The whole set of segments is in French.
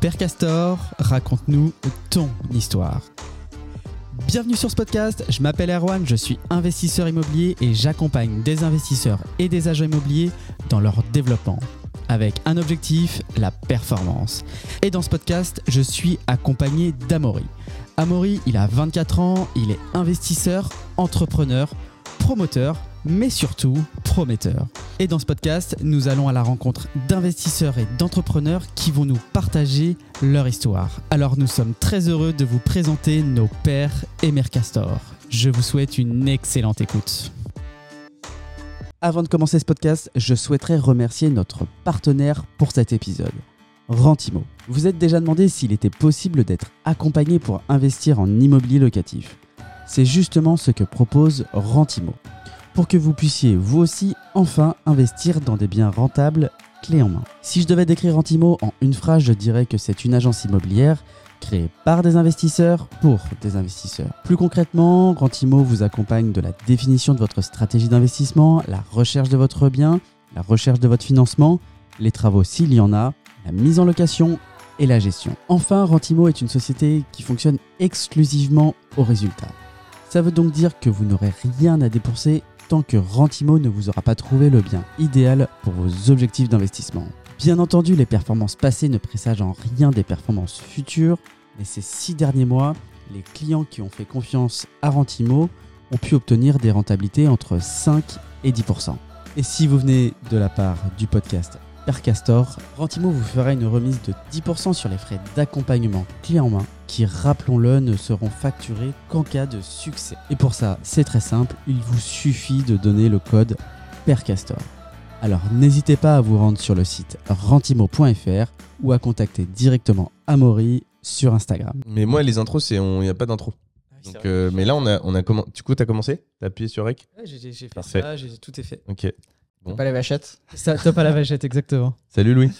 Père Castor, raconte-nous ton histoire. Bienvenue sur ce podcast, je m'appelle Erwan, je suis investisseur immobilier et j'accompagne des investisseurs et des agents immobiliers dans leur développement avec un objectif, la performance. Et dans ce podcast, je suis accompagné d'Amaury. Amaury, il a 24 ans, il est investisseur, entrepreneur, promoteur, mais surtout prometteur. Et dans ce podcast, nous allons à la rencontre d'investisseurs et d'entrepreneurs qui vont nous partager leur histoire. Alors nous sommes très heureux de vous présenter nos pères et mères. Je vous souhaite une excellente écoute. Avant de commencer ce podcast, je souhaiterais remercier notre partenaire pour cet épisode, Rentimo. Vous êtes déjà demandé s'il était possible d'être accompagné pour investir en immobilier locatif. C'est justement ce que propose Rentimo, pour que vous puissiez vous aussi enfin investir dans des biens rentables clés en main. Si je devais décrire Rentimo en une phrase, je dirais que c'est une agence immobilière créée par des investisseurs pour des investisseurs. Plus concrètement, Rentimo vous accompagne de la définition de votre stratégie d'investissement, la recherche de votre bien, la recherche de votre financement, les travaux s'il y en a, la mise en location et la gestion. Enfin, Rentimo est une société qui fonctionne exclusivement au résultat. Ça veut donc dire que vous n'aurez rien à dépenser tant que Rentimo ne vous aura pas trouvé le bien idéal pour vos objectifs d'investissement. Bien entendu, les performances passées ne présagent en rien des performances futures, mais ces six derniers mois, les clients qui ont fait confiance à Rentimo ont pu obtenir des rentabilités entre 5 et 10%. Et si vous venez de la part du podcast Père Castor, Rentimo vous fera une remise de 10% sur les frais d'accompagnement clé en main qui, rappelons-le, ne seront facturés qu'en cas de succès. Et pour ça, c'est très simple, il vous suffit de donner le code Père Castor. Alors n'hésitez pas à vous rendre sur le site rentimo.fr ou à contacter directement Amaury sur Instagram. Mais moi, les intros, c'est il n'y a pas d'intro. Donc, euh, mais là, on a, on a comment Du coup, t'as commencé? T'as appuyé sur Rec? J'ai fait Parfait. ça, j'ai- tout est fait. Ok. Bon. Pas la vachette. Ça, top à la vachette, exactement. Salut Louis.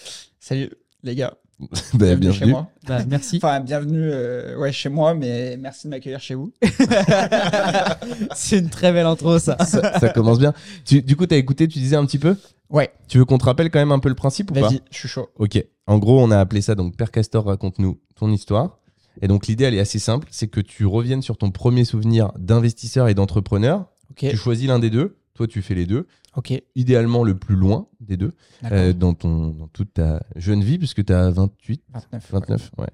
Salut les gars. Bah, bienvenue chez moi. Bah, merci. Enfin, bienvenue euh, ouais, chez moi, mais merci de m'accueillir chez vous. c'est une très belle intro, ça. ça, ça commence bien. Tu- du coup, t'as écouté, tu disais un petit peu? Ouais, Tu veux qu'on te rappelle quand même un peu le principe ou pas? Vas-y, je suis chaud. Ok. En gros, on a appelé ça donc Père Castor raconte-nous ton histoire. Et donc l'idée, elle est assez simple, c'est que tu reviennes sur ton premier souvenir d'investisseur et d'entrepreneur. Ok, Tu choisis l'un des deux. Toi, tu fais les deux. ok, Idéalement, le plus loin des deux euh, dans, ton, dans toute ta jeune vie, puisque tu as 28, 29. 29, ouais.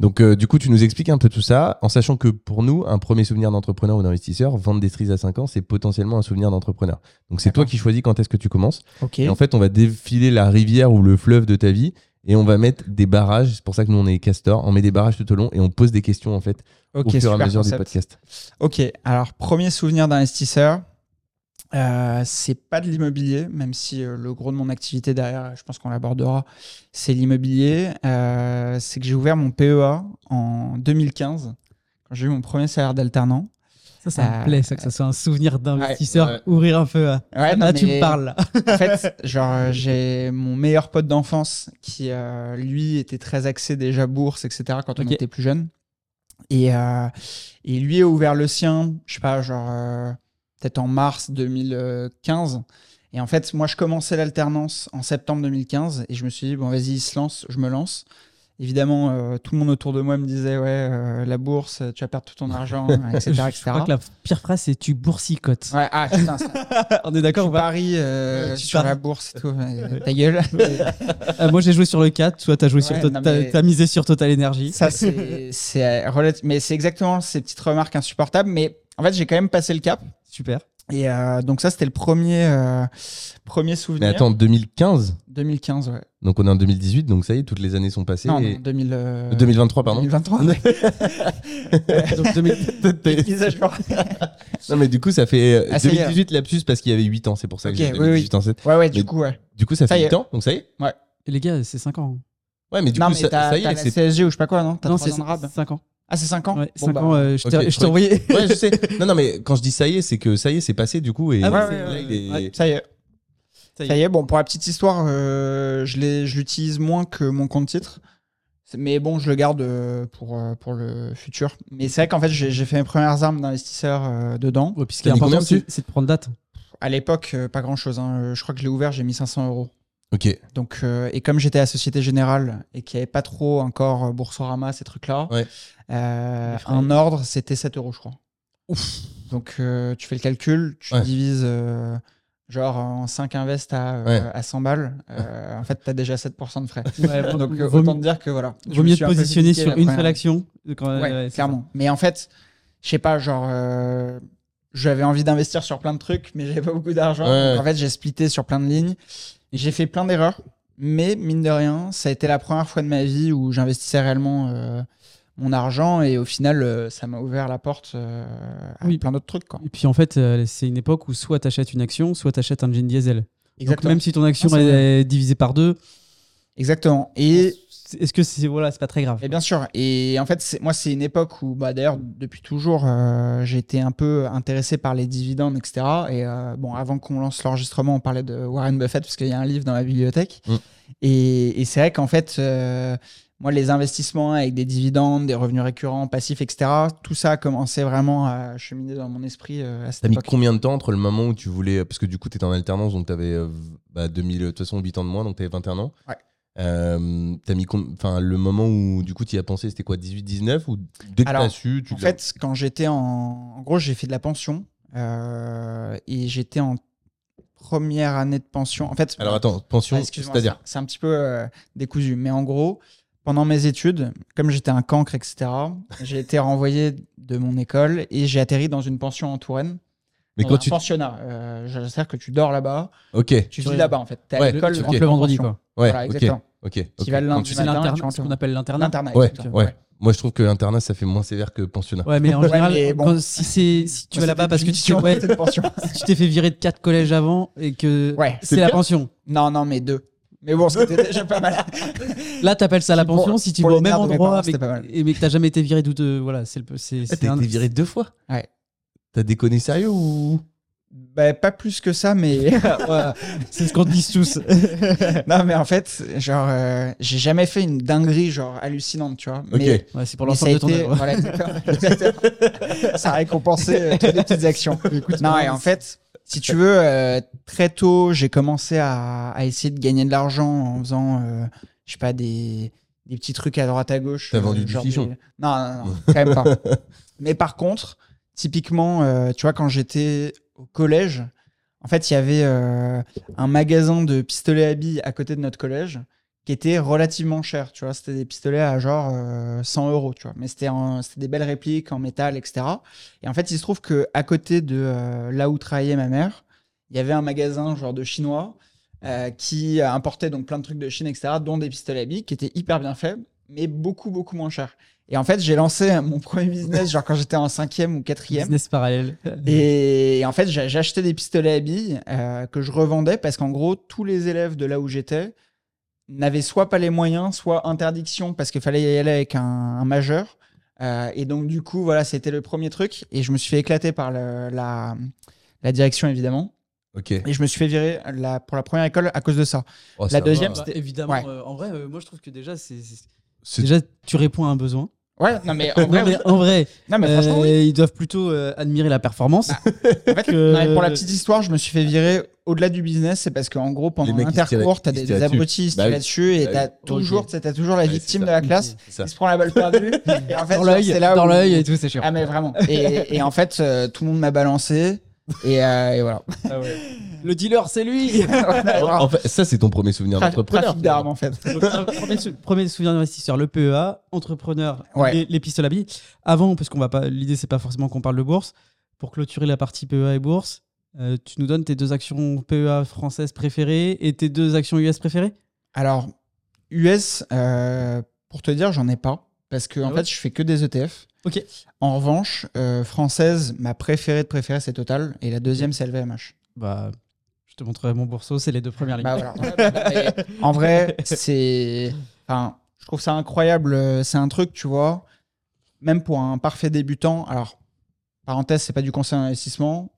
Donc, euh, du coup, tu nous expliques un peu tout ça, en sachant que pour nous, un premier souvenir d'entrepreneur ou d'investisseur, vendre des cerises à 5 ans, c'est potentiellement un souvenir d'entrepreneur. Donc, c'est toi qui choisis quand est-ce que tu commences. Ok, Et en fait, on va défiler la rivière ou le fleuve de ta vie et on va mettre des barrages. C'est pour ça que nous, on est castor. On met des barrages tout au long et on pose des questions, en fait, ok, au fur et à mesure du concept. podcast. Ok, alors premier souvenir d'investisseur, euh, c'est pas de l'immobilier, même si euh, le gros de mon activité derrière, je pense qu'on l'abordera, c'est l'immobilier. Euh, c'est que j'ai ouvert mon PEA en 2015, quand j'ai eu mon premier salaire d'alternant. Ça, ça Euh, me plaît, ça, que ce soit un souvenir d'investisseur. ouais. Ouvrir un peu. à- Ouais, non, Là, tu me parles. En fait, genre, j'ai mon meilleur pote d'enfance qui, euh, lui, était très axé déjà bourse, etc., quand on était plus jeune. Et, euh, et lui a ouvert le sien, je sais pas, genre, euh, peut-être en mars 2015. Et en fait, moi, je commençais l'alternance en septembre 2015 et je me suis dit, bon, vas-y, il se lance, je me lance. Évidemment, euh, tout le monde autour de moi me disait, ouais, euh, la bourse, tu vas perdre tout ton argent, etc., Je etc. crois que la pire phrase, c'est tu boursicotes. Ouais, ah, putain, ça, On est d'accord paries euh, sur paries. la bourse et tout. ta gueule. Euh, Moi, j'ai joué sur le 4. Toi, t'as joué sur Ouais, to- non, t'as- mais- t'as misé sur Total Energy. Ça, c'est, c'est mais c'est exactement ces petites remarques insupportables. Mais en fait, j'ai quand même passé le cap. Super. Et euh, donc ça, c'était le premier, euh, premier Mais souvenir. attends, 2015 2015, ouais. Donc, on est en 2018, donc ça y est, toutes les années sont passées. Non, et- non, 2000, euh, 2023, pardon. 2023. Donc, 2000 Mise à jour. Non, mais du coup, ça fait euh, Ah. 2018 lapsus parce qu'il y avait 8 ans, c'est pour ça que j'ai oui, 2018 en 7. Ouais, ouais, du Mais- coup, ouais. Du coup, ça Ça fait y 8 est. ans, donc ça y est Les gars, c'est 5 ans. Ouais, mais du non, coup, mais ça, y est, c'est. CSG ou je sais pas quoi, non? T'as Non, 3 c'est ans de rab. 5 ans. Ah, c'est 5 ans Ouais, Bon, 5 bah, ans, euh, je t'ai ok, je je t'ai envoyé. Ouais, je sais. Non, non, mais quand je dis ça y est, c'est que ça y est, c'est passé du coup. Et Ah ouais, là, ouais, il est- ouais. Ça y est. Ça y Ça y est, bon, pour la petite histoire, euh, je l'utilise moins que mon compte titre. Mais bon, je le garde euh, pour, pour le futur. Mais c'est vrai qu'en fait, j'ai fait mes premières armes d'investisseur euh, dedans. Ouais, puis ce qui est important, c'est de prendre date. À l'époque, pas grand chose. Je crois que je l'ai ouvert, j'ai mis 500 euros. Ok. Donc, euh, et comme j'étais à Société Générale et qu'il n'y avait pas trop encore Boursorama, ces trucs-là, Ouais. euh, un ordre, c'était 7 euros, je crois. Donc, euh, tu fais le calcul, tu Ouais. divises euh, genre en 5 invests à, euh, Ouais. à 100 balles. euh, en fait, tu as déjà 7% de frais. Ouais, bon, Donc, euh, vaut, autant te dire que voilà. je vaut me mieux te positionner sur une seule action. Quand, Ouais, ouais, c'est ça. clairement. Mais en fait, je sais pas, genre, euh, j'avais envie d'investir sur plein de trucs, mais j'avais pas beaucoup d'argent. Ouais. Donc, en fait, j'ai splitté sur plein de lignes. J'ai fait plein d'erreurs, mais mine de rien, ça a été la première fois de ma vie où j'investissais réellement euh, mon argent et au final, euh, ça m'a ouvert la porte euh, à Oui. plein d'autres trucs. Quoi. Et puis en fait, c'est une époque où soit tu achètes une action, soit tu achètes un jean diesel. Donc Exactement. même si ton action Ah, elle est divisée par deux, Exactement. Et, est-ce que c'est voilà, c'est pas très grave et bien sûr. Et en fait, moi, c'est une époque où, bah, d'ailleurs, depuis toujours, euh, j'ai été un peu intéressé par les dividendes, etc. Et euh, bon, avant qu'on lance l'enregistrement, on parlait de Warren Buffett parce qu'il y a un livre dans ma bibliothèque. Mm. Et, et c'est vrai qu'en fait, euh, moi, les investissements avec des dividendes, des revenus récurrents, passifs, etc., tout ça a commencé vraiment à cheminer dans mon esprit euh, à cette T'as mis époque. combien de temps entre le moment où tu voulais. Parce que du coup, t'étais en alternance, donc t'avais euh, bah, 2000, de toute façon 8 ans de moins, donc t'avais 21 ans? Ouais. Euh, mis enfin le moment où du coup tu y as pensé c'était quoi 18 19 ou dès que Alors, t'as su tu En fait, quand j'étais en... En gros, j'ai fait de la pension euh, et j'étais en première année de pension. En fait, alors attends pension Ah, c'est-à-dire c'est c'est un petit peu euh, décousu. Mais en gros, pendant mes études, comme j'étais un cancre, etc., j'ai été renvoyé de mon école et j'ai atterri dans une pension en Touraine. Mais dans quand un tu pensionnat. Euh, C'est-à-dire que tu dors là-bas, ok tu vis là-bas en fait. T'es à Ouais, l'école, tu ok. le vendredi quoi. ouais Voilà, ok exactement. ok ok. Tu vas le Quand lundi tu- C'est matin, l'internat, rentres ce qu'on le- appelle l'internat. L'internat, ouais exactement. ouais moi je trouve que l'internat ça fait moins sévère que pensionnat Ouais, mais en Ouais, général, mais bon. quand- si, c'est, si tu vas là-bas parce que tu, mission, ouais, c'était une pension. si tu t'es fait virer de quatre collèges avant et que Ouais. c'est C'est la pension. Non, non, mais deux. Mais bon, c'était déjà pas mal. Là, t'appelles ça la Pour- pension si tu pour vas au les même nerfs de mes endroit parents, mais, c'était pas mal. et, mais que t'as jamais été viré d'où de. Voilà, c'est le. C'est, Ah, c'est t'as un- été viré deux fois Ouais. T'as déconné sérieux ou? Bah, pas plus que ça, mais. Ouais, c'est ce qu'on te dit tous. non, mais en fait, genre, euh, j'ai jamais fait une dinguerie, genre, hallucinante, tu vois. ok Mais, Ouais, c'est pour l'ensemble de ton œuvre. Voilà, ça a récompensé euh, toutes les petites actions. non, et en fait, si tu veux, euh, très tôt, j'ai commencé à, à essayer de gagner de l'argent en faisant, euh, je sais pas, des, des petits trucs à droite à gauche. T'as euh, vendu du genre fichon. des- Non, non, non, quand même pas. Mais par contre, typiquement, euh, tu vois, quand j'étais au collège, en fait, il y avait euh, un magasin de pistolets à billes à côté de notre collège qui était relativement cher. Tu vois, c'était des pistolets à genre euh, 100 euros, tu vois. Mais c'était des belles répliques en métal, etc. Et en fait, il se trouve que à côté de euh, là où travaillait ma mère, il y avait un magasin genre de chinois qui importait donc plein de trucs de Chine, etc., dont des pistolets à billes qui étaient hyper bien faits, mais beaucoup, beaucoup moins chers. Et en fait, j'ai lancé mon premier business, genre quand j'étais en cinquième ou quatrième. Business parallèle. Et en fait, j'ai acheté des pistolets à billes euh, que je revendais parce qu'en gros, tous les élèves de là où j'étais n'avaient soit pas les moyens, soit interdiction parce qu'il fallait y aller avec un, un majeur. Euh, et donc, du coup, voilà, c'était le premier truc. Et je me suis fait éclater par le- la, la direction, évidemment. ok Et je me suis fait virer la, pour la première école à cause de ça. Oh, ça la deuxième. Bah, c'était- évidemment, Ouais. euh, en vrai, euh, moi je trouve que déjà, C'est- déjà tu réponds à un besoin. Ouais, non, mais en vrai, non, mais oui. en vrai, Non, mais franchement, oui. euh, ils doivent plutôt euh, admirer la performance. Bah, En fait, que- non, mais pour la petite histoire, je me suis fait virer au-delà du business. C'est parce qu'en gros, pendant l'intercours, t'as des, des abrutis, se Bah et Bah t'as toujours, t'as toujours la victime de la classe qui se prend la balle perdue. et en fait, dans l'œil, c'est là dans où- l'œil et tout, c'est chiant. Ah, mais vraiment. Et, et en fait, euh, tout le monde m'a balancé. Et, euh, et voilà. Le dealer, c'est lui. en fait ça c'est ton premier souvenir d'entrepreneur Trafic d'armes, en fait. Donc, premier, sou- premier souvenir d'investisseur, le PEA, entrepreneur, Ouais. les, les pistolets à billes. Avant, parce qu'on va pas, l'idée c'est pas forcément qu'on parle de bourse. Pour clôturer la partie PEA et bourse, euh, tu nous donnes tes deux actions PEA françaises préférées et tes deux actions US préférées? Alors, US, euh, pour te dire, j'en ai pas. Parce que, en Ah ouais? fait, je fais que des ETF. Ok. En revanche, euh, française, ma préférée de préférée, c'est Total. Et la deuxième, c'est LVMH. Bah, je te montrerai mon bourseau, c'est les deux premières lignes. Bah voilà. En vrai, c'est. Enfin, je trouve ça incroyable. euh, C'est un truc, tu vois, même pour un parfait débutant. Alors, parenthèse, c'est pas du conseil d'investissement.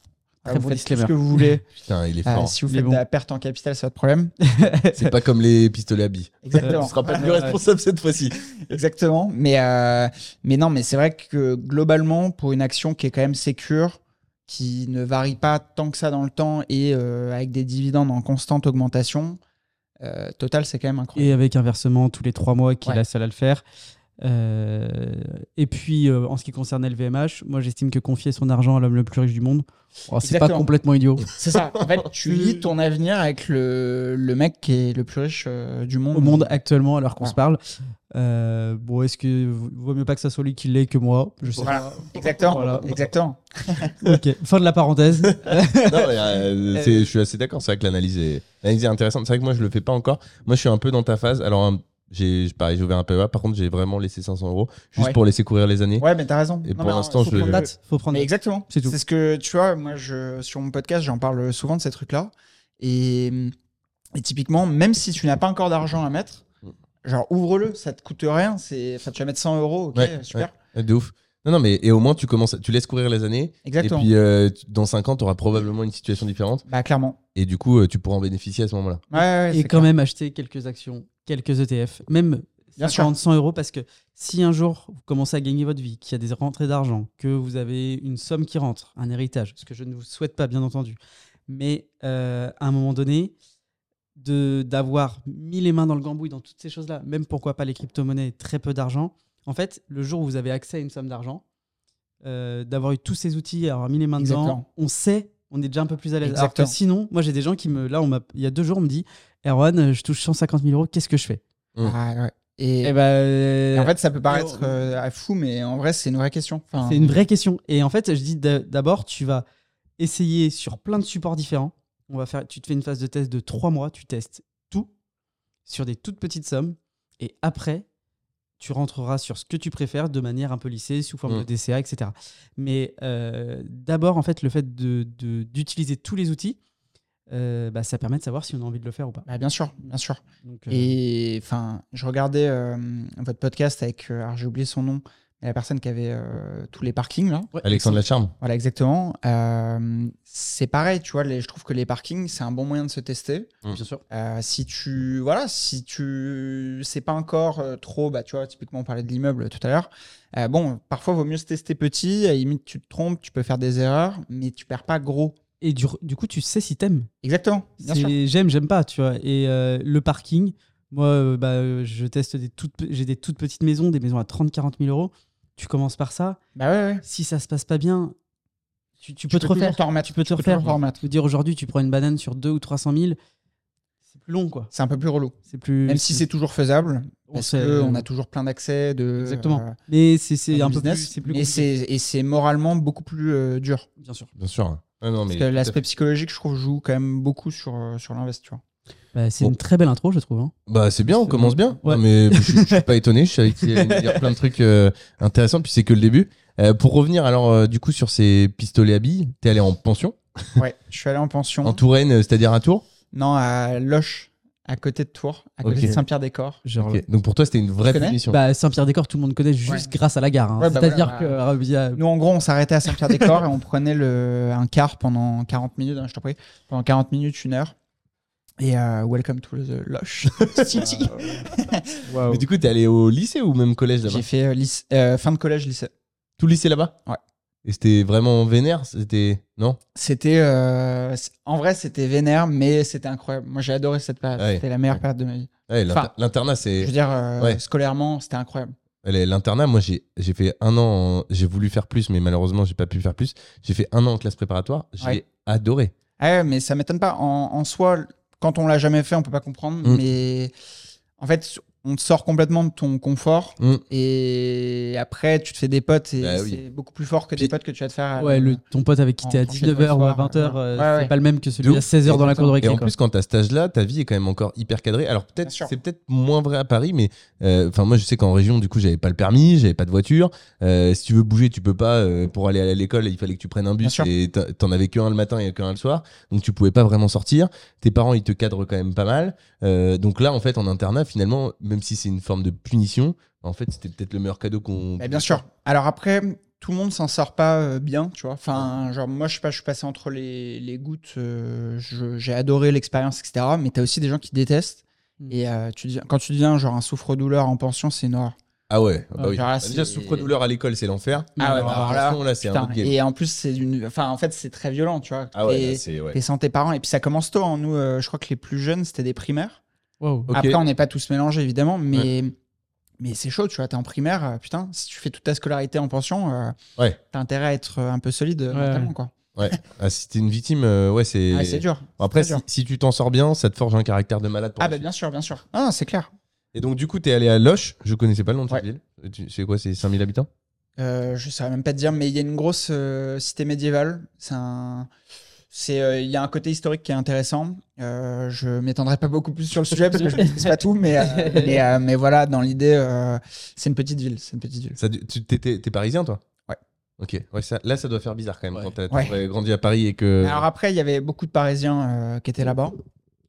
Très vous bon faites tout ce que vous voulez. putain il est Euh, fort si vous Il est faites bon. de la perte en capital, c'est votre problème. c'est pas comme les pistolets à billes Exactement. tu seras pas plus responsable cette fois-ci Exactement. Mais, euh, mais non, mais c'est vrai que globalement, pour une action qui est quand même sécure, qui ne varie pas tant que ça dans le temps et euh, avec des dividendes en constante augmentation, euh, Total, c'est quand même incroyable. Et avec un versement tous les trois mois qui est Ouais. la seule à le faire. Euh, et puis, euh, en ce qui concerne LVMH, moi j'estime que confier son argent à l'homme le plus riche du monde, oh, c'est pas complètement idiot. C'est ça. En fait, tu lis ton avenir avec le, le mec qui est le plus riche euh, du monde. Au monde actuellement, alors qu'on se parle. Euh, bon, est-ce que vaut mieux pas que ça soit lui qui l'ait que moi? Je sais Voilà. Exactement. Voilà. Exactement. Ok, fin de la pareil. Non, euh, je suis assez d'accord. C'est vrai que l'analyse est, intéressante. C'est vrai que moi, je le fais pas encore. Moi, je suis un peu dans ta phase. Alors, un- j'ai pareil, j'ai ouvert un PEA. Par contre, j'ai vraiment laissé 500 euros juste Ouais. pour laisser courir les années. Ouais, mais t'as raison. Et Non, pour l'instant, Faut je- prendre date. Faut prendre date. exactement. C'est tout. C'est ce que tu vois. Moi, je, sur mon podcast, j'en parle souvent de ces trucs-là. Et, et typiquement, même si tu n'as pas encore d'argent à mettre, Mm. genre ouvre-le, ça te coûte rien. C'est, enfin, tu vas mettre 100 euros, ok, Ouais, super. ouais. De ouf. Non, non, mais et au moins, tu commences, tu laisses courir les années. Exactement. Et puis, euh, dans 5 ans, tu auras probablement une situation différente. Bah clairement. Et du coup, euh, tu pourras en bénéficier à ce moment-là. Ouais, ouais, Et quand clair. même acheter quelques actions, quelques ETF, même Bien 50, 100 euros, parce que si un jour vous commencez à gagner votre vie, qu'il y a des rentrées d'argent, que vous avez une somme qui rentre, un héritage, ce que je ne vous souhaite pas, bien entendu, mais euh, à un moment donné, de d'avoir mis les mains dans le gambouille dans toutes ces choses-là, même pourquoi pas les crypto-monnaies, très peu d'argent, en fait, le jour où vous avez accès à une somme d'argent, euh, d'avoir eu tous ces outils, avoir mis les mains dedans, Exactement. on sait, on est déjà un peu plus à l'aise. Alors que sinon, moi j'ai des gens qui me, là, on m'a, il y a deux jours, on me dit, Erwan, je touche 150 000 euros, qu'est-ce que je fais Ah, ouais. Et, Eh ben, euh, en fait, ça peut paraître euh, fou, mais en vrai, c'est une vraie question. Enfin, c'est une vraie question. Et en fait, je dis d'a- d'abord, tu vas essayer sur plein de supports différents. On va faire, tu te fais une phase de test de trois mois, tu testes tout sur des toutes petites sommes. Et après, tu rentreras sur ce que tu préfères de manière un peu lissée, sous forme Mm. de DCA, etc. Mais euh, d'abord, en fait, le fait de- de- d'utiliser tous les outils, euh, bah, ça permet de savoir si on a envie de le faire ou pas. Bah, bien sûr, bien sûr. Donc, euh, Et enfin, je regardais votre podcast avec, alors j'ai oublié son nom, la personne qui avait euh, tous les parkings là. ouais, Alexandre Lacharme. Voilà, exactement. Euh, c'est pareil, tu vois, les- je trouve que les parkings, c'est un bon moyen de se tester. bien sûr. Euh, si tu, voilà, si tu sais pas encore euh, trop, bah, tu vois, typiquement on parlait de l'immeuble tout à l'heure. Euh, bon, parfois vaut mieux se tester petit. À la limite, tu te trompes, tu peux faire des erreurs, mais tu perds pas gros. Et du, du coup, tu sais si t'aimes. Exactement, j'aime, j'aime pas, tu vois. Et euh, le parking, moi, euh, bah, euh, je teste des toutes, j'ai des toutes petites maisons, des maisons à 30-40 000 euros. Tu commences par ça. Bah ouais, ouais. Si ça se passe pas bien, tu, tu peux te refaire. remettre. Tu peux te peux refaire. Je veux dire, aujourd'hui, tu prends une banane sur 2 ou 300 000, c'est plus long, quoi. C'est un peu plus relou. C'est plus. Même si c'est toujours faisable, on parce sait, que euh, on a toujours plein d'accès de. Exactement. euh, Mais c'est un du peu plus. business, C'est plus et compliqué. c'est et c'est moralement beaucoup plus euh, dur. Bien sûr. Bien sûr. Ah non, mais Parce que l'aspect psychologique, je trouve, joue quand même beaucoup sur, sur l'invest, tu vois. Bah, c'est Bon. une très belle intro, je trouve. hein. Bah c'est bien, on commence bien. Ouais. Non, mais je, je suis pas étonné, je savais qu'il allait dire plein de trucs euh, intéressants, puis c'est que le début. Euh, pour revenir alors euh, du coup sur ces pistolets à billes, t'es allé en pension? Ouais, je suis allé en pension. en Touraine, c'est-à-dire à Tours? Non, à Loche, à côté de Tours, à côté de Saint-Pierre-des-Corps. Donc pour toi c'était une vraie punition. bah, Saint-Pierre-des-Corps, tout le monde connaît juste Ouais. grâce à la gare. hein. Ouais, bah C'est-à-dire voilà, que Nous, en gros, on s'arrêtait à Saint-Pierre-des-Corps et on prenait le, un car pendant 40 minutes, hein, je t'en prie. Pendant 40 minutes, une heure. Et euh, welcome to the Loche City. Mais du coup t'es allé au lycée ou même collège là-bas J'ai fait euh, lycée- euh, fin de collège, lycée. Tout lycée là-bas Ouais. Et c'était vraiment vénère C'était non C'était. euh, en vrai, c'était vénère, mais c'était incroyable. Moi, j'ai adoré cette période. Ouais. C'était la meilleure Ouais. période de ma vie. Ouais, l'inter- Enfin, L'internat Je c'est veux dire, euh, Ouais. scolairement, c'était incroyable. L'internat, moi, j'ai j'ai fait un an. en- J'ai voulu faire plus, mais malheureusement, j'ai pas pu faire plus. J'ai fait un an en classe préparatoire. J'ai Ouais. adoré. Ah ouais, mais ça m'étonne pas. En, en soi, quand on l'a jamais fait, on peut pas comprendre. Mm. Mais en fait, on te sort complètement de ton confort. Mm. Et après, tu te fais des potes et Bah oui. c'est beaucoup plus fort que Puis- des potes que tu vas te faire. à- Ouais, le, ton pote avec qui en t'es à tant que 19h ou à soir, 20h, voilà. euh, Ouais, c'est ouais. pas le même que celui à ouf. 16h dans la cour de Et récré. en quoi. plus, quand t'as cet âge-là, ta vie est quand même encore hyper cadrée. Alors peut-être, c'est peut-être moins vrai à Paris, mais euh, enfin moi, je sais qu'en région, du coup, j'avais pas le permis, j'avais pas de voiture. Euh, si tu veux bouger, tu peux pas. euh, pour aller à l'école, il fallait que tu prennes un bus et t'en- t'en avais qu'un le matin et qu'un le soir, donc tu pouvais pas vraiment sortir. Tes parents, ils te cadrent quand même pas mal. Euh, donc là, en fait, en internat, finalement, même si c'est une forme de punition, en fait, c'était peut-être le meilleur cadeau qu'on. Mais bien sûr. Alors après, tout le monde s'en sort pas euh, bien, tu vois. Enfin, genre, moi, je sais pas, je suis passé entre les, les gouttes. euh, J'ai adoré l'expérience, etc. Mais t'as aussi des gens qui détestent. Mm. Et euh, tu deviens- quand tu deviens genre un souffre-douleur en pension, c'est une horreur. Ah ouais, ah bah oui. genre là, Déjà, c'est- souffre-douleur à l'école, c'est l'enfer. Ah ouais, Alors, bah alors là, là, c'est un. Et en plus, c'est une. Enfin, en fait, c'est très violent, tu vois. Ah ouais, là, c'est ouais. Sans tes parents. Et puis ça commence tôt. hein. Nous, euh, je crois que les plus jeunes, c'était des primaires. Wow. Après, on n'est pas tous mélangés, évidemment, mais, mais c'est chaud, tu vois. T'es en primaire, euh, putain, si tu fais toute ta scolarité en pension, euh, Ouais. t'as intérêt à être euh, un peu solide mentalement, quoi. Ouais. Ah, si t'es une victime, euh, ouais, c'est. Ouais, c'est dur. Bon, Après, si, dur. si tu t'en sors bien, ça te forge un caractère de malade. Pour Ah, bah bien sûr, bien sûr. Ah, c'est clair. Et donc, du coup, t'es allé à Loche. Je connaissais pas le nom de cette Ouais. ville. Tu- C'est quoi C'est 5000 habitants? Euh, je saurais même pas te dire, mais il y a une grosse euh, cité médiévale. C'est un. C'est, euh, il y a un côté historique qui est intéressant. Euh, je m'étendrai pas beaucoup plus sur le sujet parce que je maîtrise pas tout, mais, euh, mais, euh, mais voilà, dans l'idée, euh, c'est une petite ville. C'est une petite ville. Ça, tu t'es, parisien, toi? Ouais. Ok. Ouais, ça, là, ça doit faire bizarre quand même Ouais. quand t'as, Ouais. t'as grandi à Paris et que. Alors après, il y avait beaucoup de Parisiens euh, qui étaient là-bas.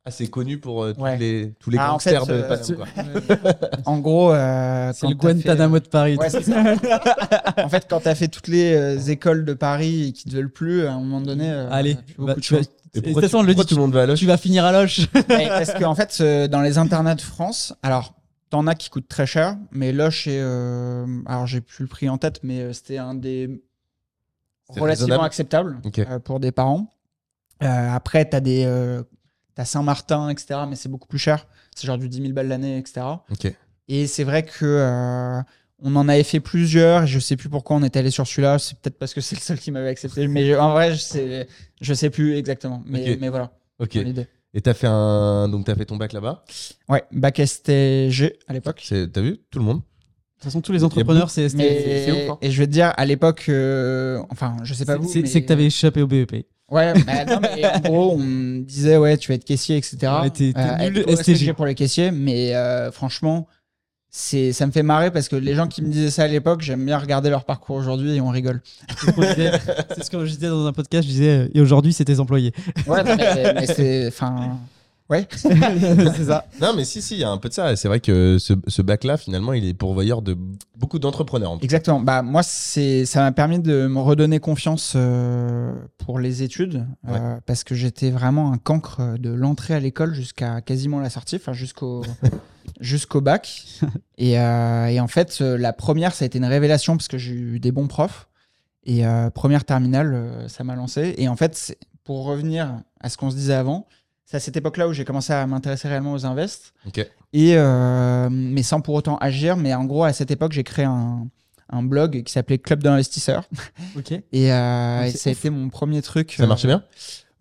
C'est connu pour euh, tous Ouais. les, tous les Ah, en gangsters fait, de euh, Paname, quoi. En gros, euh, C'est le t'as fait- Guantanamo de Paris. Ouais, c'est ça. en fait, quand t'as fait toutes les euh, écoles de Paris et qui te veulent plus, à un moment donné, euh, Allez, plus bah, beaucoup de tu vas-. Et de pourquoi toute façon, on tu- le pourquoi dit, tout le monde va à Loche tu vas finir à Loche. Parce qu'en fait, dans les internats de France, alors t'en as qui coûtent très cher, mais Loche est, euh, alors j'ai plus le prix en tête, mais c'était un des relativement acceptables euh, pour des parents. Euh, après, t'as des, euh, t'as Saint-Martin, etc., mais c'est beaucoup plus cher. C'est genre du 10 000 balles l'année, etc. Et c'est vrai que euh, on en avait fait plusieurs. Je sais plus pourquoi on était allé sur celui-là. C'est peut-être parce que c'est le seul qui m'avait accepté. Mais je- en vrai, je sais, je sais plus exactement. Mais, voilà. Ok. Et t'as fait un. Donc, t'as fait ton bac là-bas? Ouais, bac STG à l'époque. T'as vu? Tout le monde. De toute façon, tous les entrepreneurs, c'est ouf, hein. et je vais te dire à l'époque, euh, enfin, je sais pas vous, c'est- mais- que t'avais échappé au BEP. Ouais, bah, non, mais en gros, on me disait ouais, tu vas être caissier, etc. Ouais, nul que STG. j'ai pour les caissiers, mais euh, franchement, c'est ça me fait marrer parce que les gens qui me disaient ça à l'époque, j'aime bien regarder leur parcours aujourd'hui et on rigole. C'est ce que je disais dans un podcast. Je disais, euh, et aujourd'hui, c'est tes employés. Ouais, mais, mais c'est, enfin, ouais, c'est ça. Non, mais si, si, il y a un peu de ça. C'est vrai que ce, ce bac-là, finalement, il est pourvoyeur de beaucoup d'entrepreneurs. exactement. Bah moi, c'est, ça m'a permis de me redonner confiance euh, pour les études euh, parce que j'étais vraiment un cancre de l'entrée à l'école jusqu'à quasiment la sortie, enfin jusqu'au jusqu'au bac. Et, euh, et en fait, la première, ça a été une révélation parce que j'ai eu des bons profs. Et euh, première terminale, ça m'a lancé. Et en fait, pour revenir à ce qu'on se disait avant, c'est à cette époque-là où j'ai commencé à m'intéresser réellement aux invests. Et, euh, mais sans pour autant agir. Mais en gros, à cette époque, j'ai créé un, un blog qui s'appelait Club d'investisseurs. Ok. Et, euh, et ça a été mon premier truc. Ça marchait bien?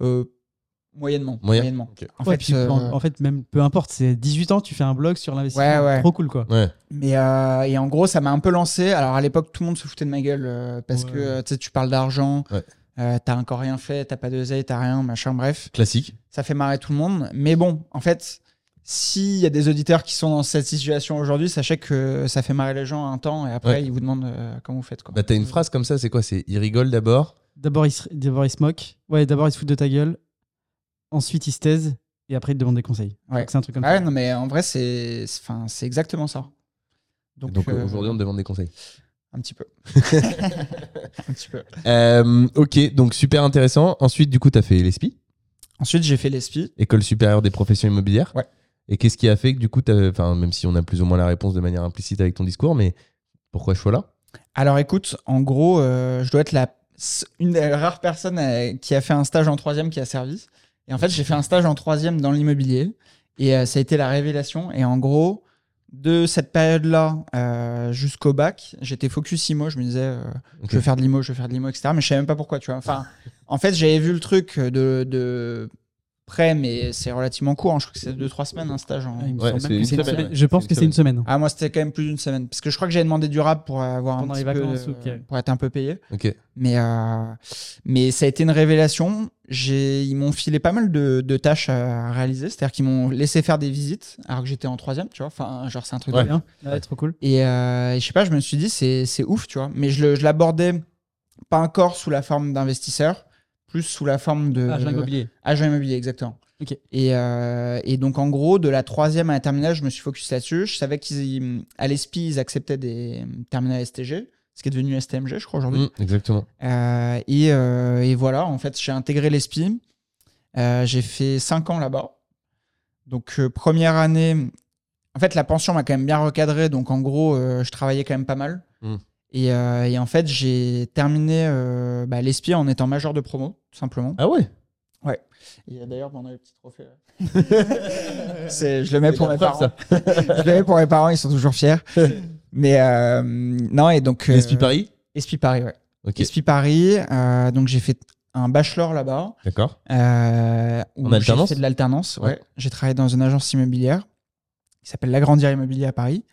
euh, Moyennement. Moyen moyennement. Ok. En Ouais, fait, puis, euh, en, en fait, même peu importe, c'est 18 ans, tu fais un blog sur l'investissement. Ouais, ouais. Trop cool, quoi. Ouais. Mais euh, et en gros, ça m'a un peu lancé. Alors à l'époque, tout le monde se foutait de ma gueule euh, parce Ouais. que tu sais, tu parles d'argent, Ouais. Euh, t'as encore rien fait, t'as pas d'oseille, t'as rien, machin, bref. Classique. Ça fait marrer tout le monde. Mais bon, en fait, s'il y a des auditeurs qui sont dans cette situation aujourd'hui, sachez que ça fait marrer les gens un temps et après, Ouais. ils vous demandent euh, comment vous faites. Quoi. Bah, t'as une phrase comme ça, c'est quoi? C'est il rigole d'abord. D'abord, il, se- d'abord, se moque. Ouais, d'abord, il se fout de ta gueule. Ensuite, il se taise. Et après, il te demande des conseils. Ouais. C'est un truc comme Ah ouais, ça. non, mais en vrai, c'est c'est- 'fin, c'est exactement ça. Donc, Donc, euh, aujourd'hui, on te demande des conseils. Un petit peu. un petit peu. Euh, ok, donc super intéressant. Ensuite, du coup, t'as fait l'ESPI, Ensuite, j'ai fait l'ESPI. École supérieure des professions immobilières. Ouais. Et qu'est-ce qui a fait que du coup, enfin, même si on a plus ou moins la réponse de manière implicite avec ton discours, mais pourquoi ce choix-là? Alors écoute, en gros, euh, je dois être la, une des rares personnes euh, qui a fait un stage en troisième qui a servi. Et en fait, j'ai fait un stage en troisième dans l'immobilier. Et ça a été la révélation. Et en gros, de cette période-là euh, jusqu'au bac, j'étais focus IMO. Je me disais, euh, je veux faire de l'IMO, je veux faire de l'IMO, etc. Mais je savais même pas pourquoi, tu vois. Enfin, en fait, j'avais vu le truc de, de près, mais c'est relativement court. hein. Je crois que c'est 2-3 semaines un stage en, Ah, Ouais, c'est une semaine, ouais. Je pense C'est que une c'est une semaine. Ah, moi, c'était quand même plus d'une semaine. Parce que je crois que j'avais demandé du rap pour avoir Pendant un les petit vacances, peu, ok. euh, pour être un peu payé. Ok. Mais, euh, mais ça a été une révélation. J'ai, ils m'ont filé pas mal de, de tâches à réaliser. C'est-à-dire qu'ils m'ont laissé faire des visites alors que j'étais en troisième, tu vois. Enfin, genre, c'est un truc Ouais. de bien. Ouais, trop cool. Et, euh, je sais pas, je me suis dit, c'est, c'est ouf, tu vois. Mais je, le- je l'abordais pas encore sous la forme d'investisseur, plus sous la forme de. Agent immobilier. Agent immobilier, exactement. Ok. Et, euh, et donc, en gros, de la troisième à la terminale, je me suis focus là-dessus. Je savais qu'à l'ESPI, ils acceptaient des terminales STG, ce qui est devenu STMG, je crois, aujourd'hui. Mm, exactement. Euh, et, euh, et voilà, en fait, j'ai intégré l'ESPI. Euh, j'ai fait 5 ans là-bas. Donc, euh, première année, en fait, la pension m'a quand même bien recadré. Donc, en gros, euh, je travaillais quand même pas mal. Mm. Et, euh, et en fait, j'ai terminé euh, bah, l'ESPI en étant major de promo, simplement. Ah ouais? Et d'ailleurs, on a le petit trophée. je le mets pour mes preuve, parents. je le mets pour mes parents, ils sont toujours fiers. Mais euh, non, et donc. euh, Paris? Espi Paris, ouais. Ok, Espi Paris, euh, donc j'ai fait un bachelor là-bas. d'accord. Euh, En alternance J'ai fait de l'alternance, ouais. Ouais. J'ai travaillé dans une agence immobilière qui s'appelle L'Agrandir Immobilier à Paris,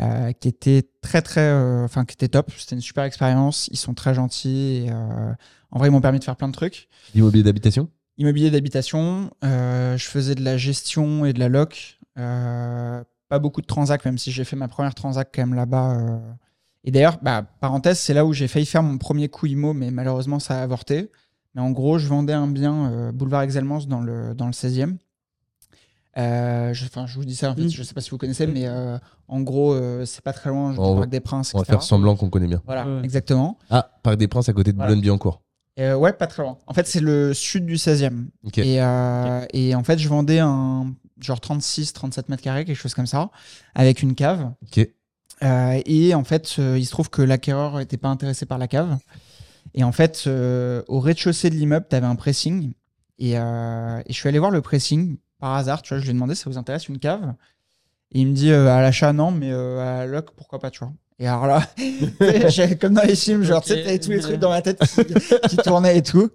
euh, qui était très, très. euh, Enfin, qui était top. C'était une super expérience. Ils sont très gentils. et, euh, en vrai, ils m'ont permis de faire plein de trucs. L'immobilier d'habitation? Immobilier d'habitation, je faisais de la gestion et de la loc. Pas beaucoup de transac, même si j'ai fait ma première transac quand même là-bas. Et d'ailleurs, bah, parenthèse, c'est là où j'ai failli faire mon premier coup IMO, mais malheureusement, ça a avorté. Mais en gros, je vendais un bien euh, boulevard Exelmans dans le, dans le 16e. Euh, je, enfin, je vous dis ça, en fait, Mm. je sais pas si vous connaissez, mais euh, en gros, euh, c'est pas très loin On va- Parc des Princes. On va etc. faire semblant qu'on connaît bien. Voilà, Ouais. exactement. Ah, Parc des Princes à côté de Voilà. Boulogne-Billancourt. Euh, ouais, pas très loin. En fait, c'est le sud du 16e. Ok. Et, euh, et en fait, je vendais un genre 36, 37 mètres carrés, quelque chose comme ça, avec une cave. Ok. Euh, et en fait, euh, il se trouve que l'acquéreur n'était pas intéressé par la cave. Et en fait, euh, au rez-de-chaussée de l'immeuble, tu avais un pressing. Et, euh, et je suis allé voir le pressing par hasard. Tu vois, je lui ai demandé ça vous intéresse une cave Et il me dit euh, à l'achat, non, mais euh, à la loc, pourquoi pas, tu vois. Et alors là, comme dans les films, genre, Ok. tu sais, t'avais tous les trucs dans ma tête qui, qui tournaient et tout.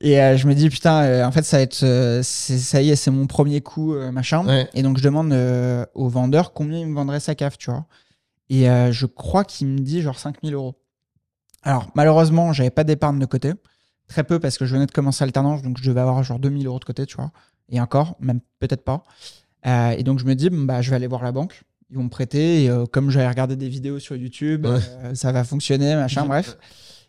Et euh, je me dis, putain, en fait, ça va être, ça y est, c'est mon premier coup, machin. Ouais. Et donc, je demande au vendeur combien il me vendrait sa cave, tu vois. Et je crois qu'il me dit genre 5000 euros. Alors, malheureusement, j'avais pas d'épargne de côté. Très peu parce que je venais de commencer alternance, donc je devais avoir genre 2000 euros de côté, tu vois. Et encore, même peut-être pas. Euh, et donc, je me dis, bah, je vais aller voir la banque. Ils vont me prêter. Et euh, comme j'avais regardé des vidéos sur YouTube, Ouais. euh, ça va fonctionner, machin, bref.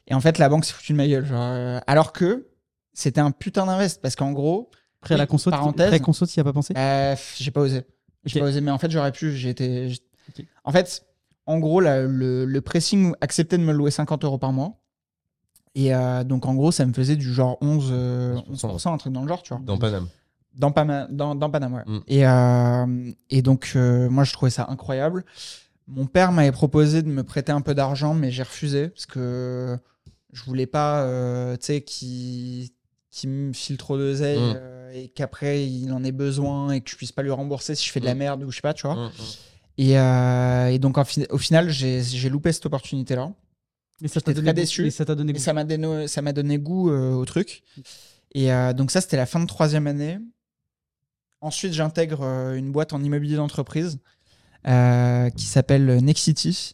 Et en fait, la banque s'est foutue de ma gueule. genre, euh, alors que c'était un putain d'invest parce qu'en gros, Après la Oui, conso, parenthèse. après conso, tu y as pas pensé? euh, j'ai pas osé. J'ai pas osé, mais en fait, j'aurais pu. Ok. En fait, en gros, la- le, le pressing acceptait de me louer 50 euros par mois. Et euh, donc, en gros, ça me faisait du genre 11, euh, 11%, 11%, un truc dans le genre, tu vois. Dans Paname. Dans, Pama- dans, dans Panama, ouais. Mm. Et, euh, et donc, euh, moi, je trouvais ça incroyable. Mon père m'avait proposé de me prêter un peu d'argent, mais j'ai refusé parce que je voulais pas, euh, tu sais, qu'il qu'il me file trop d'oseille Mm. euh, et qu'après il en ait besoin et que je puisse pas lui rembourser si je fais de la Mm. merde ou je sais pas, tu vois. Hum, hum. Et, euh, et donc, en au final, j'ai j'ai loupé cette opportunité-là. Mais ça t'a donné déçu. mais ça t'a donné Et goût. ça m'a donné, ça m'a donné goût euh, au truc. Et euh, donc ça, c'était la fin de troisième année. Ensuite, j'intègre euh, une boîte en immobilier d'entreprise euh, qui s'appelle Nexity.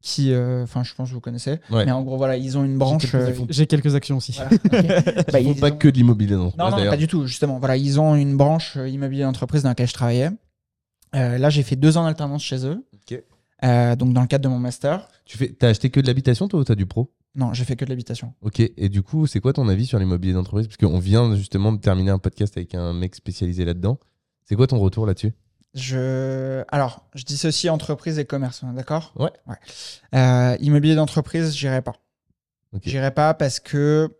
Qui, euh, enfin, je pense que vous connaissez. Ouais. Mais en gros, voilà, ils ont une branche. quelques euh. J'ai quelques actions aussi. voilà, ok. Bah, Ils font ils pas ont- que de l'immobilier d'entreprise non, non, pas du tout, justement. Voilà, ils ont une branche euh, immobilier d'entreprise dans laquelle je travaillais. Euh, là, j'ai fait deux ans d'alternance chez eux. Euh, donc, dans le cadre de mon master. Tu fais, t'as acheté que de l'habitation toi ou t'as du pro? Non, j'ai fait que de l'habitation. Ok, et du coup, c'est quoi ton avis sur l'immobilier d'entreprise? Parce qu'on vient justement de terminer un podcast avec un mec spécialisé là-dedans. C'est quoi ton retour là-dessus? Je... Alors, je dissocie entreprise et commerce, on est d'accord? Ouais. Euh, immobilier d'entreprise, j'irai pas. Ok. J'irai pas parce que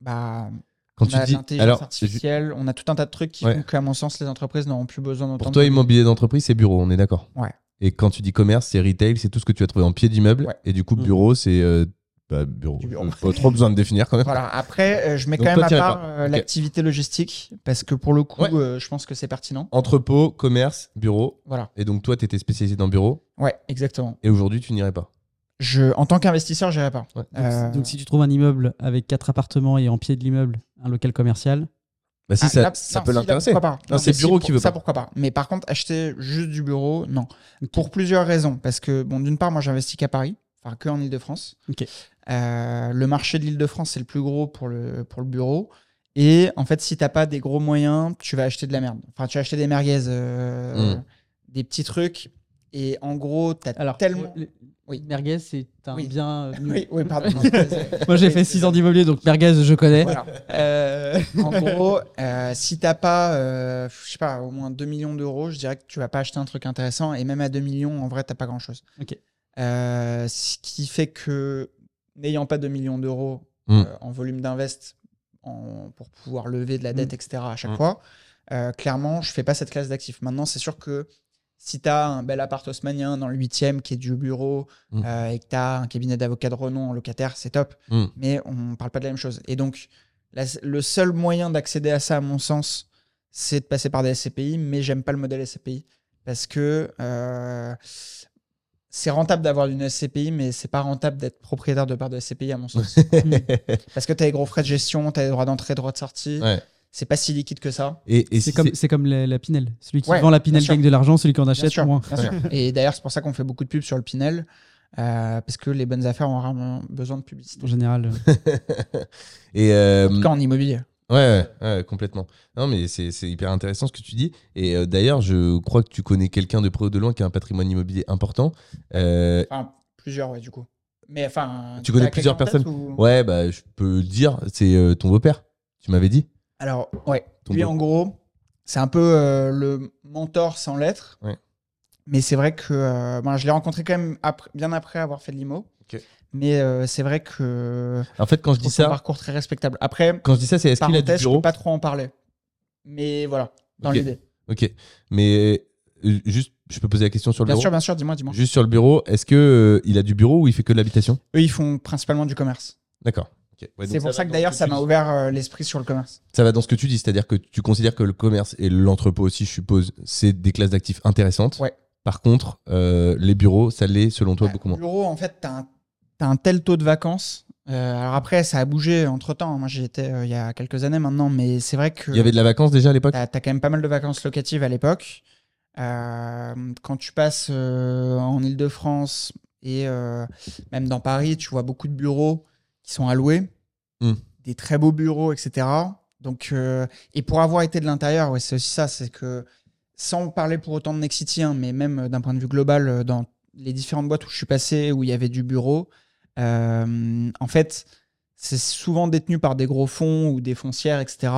bah, Quand on tu a dis. l'intelligence artificielle, on a tout un tas de trucs qui Ouais. font qu'à mon sens, les entreprises n'auront plus besoin d'autant pour toi, mobilier. immobilier d'entreprise, c'est bureau, on est d'accord? Ouais. Et quand tu dis commerce, c'est retail, c'est tout ce que tu as trouvé en pied d'immeuble. Ouais. Et du coup, Mhm. bureau, c'est. euh, bah, bureau. Du bureau. Pas trop besoin de définir quand même. Voilà. Après, euh, je mets Donc quand même à part euh, l'activité logistique parce que pour le coup, Ouais. euh, je pense que c'est pertinent. Entrepôt, commerce, bureau. Voilà. Et donc, toi, tu étais spécialisé dans bureau. Ouais, exactement. Et aujourd'hui, tu n'irais pas. Je, en tant qu'investisseur, j'irai pas. Ouais. Donc, Euh, donc, si tu trouves un immeuble avec quatre appartements et en pied de l'immeuble, un local commercial, Bah, si, Ah, ça, là, ça non, peut l'intéresser. pourquoi pas. Non, c'est le bureau si, qui veut Ça, pas. pourquoi pas. Mais par contre, acheter juste du bureau, non. Pour plusieurs raisons. Parce que, bon, d'une part, moi, j'investis qu'à Paris, enfin, que en Ile-de-France. Euh, le marché de l'Île-de-France, c'est le plus gros pour le, pour le bureau. Et en fait, si t'as pas des gros moyens, tu vas acheter de la merde. Enfin, tu vas acheter des merguez, euh, Mm. des petits trucs. Et en gros, t'as alors tellement. le- Oui. merguez, c'est un Oui. bien. euh. Oui, oui, pardon. Moi, j'ai fait 6 ans d'immobilier, donc merguez, je connais. Voilà. Euh, en gros, euh, si t'as pas, euh, je sais pas, au moins 2 millions d'euros, je dirais que tu vas pas acheter un truc intéressant. Et même à 2 millions, en vrai, t'as pas grand chose. Ok. Euh, ce qui fait que, n'ayant pas 2 millions d'euros Mm. euh, en volume d'invest pour pouvoir lever de la dette, etc., à chaque Mm. fois, euh, clairement, je fais pas cette classe d'actifs. Maintenant, c'est sûr que si tu as un bel appart haussmanien dans le 8e qui est du bureau Mm. et que tu as un cabinet d'avocat de renom en locataire, c'est top Mm. mais on parle pas de la même chose. Et donc, La- le seul moyen d'accéder à ça, à mon sens, c'est de passer par des SCPI, mais j'aime pas le modèle SCPI parce que c'est rentable d'avoir une SCPI, mais c'est pas rentable d'être propriétaire de part de SCPI, à mon sens. parce que tu as les gros frais de gestion, tu as les droits d'entrée, droits de sortie. Ouais. C'est pas si liquide que ça. Et, et C'est si comme, la, la Pinel. Celui qui Ouais, vend la Pinel gagne de l'argent, celui qui en Bien achète sûr, moins. bien sûr. Et d'ailleurs, c'est pour ça qu'on fait beaucoup de pubs sur le Pinel, euh, parce que les bonnes affaires ont rarement besoin de publicité. En général. euh, et euh, En tout cas, en immobilier. Ouais, ouais, ouais, complètement. Non, mais c'est hyper intéressant ce que tu dis. Et euh, d'ailleurs, je crois que tu connais quelqu'un de près ou de loin qui a un patrimoine immobilier important. Euh, Enfin, plusieurs, ouais, du coup. Mais enfin. Tu connais plusieurs personnes ou- ouais, bah, je peux le dire, c'est euh, ton beau-père. Tu m'avais dit Alors, ouais. Ton Lui, en gros, c'est un peu le mentor sans lettres. Ouais. Mais c'est vrai que ben, je l'ai rencontré quand même après- bien après avoir fait de l'IMO. Mais euh, c'est vrai que En fait, quand je je dis ça, parcours très respectable. Après, quand je dis ça, c'est est-ce qu'il a du parenthèse, je bureau peux pas trop en parler. Mais voilà, dans l'idée. Ok. Mais euh, juste, je peux poser la question sur le Bien bureau sûr, bien sûr, dis-moi, dis-moi. Juste sur le bureau, est-ce que euh, il a du bureau ou il fait que de l'habitation? Eux, ils font principalement du commerce. D'accord. Ouais, c'est pour ça que d'ailleurs, ça tu m'a ouvert euh, l'esprit sur le commerce. Ça va dans ce que tu dis, c'est-à-dire que tu considères que le commerce et l'entrepôt aussi, je suppose, c'est des classes d'actifs intéressantes. Ouais. Par contre, euh, les bureaux, ça l'est selon toi Ouais, beaucoup moins. bureau, en fait, t'as un, t'as un tel taux de vacances. Euh, alors après, ça a bougé entre temps. Moi, j'y étais euh, il y a quelques années maintenant, mais c'est vrai que Il y avait de la vacance déjà à l'époque? T'as as quand même pas mal de vacances locatives à l'époque. Euh, quand tu passes en Ile-de-France et même dans Paris, tu vois beaucoup de bureaux qui sont alloués, Hmm. des très beaux bureaux, etc. Donc, et pour avoir été de l'intérieur, ouais, c'est aussi ça, c'est que sans parler pour autant de Nexity, hein, mais même d'un point de vue global, dans les différentes boîtes où je suis passé, où il y avait du bureau, en fait, c'est souvent détenu par des gros fonds ou des foncières, etc.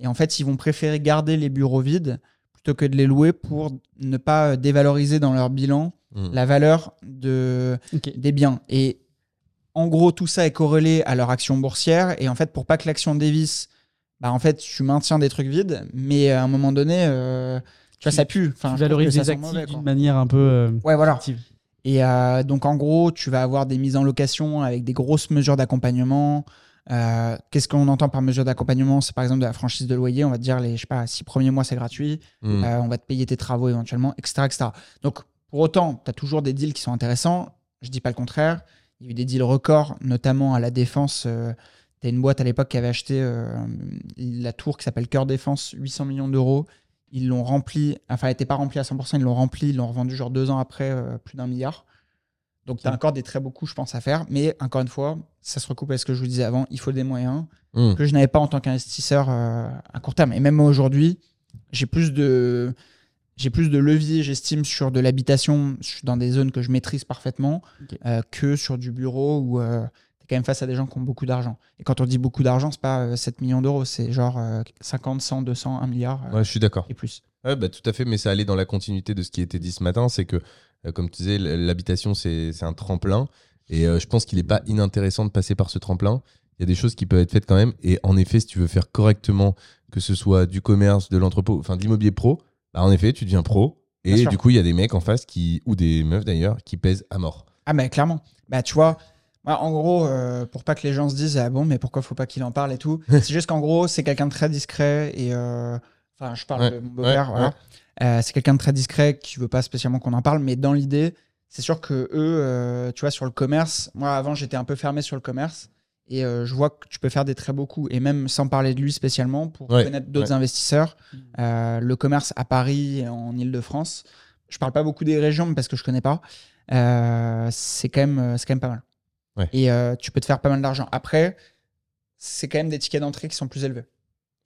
Et en fait, ils vont préférer garder les bureaux vides plutôt que de les louer pour ne pas euh, dévaloriser dans leur bilan Hmm. la valeur de, des biens. Et en gros, tout ça est corrélé à leur action boursière. Et en fait, pour pas que l'action dévisse, bah, en fait, tu maintiens des trucs vides, mais à un moment donné, euh, tu vois, ça pue. Enfin, tu valorises les actifs d'une manière un peu euh, Ouais, voilà. active. Et euh, donc, en gros, tu vas avoir des mises en location avec des grosses mesures d'accompagnement. Euh, Qu'est-ce qu'on entend par mesure d'accompagnement? C'est par exemple de la franchise de loyer. On va te dire les je sais pas, six premiers mois, c'est gratuit. Hmm. Euh, on va te payer tes travaux éventuellement, etc. etc. Donc, pour autant, tu as toujours des deals qui sont intéressants. Je dis pas le contraire. Il y a eu des deals records, notamment à la défense. tu as une boîte à l'époque qui avait acheté la tour qui s'appelle Cœur Défense, 800 millions d'euros. Ils l'ont rempli, enfin, elle n'était pas remplie à 100%, ils l'ont rempli, ils l'ont revendu genre deux ans après, euh, plus d'un milliard. Donc, tu as encore des très beaux coups, je pense, à faire. Mais encore une fois, ça se recoupe avec ce que je vous disais avant. Il faut des moyens Hmm. que je n'avais pas en tant qu'investisseur euh, à court terme. Et même aujourd'hui, j'ai plus de j'ai plus de levier, j'estime, sur de l'habitation dans des zones que je maîtrise parfaitement euh, que sur du bureau où quand même face à des gens qui ont beaucoup d'argent. Et quand on dit beaucoup d'argent, c'est pas euh, 7 millions d'euros, c'est genre euh, 50, 100, 200, 1 milliard euh, Ouais, je suis d'accord. et plus. Ouais, bah, tout à fait, mais ça allait dans la continuité de ce qui était dit ce matin. C'est que, euh, comme tu disais, l'habitation, c'est un tremplin. Et euh, je pense qu'il n'est pas inintéressant de passer par ce tremplin. Il y a des choses qui peuvent être faites quand même. Et en effet, si tu veux faire correctement, que ce soit du commerce, de l'entrepôt, enfin de l'immobilier pro, bah, en effet, tu deviens pro. Et du coup, il y a des mecs en face qui, ou des meufs d'ailleurs, qui pèsent à mort. Ah, mais clairement. Bah, tu vois, moi, en gros, euh, pour pas que les gens se disent, ah bon, mais pourquoi faut pas qu'il en parle et tout, c'est juste qu'en gros, c'est quelqu'un de très discret et. euh, Enfin, je parle Ouais, de mon beau-père, ouais, voilà. Euh, c'est quelqu'un de très discret qui veut pas spécialement qu'on en parle, mais dans l'idée, c'est sûr que eux, euh, tu vois, sur le commerce, moi avant j'étais un peu fermé sur le commerce et euh, je vois que tu peux faire des très beaux coups et même sans parler de lui spécialement pour Ouais, connaître d'autres ouais. investisseurs, Mm. euh, le commerce à Paris et en Ile-de-France, je parle pas beaucoup des régions parce que je connais pas, euh, c'est quand même, c'est quand même pas mal. Ouais. Et euh, tu peux te faire pas mal d'argent. Après, c'est quand même des tickets d'entrée qui sont plus élevés.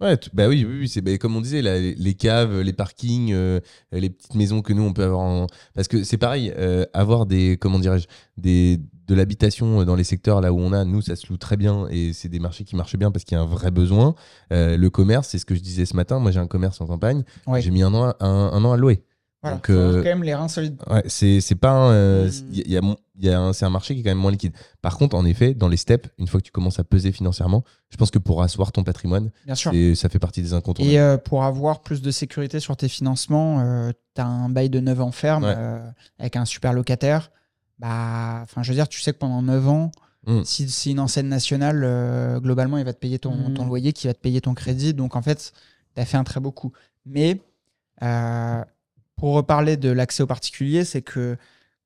Ouais, bah oui, oui, oui, c'est bah, comme on disait, là, les, les caves, les parkings, euh, les petites maisons que nous on peut avoir en... Parce que c'est pareil, euh, avoir des, comment dirais-je, des, de l'habitation dans les secteurs là où on a, nous ça se loue très bien et c'est des marchés qui marchent bien parce qu'il y a un vrai besoin. Euh, le commerce, c'est ce que je disais ce matin, moi j'ai un commerce en campagne, Ouais. j'ai mis un an, à- un, un an à louer. Voilà. Donc, euh, quand même les reins solides. Ouais, c'est c'est pas un, euh, Mm. il y a- il y a mon- il y a un- c'est un marché qui est quand même moins liquide. Par contre, en effet, dans les steps, une fois que tu commences à peser financièrement, je pense que pour asseoir ton patrimoine, Bien sûr. c'est- ça fait partie des incontournables. Et euh, pour avoir plus de sécurité sur tes financements, tu as un bail de 9 ans ferme Ouais. euh, avec un super locataire. Bah, enfin, je veux dire, tu sais que pendant 9 ans, Mm. Si c'est une enseigne nationale, euh, globalement, il va te payer ton, Mm. ton loyer, qui va te payer ton crédit. Donc, en fait, tu as fait un très beau coup. Mais euh, pour reparler de l'accès aux particuliers, c'est que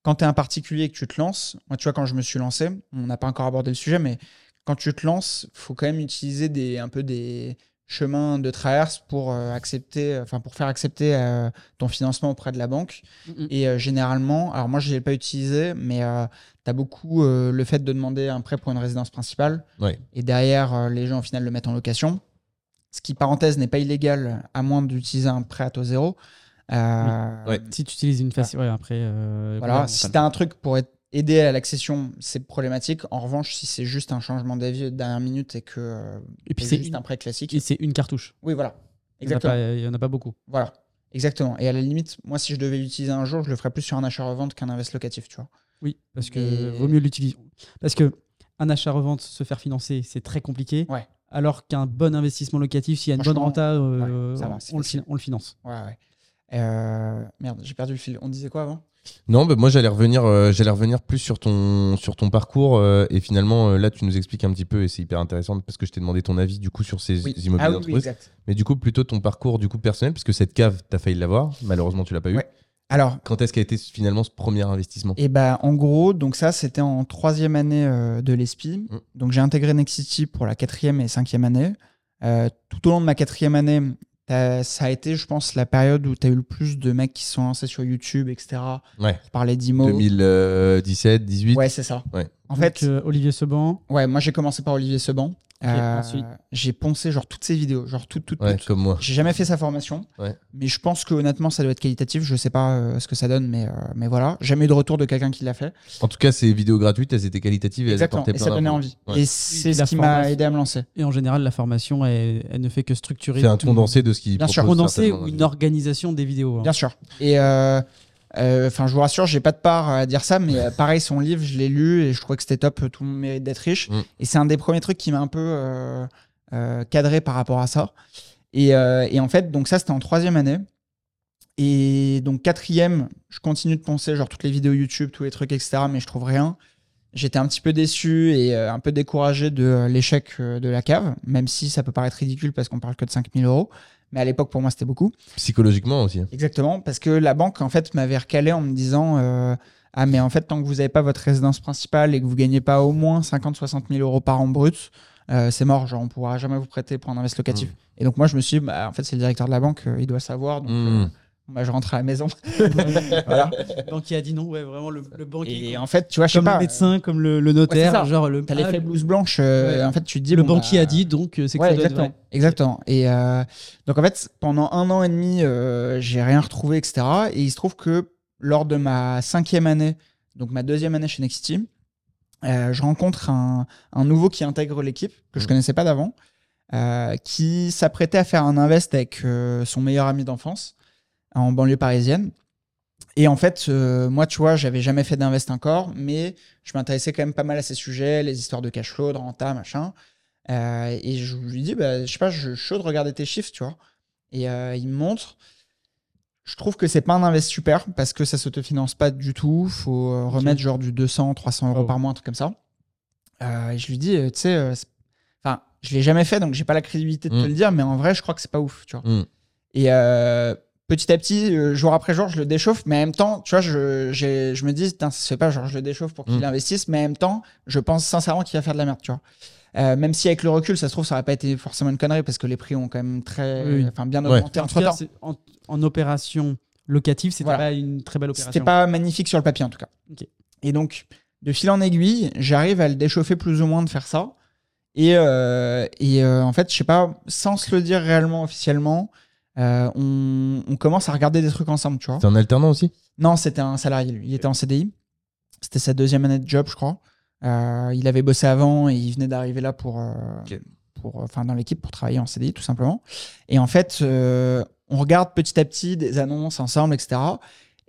quand tu es un particulier et que tu te lances, moi, tu vois, quand je me suis lancé, on n'a pas encore abordé le sujet, mais quand tu te lances, faut quand même utiliser des, un peu des chemins de traverse pour euh, accepter, enfin pour faire accepter euh, ton financement auprès de la banque. Mm, Et euh, généralement, alors moi je ne l'ai pas utilisé, mais tu as beaucoup euh, le fait de demander un prêt pour une résidence principale. Ouais. Et derrière, euh, les gens au final le mettent en location. Ce qui, parenthèse, n'est pas illégal à moins d'utiliser un prêt à taux zéro. Euh, Ouais. Si tu utilises une facile, ouais, après. euh, Voilà, si tu as un truc pour être- aider à l'accession, c'est problématique. En revanche, si c'est juste un changement d'avis de dernière minute et que euh, Et puis c'est c'est juste une, un prêt classique. et c'est une cartouche. Oui, voilà. Exactement. Il y en a pas beaucoup. Voilà. Exactement. Et à la limite, moi, si je devais l'utiliser un jour, je le ferais plus sur un achat-revente qu'un invest locatif, tu vois. Oui, parce que vaut mieux l'utiliser. Parce que un achat-revente, se faire financer, c'est très compliqué. Ouais. Alors qu'un bon investissement locatif, s'il y a une bonne renta, euh, ouais, va, on, le, on le finance. Ouais, ouais. Euh, Merde, j'ai perdu le fil. On disait quoi avant? Non, bah, moi j'allais revenir, euh, j'allais revenir plus sur ton, sur ton parcours euh, et finalement là tu nous expliques un petit peu et c'est hyper intéressant parce que je t'ai demandé ton avis du coup sur ces Oui. immobiliers Ah oui, oui. Mais du coup plutôt ton parcours du coup personnel parce que cette cave t'as failli l'avoir, malheureusement tu l'as pas eu. Ouais. Alors, Quand est-ce qu'a été finalement ce premier investissement? Et bah, en gros, donc ça, c'était en troisième année de l'ESPI. Mm. Donc, j'ai intégré Nexity pour la quatrième et cinquième année. Tout au long de ma quatrième année, ça a été, je pense, la période où tu as eu le plus de mecs qui se sont lancés sur YouTube, etc. Ouais. Pour parler d'IMO. 2017, 18. Ouais, c'est ça. Ouais. En Donc, fait, euh, Olivier Seban, ouais, moi, j'ai commencé par Olivier Seban. Euh, j'ai poncé genre toutes ses vidéos, genre toutes, toutes, Ouais, toutes. comme moi. J'ai jamais fait sa formation, Ouais. mais je pense que honnêtement ça doit être qualitatif. Je sais pas euh, ce que ça donne, mais, euh, mais voilà. Jamais eu de retour de quelqu'un qui l'a fait. En tout cas, ces vidéos gratuites, elles étaient qualitatives et Exactement. elles apportaient Et plein ça donnait envie. Ouais. Et c'est ce qui m'a formation. aidé à me lancer. et en général, la formation, elle, elle ne fait que structurer. C'est un condensé de ce qui Bien sûr. condensé ou une organisation des vidéos. hein. Bien sûr. Et euh, euh, enfin, je vous rassure, j'ai pas de part à dire ça, mais euh, pareil, son livre, je l'ai lu et je trouvais que c'était top. Tout le monde mérite d'être riche. Mm. Et c'est un des premiers trucs qui m'a un peu euh, euh, cadré par rapport à ça. Et, euh, et en fait, donc ça, c'était en troisième année. Et donc quatrième, je continue de penser genre toutes les vidéos YouTube, tous les trucs, etc. Mais je trouve rien. J'étais un petit peu déçu et euh, un peu découragé de euh, l'échec euh, de la cave, même si ça peut paraître ridicule parce qu'on parle que de 5000 euros. Mais à l'époque, pour moi, c'était beaucoup. Psychologiquement aussi. hein. Exactement, parce que la banque en fait m'avait recalé en me disant euh, ah mais en fait tant que vous n'avez pas votre résidence principale et que vous gagnez pas au moins 50-60 000 euros par an brut, euh, c'est mort, genre on pourra jamais vous prêter pour un investissement locatif. Et donc moi je me suis dit bah, en fait c'est le directeur de la banque, euh, il doit savoir, donc Mm. Euh, bah, je rentre à la maison. voilà. Donc il a dit non, ouais, vraiment le, le banquier. Et en fait tu vois je sais comme pas, le médecin, comme le, le Ouais, notaire, ça. genre le. t'as ah, l'effet blouse blanche, euh, Ouais. en fait tu te dis le bon, banquier bah, a dit, donc euh, c'est que Ouais, ça doit être exactement. vrai. Exactement. Et euh, donc en fait, pendant un an et demi, euh, j'ai rien retrouvé, etc. Et il se trouve que lors de ma cinquième année, donc ma deuxième année chez Nexity, euh, je rencontre un, un nouveau qui intègre l'équipe que je Mhm. connaissais pas d'avant, euh, qui s'apprêtait à faire un invest avec euh, son meilleur ami d'enfance en banlieue parisienne. Et en fait, euh, moi, tu vois, j'avais jamais fait d'invest encore, mais je m'intéressais quand même pas mal à ces sujets, les histoires de cash flow, de renta, machin. Euh, et je lui dis, bah, je sais pas, je suis chaud de regarder tes chiffres, tu vois. Et euh, il me montre. Je trouve que c'est pas un invest super parce que ça s'autofinance pas du tout. Faut remettre genre du 200, 300 euros Oh. par mois, un truc comme ça. Et je lui dis, tu sais, enfin, je l'ai jamais fait donc j'ai pas la crédibilité de te Mm. le dire, mais en vrai, je crois que c'est pas ouf, tu vois. Mm. Et petit à petit, euh, jour après jour, je le déchauffe, mais en même temps, tu vois, je, j'ai- je me dis, ça se fait pas, genre, je le déchauffe pour qu'il Mm. investisse, mais en même temps, je pense sincèrement qu'il va faire de la merde, tu vois. Euh, même si avec le recul, ça se trouve, ça aurait pas été forcément une connerie parce que les prix ont quand même très, Oui. enfin, bien augmenté En, tout entre cas, temps. c'est- en, en opération locative, c'était Voilà. pas une très belle opération. C'était pas magnifique sur le papier en tout cas. Et donc, de fil en aiguille, j'arrive à le déchauffer plus ou moins de faire ça. Et, euh, et euh, en fait, je sais pas, sans se le dire réellement officiellement, euh, on, on commence à regarder des trucs ensemble, tu vois. C'est un alternant aussi? Non, c'était un salarié, lui. Il était en CDI. C'était sa deuxième année de job, je crois. Euh, il avait bossé avant et il venait d'arriver là pour, euh, pour, enfin, dans l'équipe pour travailler en CDI, tout simplement. Et en fait, euh, on regarde petit à petit des annonces ensemble, etc.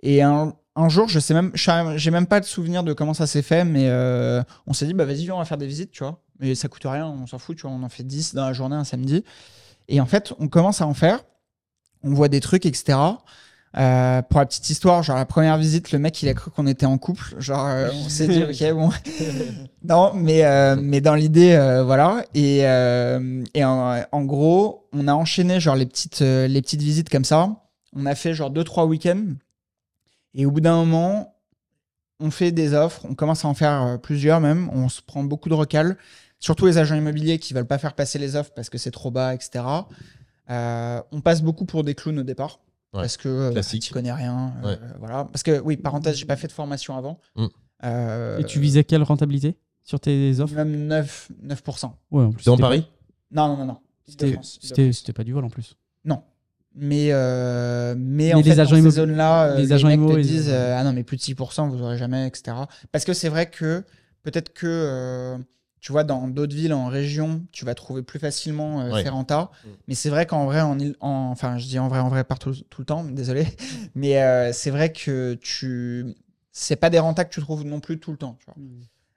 Et un, un jour, je sais même, j'ai même pas de souvenir de comment ça s'est fait, mais euh, on s'est dit, bah vas-y, viens, on va faire des visites, tu vois. Mais ça coûte rien, on s'en fout, tu vois. On en fait 10 dans la journée, un samedi. Et en fait, on commence à en faire. On voit des trucs, etc. Euh, pour la petite histoire, genre la première visite, le mec il a cru qu'on était en couple. Genre euh, on s'est dit ok bon. non mais euh, mais dans l'idée voilà et, et en, en gros on a enchaîné genre les petites les petites visites comme ça. On a fait genre deux trois week-ends et au bout d'un moment on fait des offres, on commence à en faire plusieurs même. On se prend beaucoup de recales, surtout les agents immobiliers qui veulent pas faire passer les offres parce que c'est trop bas etc. Euh, on passe beaucoup pour des clowns au départ. Ouais, Parce que euh, tu connais rien. euh, Ouais. voilà. Parce que, oui, parenthèse, j'ai pas fait de formation avant. Mm. Euh, Et tu visais quelle rentabilité sur tes offres? Même 9, 9%. Ouais, en plus. Dans Paris? Non, non, non, non. C'était pas du vol en plus. Non. Mais, euh, mais, Mais en les fait, agents dans ces zones-là, les les, agents mecs immo, te ils- disent euh, Ah non, mais plus de 6%, vous aurez jamais, etc. Parce que c'est vrai que peut-être que, euh, tu vois, dans d'autres villes, en région, tu vas trouver plus facilement euh, Ouais. ces rentas. Mm. Mais c'est vrai qu'en vrai, en, Île- en- enfin, je dis en vrai, en vrai, partout tout le temps, désolé. Mais euh, c'est vrai que tu. C'est pas des rentas que tu trouves non plus tout le temps. Tu vois.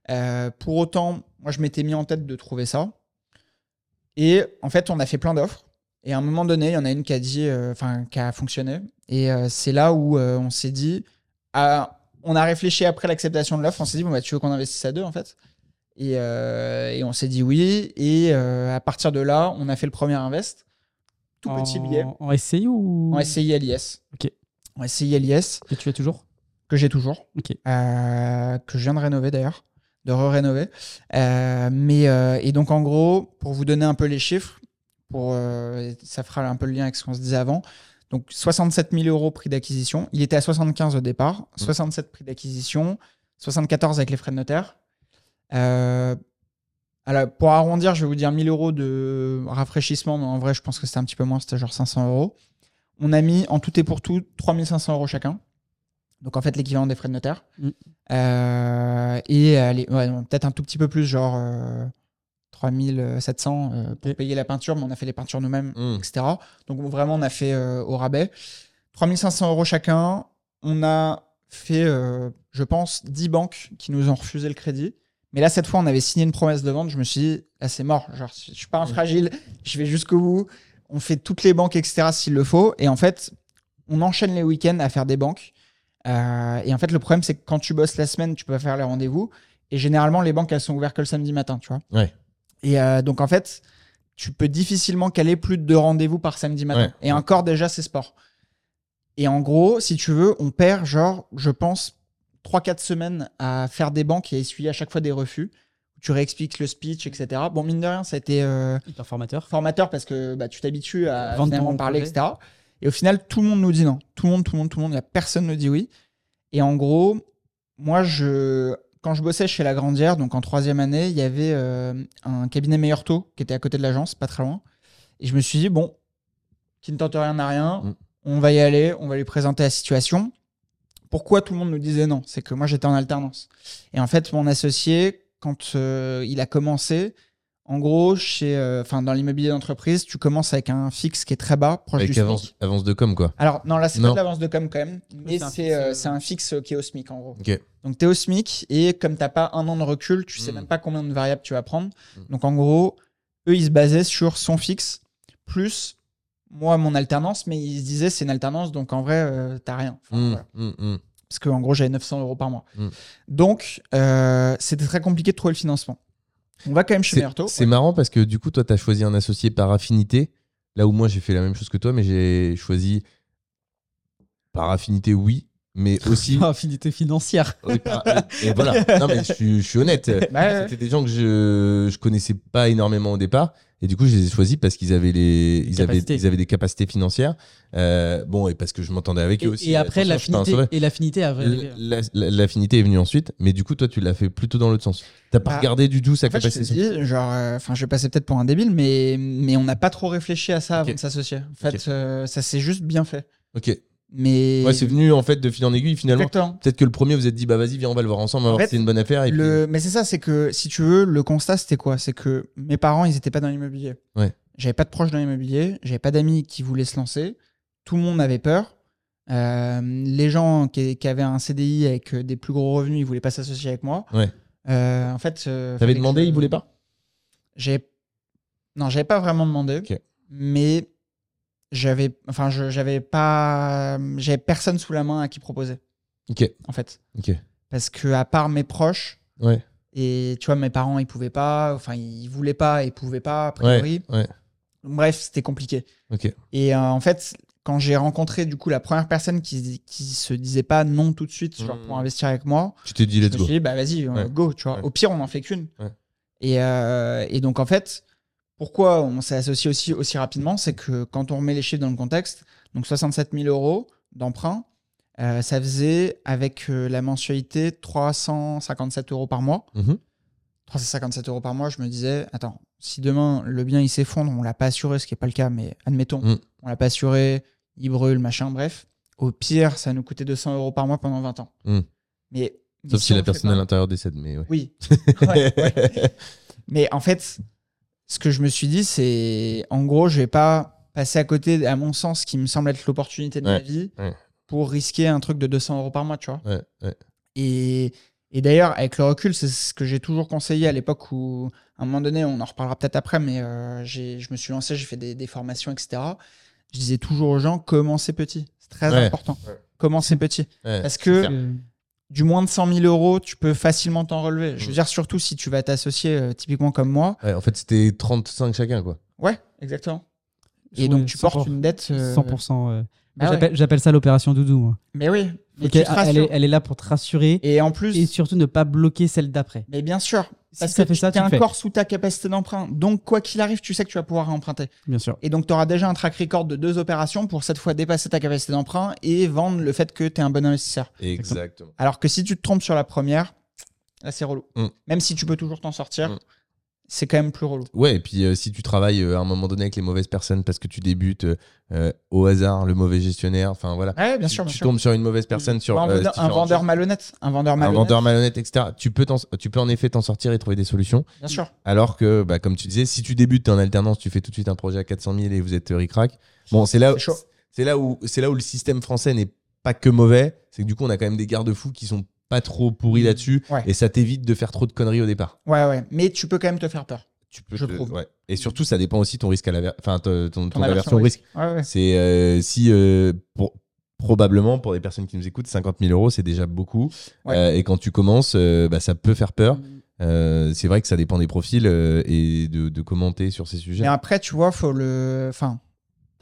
Euh, pour autant, moi, je m'étais mis en tête de trouver ça. Et en fait, on a fait plein d'offres. Et à un moment donné, il y en a une qui a dit, euh, enfin, qui a fonctionné. Et euh, c'est là où euh, on s'est dit, ah, on a réfléchi après l'acceptation de l'offre. On s'est dit, bon, bah, tu veux qu'on investisse à deux, en fait? Et, euh, et on s'est dit oui. Et euh, à partir de là, on a fait le premier invest. Tout petit billet. En SCI ou? En SCI LIS. Ok. En SCI LIS, Que tu as toujours? Que j'ai toujours. Ok. Euh, que je viens de rénover d'ailleurs, de re-rénover. Mais, et donc en gros, pour vous donner un peu les chiffres, pour, ça fera un peu le lien avec ce qu'on se disait avant. Donc 67 000 euros prix d'acquisition. Il était à 75 au départ, 67 prix d'acquisition, 74 avec les frais de notaire. Euh, alors, pour arrondir, je vais vous dire 1000 euros de rafraîchissement, mais en vrai, je pense que c'était un petit peu moins, c'était genre 500 euros. On a mis en tout et pour tout 3500 euros chacun. Donc en fait, l'équivalent des frais de notaire. Mm. Euh, et euh, ouais, peut-être un tout petit peu plus, genre euh, 3700 euh, pour payer la peinture, mais on a fait les peintures nous-mêmes, Mm. etc. Donc vraiment, on a fait euh, au rabais. 3500 euros chacun. On a fait, euh, je pense, 10 banques qui nous ont refusé le crédit. Mais là, cette fois, on avait signé une promesse de vente. Je me suis dit, là, c'est mort. Genre, je suis pas un fragile. Je vais jusqu'au bout. On fait toutes les banques, etc., s'il le faut. Et en fait, on enchaîne les week-ends à faire des banques. Euh, et en fait, le problème, c'est que quand tu bosses la semaine, tu peux pas faire les rendez-vous. Et généralement, les banques, elles sont ouvertes que le samedi matin, tu vois. Ouais. Et euh, donc, en fait, tu peux difficilement caler plus de deux rendez-vous par samedi matin. Ouais. Et encore, déjà, c'est sport. Et en gros, si tu veux, on perd, genre, je pense, 3-4 semaines à faire des banques et à essuyer à chaque fois des refus. Tu réexpliques le speech, etc. Bon, mine de rien, ça a été euh, formateur. formateur parce que bah, tu t'habitues à Vendre finalement ton parler, projet. etc. Et au final, tout le monde nous dit non. Tout le monde, tout le monde, tout le monde. Il n'y a personne ne dit oui. Et en gros, moi, je, quand je bossais chez La Grandière, donc en troisième année, il y avait euh, un cabinet meilleur taux qui était à côté de l'agence, pas très loin. Et je me suis dit, bon, qui ne tente rien n'a rien, Mm. on va y aller, on va lui présenter la situation. Pourquoi tout le monde nous disait non? C'est que moi, j'étais en alternance. Et en fait, mon associé, quand euh, il a commencé, en gros, chez, euh, enfin, dans l'immobilier d'entreprise, tu commences avec un fixe qui est très bas, proche Avec du SMIC. avance, de com, quoi. Alors, non, là, c'est pas de l'avance de com quand même, mais c'est un c'est fixe, euh, euh, un fixe qui est au SMIC en gros. Donc, tu es au SMIC et comme tu pas un an de recul, tu sais Mm. même pas combien de variables tu vas prendre. Mm. Donc, en gros, eux, ils se basaient sur son fixe plus moi, mon alternance, mais ils se disaient c'est une alternance, donc en vrai, euh, t'as rien. Enfin, Mm, voilà. mm, mm. Parce qu'en gros, j'avais 900 euros par mois. Mm. Donc, euh, c'était très compliqué de trouver le financement. On va quand même chez C'est Meilleur c'est marrant parce que du coup, toi, tu as choisi un associé par affinité. Là où moi, j'ai fait la même chose que toi, mais j'ai choisi par affinité, oui, mais aussi. Affinité financière. Par- et voilà. Non, mais je suis, je suis honnête. Bah ouais. C'était des gens que je, je connaissais pas énormément au départ. Et du coup, je les ai choisis parce qu'ils avaient, les, ils avaient, ils avaient des capacités financières. Euh, bon, et parce que je m'entendais avec Et, eux aussi. et après, je l'affinité et l'affinité L'affinité est venue ensuite, mais du coup, toi, tu l'as fait plutôt dans l'autre sens. T'as pas Bah, regardé du tout sa En fait, je capacité. dis, genre, euh, enfin, je vais passer peut-être pour un débile, mais, mais on n'a pas trop réfléchi à ça avant de s'associer. En fait, euh, ça s'est juste bien fait. Ok. Mais Ouais, c'est venu en fait de fil en aiguille finalement. Peut-être que le premier vous êtes dit bah vas-y viens on va le voir ensemble, on va En voir si c'est une bonne affaire. Et Le... Mais c'est ça, c'est que si tu veux, le constat c'était quoi? C'est que mes parents, ils étaient pas dans l'immobilier. Ouais. J'avais pas de proches dans l'immobilier, j'avais pas d'amis qui voulaient se lancer. Tout le monde avait peur. Euh, les gens qui, qui avaient un CDI avec euh, des plus gros revenus, ils voulaient pas s'associer avec moi. Ouais. Euh, en fait, euh, t'avais demandé, je- ils voulaient pas? J'ai non, j'avais pas vraiment demandé, mais j'avais, enfin, je- j'avais pas, j'avais personne sous la main à qui proposer, Ok, en fait, ok. parce que à part mes proches Ouais, et tu vois, mes parents, ils pouvaient pas, enfin, ils voulaient pas, ils pouvaient pas a ouais, priori. ouais. Bref, c'était compliqué. Ok. Et euh, en fait, quand j'ai rencontré du coup la première personne qui, qui se disait pas non tout de suite genre, pour investir avec moi, Tu t'es dit, je let's me go. suis dit, bah vas-y, euh, Ouais. go, tu vois. Ouais. Au pire, on n'en fait qu'une. Ouais. Et, euh, et donc, en fait, pourquoi on s'est associé aussi, aussi rapidement C'est que quand on remet les chiffres dans le contexte, donc 67 000 euros d'emprunt, euh, ça faisait avec euh, la mensualité 357 euros par mois. Mhm. 357 euros par mois, je me disais, attends, si demain le bien il s'effondre, on l'a pas assuré, ce qui n'est pas le cas, mais admettons, Mm. on l'a pas assuré, il brûle, machin, bref. Au pire, ça nous coûtait 200 euros par mois pendant 20 ans. Mm. Mais, Sauf si la personne à l'intérieur décède, mais ouais. Oui. Ouais, ouais. Mais en fait, ce que je me suis dit, c'est en gros, je vais pas passer à côté, à mon sens, ce qui me semble être l'opportunité de ma vie ouais. pour risquer un truc de 200 euros par mois, tu vois. Ouais. Et, et d'ailleurs, avec le recul, c'est ce que j'ai toujours conseillé à l'époque où, à un moment donné, on en reparlera peut-être après, mais euh, j'ai- je me suis lancé, j'ai fait des, des formations, etc. Je disais toujours aux gens, commencez petit. C'est très important. Commencez petit. Parce que. Du moins de 100 000 euros, tu peux facilement t'en relever. Je veux Mm. dire, surtout si tu vas t'associer euh, typiquement comme moi. Ouais, en fait, c'était 35 chacun, quoi. Ouais, exactement. Et donc, tu 100%, portes une dette. euh, 100%. euh. Ouais. J'appelle- ça l'opération doudou. moi. Mais oui, mais te elle, est, elle est là pour te rassurer Et en plus, et surtout ne pas bloquer celle d'après. mais bien sûr, Si ça que fait ça, tu le fais. encore sous ta capacité d'emprunt. Donc, quoi qu'il arrive, tu sais que tu vas pouvoir emprunter. Bien sûr. Et donc, tu auras déjà un track record de deux opérations pour cette fois dépasser ta capacité d'emprunt et vendre le fait que tu es un bon investisseur. Exactement. Alors que si tu te trompes sur la première, là, c'est relou. Mm. Même si tu peux toujours t'en sortir, Mm. C'est quand même plus relou. Ouais, et puis euh, si tu travailles euh, à un moment donné avec les mauvaises personnes parce que tu débutes euh, au hasard, le mauvais gestionnaire, enfin voilà. Ouais, bien tu, sûr, bien tu sûr. tombes sur une mauvaise personne, sur un, vendeur, un différentes vendeur malhonnête. Un vendeur un malhonnête. vendeur malhonnête, etc. Tu peux, tu peux en effet t'en sortir et trouver des solutions. Bien sûr. Alors que, bah, comme tu disais, si tu débutes, t'es en alternance, tu fais tout de suite un projet à 400 000 et vous êtes ric-rac. Bon, c'est là, C'est là où, c'est là où le système français n'est pas que mauvais. C'est que du coup, on a quand même des garde-fous qui sont pas trop pourris là-dessus Ouais. et ça t'évite de faire trop de conneries au départ. Ouais, ouais. Mais tu peux quand même te faire peur. Tu peux Je te- trouve. ouais. Et surtout, ça dépend aussi ton risque à la, enfin, ton, ton, ton aversion au risque. Ouais, ouais. C'est euh, si euh, pour probablement pour des personnes qui nous écoutent, 50 000 euros, c'est déjà beaucoup. Euh, et quand tu commences, bah, ça peut faire peur. Euh, c'est vrai que ça dépend des profils et de, de commenter sur ces sujets. Mais après, tu vois, faut le. Enfin,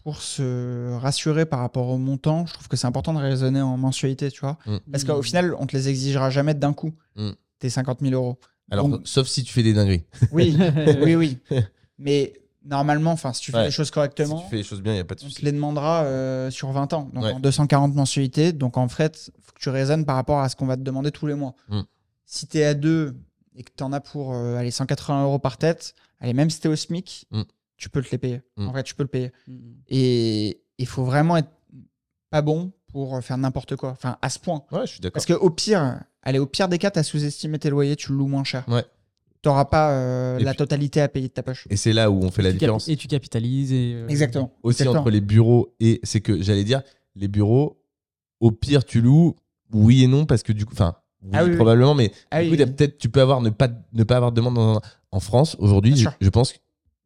pour se rassurer par rapport au montant, je trouve que c'est important de raisonner en mensualité, tu vois. Mm. Parce qu'au final, on te les exigera jamais d'un coup, Mm. tes 50 000 euros. Alors, Donc- sauf si tu fais des dingueries. Oui, oui, oui. Mais normalement, enfin, si tu fais Ouais. les choses Si correctement, tu fais les choses bien, il n'y a pas de on te souci. les demandera euh, sur 20 ans. Donc Ouais. en 240 mensualités. Donc en fait, faut que tu raisonnes par rapport à ce qu'on va te demander tous les mois. Mm. Si tu es à deux et que tu en as pour euh, allez, 180 euros par tête, allez, même si tu es au SMIC. Tu peux te les payer. Mm. En vrai, tu peux le payer. Et il faut vraiment être pas bon pour faire n'importe quoi. Enfin, à ce point. Ouais, je suis d'accord. Parce qu'au pire, allez, au pire des cas, tu as sous-estimé tes loyers, tu le loues moins cher. Ouais. Tu n'auras pas euh, la puis- totalité à payer de ta poche. Et c'est là où on fait la Et différence. Et tu capitalises. Et, euh, Exactement. Aussi Exactement. entre les bureaux et. C'est que j'allais dire, les bureaux, au pire, tu loues, oui et non, parce que du coup. Enfin, oui, Ah oui, oui. probablement, mais Ah du oui, coup, peut-être, tu peux avoir ne pas, ne pas avoir de demande dans un- en France. Aujourd'hui, je, je pense que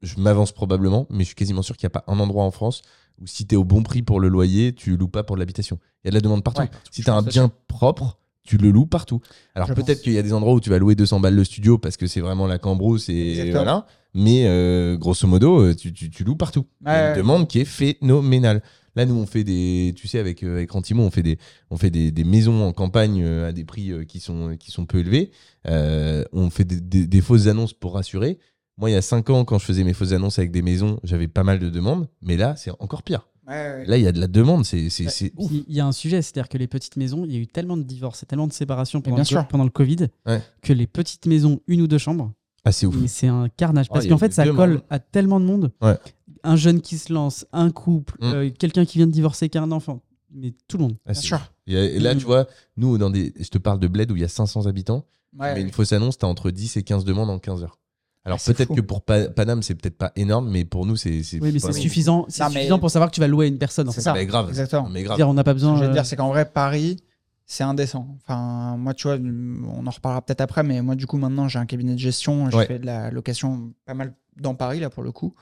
je m'avance probablement, mais je suis quasiment sûr qu'il n'y a pas un endroit en France où si tu es au bon prix pour le loyer, tu loues pas pour de l'habitation. Il y a de la demande partout. Ouais, si tu as un bien propre, tu le loues partout. Alors peut-être qu'il y a des endroits où tu vas louer 200 balles le studio parce que c'est vraiment la cambrousse et Exactement. voilà. Mais euh, grosso modo, euh, tu, tu- tu loues partout. Il y a une ouais. demande qui est phénoménale. Là, nous, on fait des, tu sais, avec, euh, avec Rantimo, on fait des, on fait des, des maisons en campagne euh, à des prix qui sont, qui sont peu élevés. On fait des, des- des fausses annonces pour rassurer. Moi, il y a 5 ans, quand je faisais mes fausses annonces avec des maisons, j'avais pas mal de demandes. Mais là, c'est encore pire. Ouais, ouais. Là, il y a de la demande. C'est, c'est, Ouais. c'est ouf. Puis, Il y a un sujet, c'est-à-dire que les petites maisons, il y a eu tellement de divorces et tellement de séparations pendant, bien le, co- sûr. pendant le Covid Ouais. que les petites maisons, une ou deux chambres, Ah, c'est ouf. mais c'est un carnage. Parce Oh, il y a qu'en fait, ça demandes. colle à tellement de monde. Ouais. Un jeune qui se lance, un couple, Mm. euh, quelqu'un qui vient de divorcer, qui a un enfant. Mais tout le monde. Ah, Bien sûr. Et, et là, tu vois, nous, dans des, je te parle de bled où il y a 500 habitants. Ouais. Mais une fausse annonce, tu as entre 10 et 15 demandes en 15 heures. Alors Ah, peut-être que pour Pa- Paname, c'est peut-être pas énorme, mais pour nous, c'est. c'est Oui, mais c'est suffisant, c'est Non, mais- suffisant pour savoir que tu vas louer à une personne. En C'est ça. Mais grave. Exactement. Mais grave. Dire, on n'a pas Ce que besoin. je veux euh, dire, c'est qu'en vrai, Paris, c'est indécent. Enfin, moi, tu vois, on en reparlera peut-être après, mais moi, du coup, maintenant, j'ai un cabinet de gestion. Je Ouais. fais de la location pas mal dans Paris, là, pour le coup.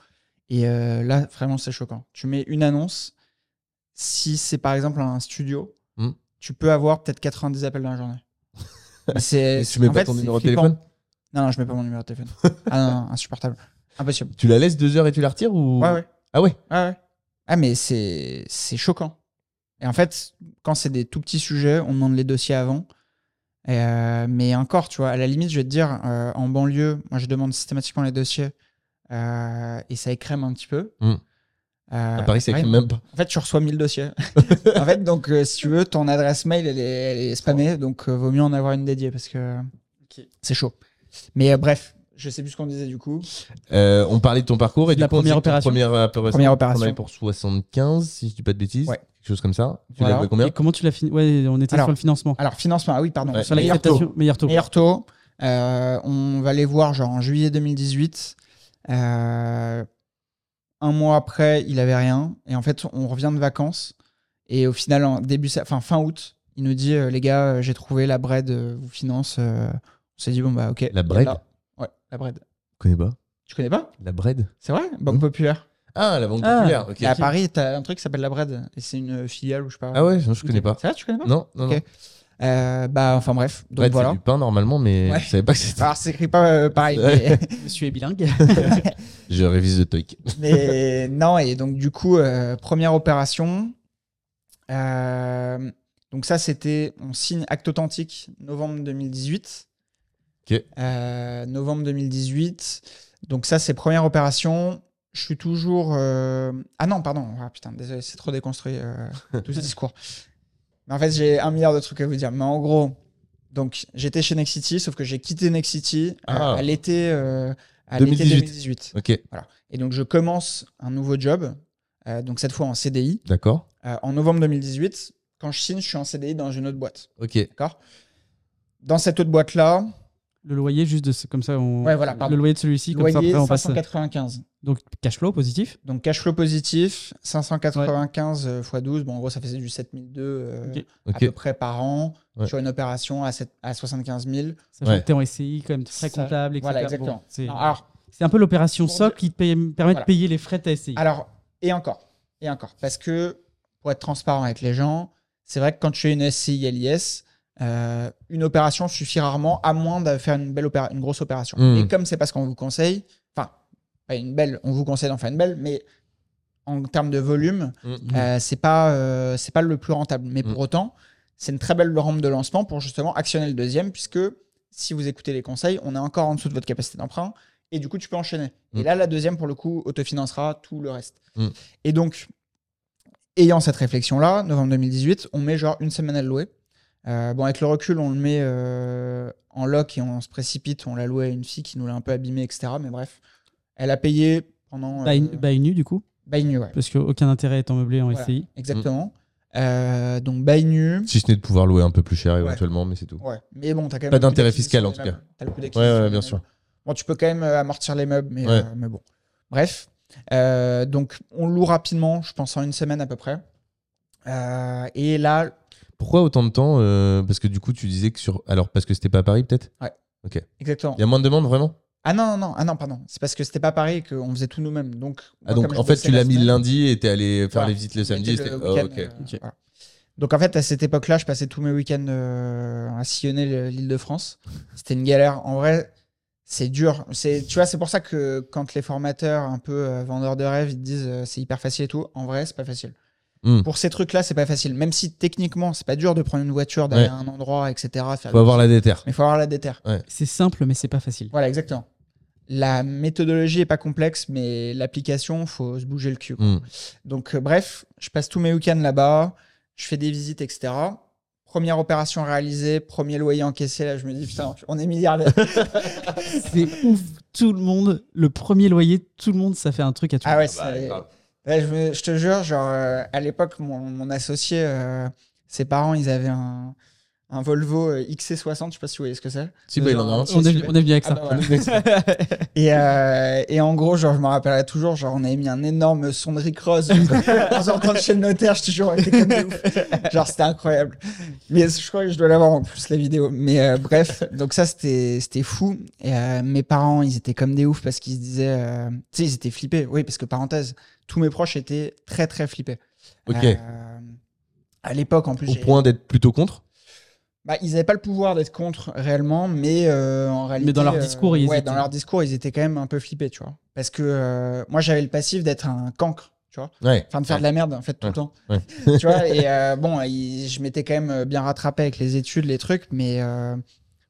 Et euh, là, vraiment, c'est choquant. Tu mets une annonce. Si c'est par exemple un studio, Hmm. tu peux avoir peut-être 90 appels dans la journée. c'est, Et tu mets en pas fait, ton numéro de téléphone? Non, non, je mets pas mon numéro de téléphone. ah non, non, insupportable. Impossible. Tu la laisses deux heures et tu la retires ou? Ouais, ouais. Ah ouais Ouais, ouais. Ah, mais c'est, c'est choquant. Et en fait, quand c'est des tout petits sujets, on demande les dossiers avant. Et, euh, mais encore, tu vois, à la limite, je vais te dire, euh, en banlieue, moi, je demande systématiquement les dossiers euh, et ça écrème un petit peu. Hmm. Euh, À Paris, c'est ouais. même pas. En fait, tu reçois 1000 dossiers. en fait, donc, euh, si tu veux, ton adresse mail, elle est, elle est spammée, donc euh, vaut mieux en avoir une dédiée parce que c'est chaud. Mais euh, bref, je sais plus ce qu'on disait du coup. Euh, on parlait de ton parcours et La du coup, on première ton opération. Première opération. Première opération. On avait pour 75, si je dis pas de bêtises. Ouais. Quelque chose comme ça. Tu Voilà. l'as combien Et comment tu l'as fini? Ouais, on était Alors, sur le financement. Alors, financement, ah oui, pardon. Ouais. sur Meilleur l'acceptation, taux. meilleur taux. Meilleur taux. Euh, on va les voir genre en juillet 2018. Euh, un mois après, il avait rien. Et en fait, on revient de vacances. Et au final, en début, enfin, fin août, il nous dit euh, les gars, euh, j'ai trouvé la bread, euh, vous finance. Euh. on s'est dit bon bah ok. La bread Là. Ouais, la bread. Je connais pas. Tu connais pas La bread C'est vrai Banque Hmm. Populaire. Ah, la banque Ah. populaire. ok. Et à Paris, t'as un truc qui s'appelle la bread. Et c'est une filiale ou je sais pas. Ah ouais, non, je connais pas. C'est vrai, tu connais pas Non, non, non. Euh, bah enfin bref. Donc Bread, voilà. c'est du pain normalement, mais Ouais. je savais pas que c'était. Alors c'est écrit pas euh, pareil. Mais- Monsieur est bilingue. Je révise le TOEIC. Mais non, et donc du coup, euh, première opération. Euh, donc ça, c'était, on signe acte authentique novembre 2018. Euh, novembre 2018. Donc ça, c'est première opération. Je suis toujours... euh, Ah non, pardon. Ah putain, désolé, c'est trop déconstruit euh, tout ce discours. Mais en fait, j'ai un milliard de trucs à vous dire. Mais en gros, donc j'étais chez Nexity, sauf que j'ai quitté Nexity euh, Ah. à l'été euh, à l'été 2018. 2018. Ok, Et donc, je commence un nouveau job, euh, donc cette fois en CDI, d'accord. euh, en novembre 2018. Quand je signe, je suis en CDI dans une autre boîte. Ok. D'accord? Dans cette autre boîte-là, Le loyer, juste de ce- comme ça, on... Ouais, voilà, pardon. le loyer de celui-ci, comme ça après on passe. 595. Donc cash flow positif. Donc, cash flow positif, 595 euh, x 12. Bon, en gros, ça faisait du 7002 euh, à peu près par an Ouais. sur une opération à, sept- à 75 000. Sachant Ouais. que t'es en SCI, quand même très Ça- comptable, etc. Voilà, exactement. Bon, c'est Non, alors, c'est un peu l'opération socle qui te paye- permet Voilà. de payer les frais de ta SCI. Alors, et encore, et encore, parce que pour être transparent avec les gens, c'est vrai que quand tu fais une SCI LIS, euh, une opération suffit rarement, à moins de faire une belle une grosse opération. Mm. Et comme c'est parce qu'on vous conseille, enfin, pas une belle, on vous conseille d'en faire une belle, mais en termes de volume, Mm. euh, c'est pas, euh, c'est pas le plus rentable. Mais pour autant, c'est une très belle rampe de lancement pour justement actionner le deuxième, puisque si vous écoutez les conseils, on est encore en dessous de votre capacité d'emprunt, et du coup, tu peux enchaîner. Et là, la deuxième, pour le coup, autofinancera tout le reste. Et donc, ayant cette réflexion-là, novembre 2018, on met genre une semaine à le louer. Euh, bon, avec le recul, on le met euh, en lock et on se précipite. On l'a loué à une fille qui nous l'a un peu abîmé, etc. Mais bref, elle a payé pendant. Euh, bail nu, du coup, bail nu, ouais. parce qu'aucun intérêt étant meublé en Voilà, SCI. Exactement. Euh, donc, bail nu. Si ce n'est de pouvoir louer un peu plus cher éventuellement, mais c'est tout. Ouais. Mais bon, t'as quand même. Pas d'intérêt fiscal, en tout cas. T'as le coût Ouais, d'acquisition ouais, des bien sûr. Bon, tu peux quand même amortir les meubles, mais, Ouais. euh, mais bon. Bref. Euh, donc, on loue rapidement, je pense en une semaine à peu près. Euh, et là, Pourquoi autant de temps euh, Parce que du coup, tu disais que sur. Alors, parce que c'était pas à Paris, peut-être? Exactement. Il y a moins de demandes, vraiment? Ah non, non, non, ah non, pardon. C'est parce que c'était pas pareil et qu'on faisait tout nous-mêmes. Donc, Ah, moi, donc en fait, tu la l'as mis le lundi et t'es allé faire voilà, les visites le samedi. le oh, ok. euh, Ok. voilà. Donc en fait, à cette époque-là, je passais tous mes week-ends euh, à sillonner le- l'île de France. C'était une galère. En vrai, c'est dur. Tu vois, c'est pour ça que quand les formateurs un peu euh, vendeurs de rêves, ils te disent c'est hyper facile et tout, en vrai, c'est pas facile. Hmm. Pour ces trucs-là, c'est pas facile. Même si techniquement, c'est pas dur de prendre une voiture, d'aller à un endroit, etc. Faire Faut avoir la déterre. Mais il faut avoir la déterre. C'est simple, mais c'est pas facile. Voilà, exactement. La méthodologie est pas complexe, mais l'application, faut se bouger le cul. Hmm. Donc, euh, bref, je passe tous mes week-ends là-bas, je fais des visites, etc. Première opération réalisée, premier loyer encaissé. Là, je me dis, putain, on est milliardaire. C'est ouf. Tout le monde, le premier loyer, tout le monde, ça fait un truc à tout. ah ouais, bah, je, je te jure, genre, euh, à l'époque, mon, mon associé, euh, ses parents, ils avaient un, un Volvo euh, XC60, je sais pas si vous voyez ce que c'est. Si, bah, on, est, venu- on est venu avec Ah ça. bah voilà. Et, euh, et en gros, genre, je me rappellerai toujours, genre, on avait mis un énorme son de Rick Ross en sortant de chez le notaire, je te jure, comme des ouf. Genre, c'était incroyable. Mais je crois que je dois l'avoir en plus, la vidéo. Mais euh, bref, donc ça, c'était c'était fou. Et euh, mes parents, ils étaient comme des oufs parce qu'ils se disaient, euh, tu sais, ils étaient flippés. Oui, parce que parenthèse, tous mes proches étaient très, très flippés. Ok. Euh, à l'époque, en plus, Au point d'être plutôt contre? Bah, ils n'avaient pas le pouvoir d'être contre réellement, mais euh, en réalité. dans leur euh, discours, ils ouais, étaient- dans leur discours, ils étaient quand même un peu flippés, tu vois. Parce que euh, moi, j'avais le passif d'être un cancre, tu vois. Ouais. Enfin, de faire de la merde, en fait, tout le temps. Ouais. tu vois, et euh, bon, il- je m'étais quand même bien rattrapé avec les études, les trucs, mais euh,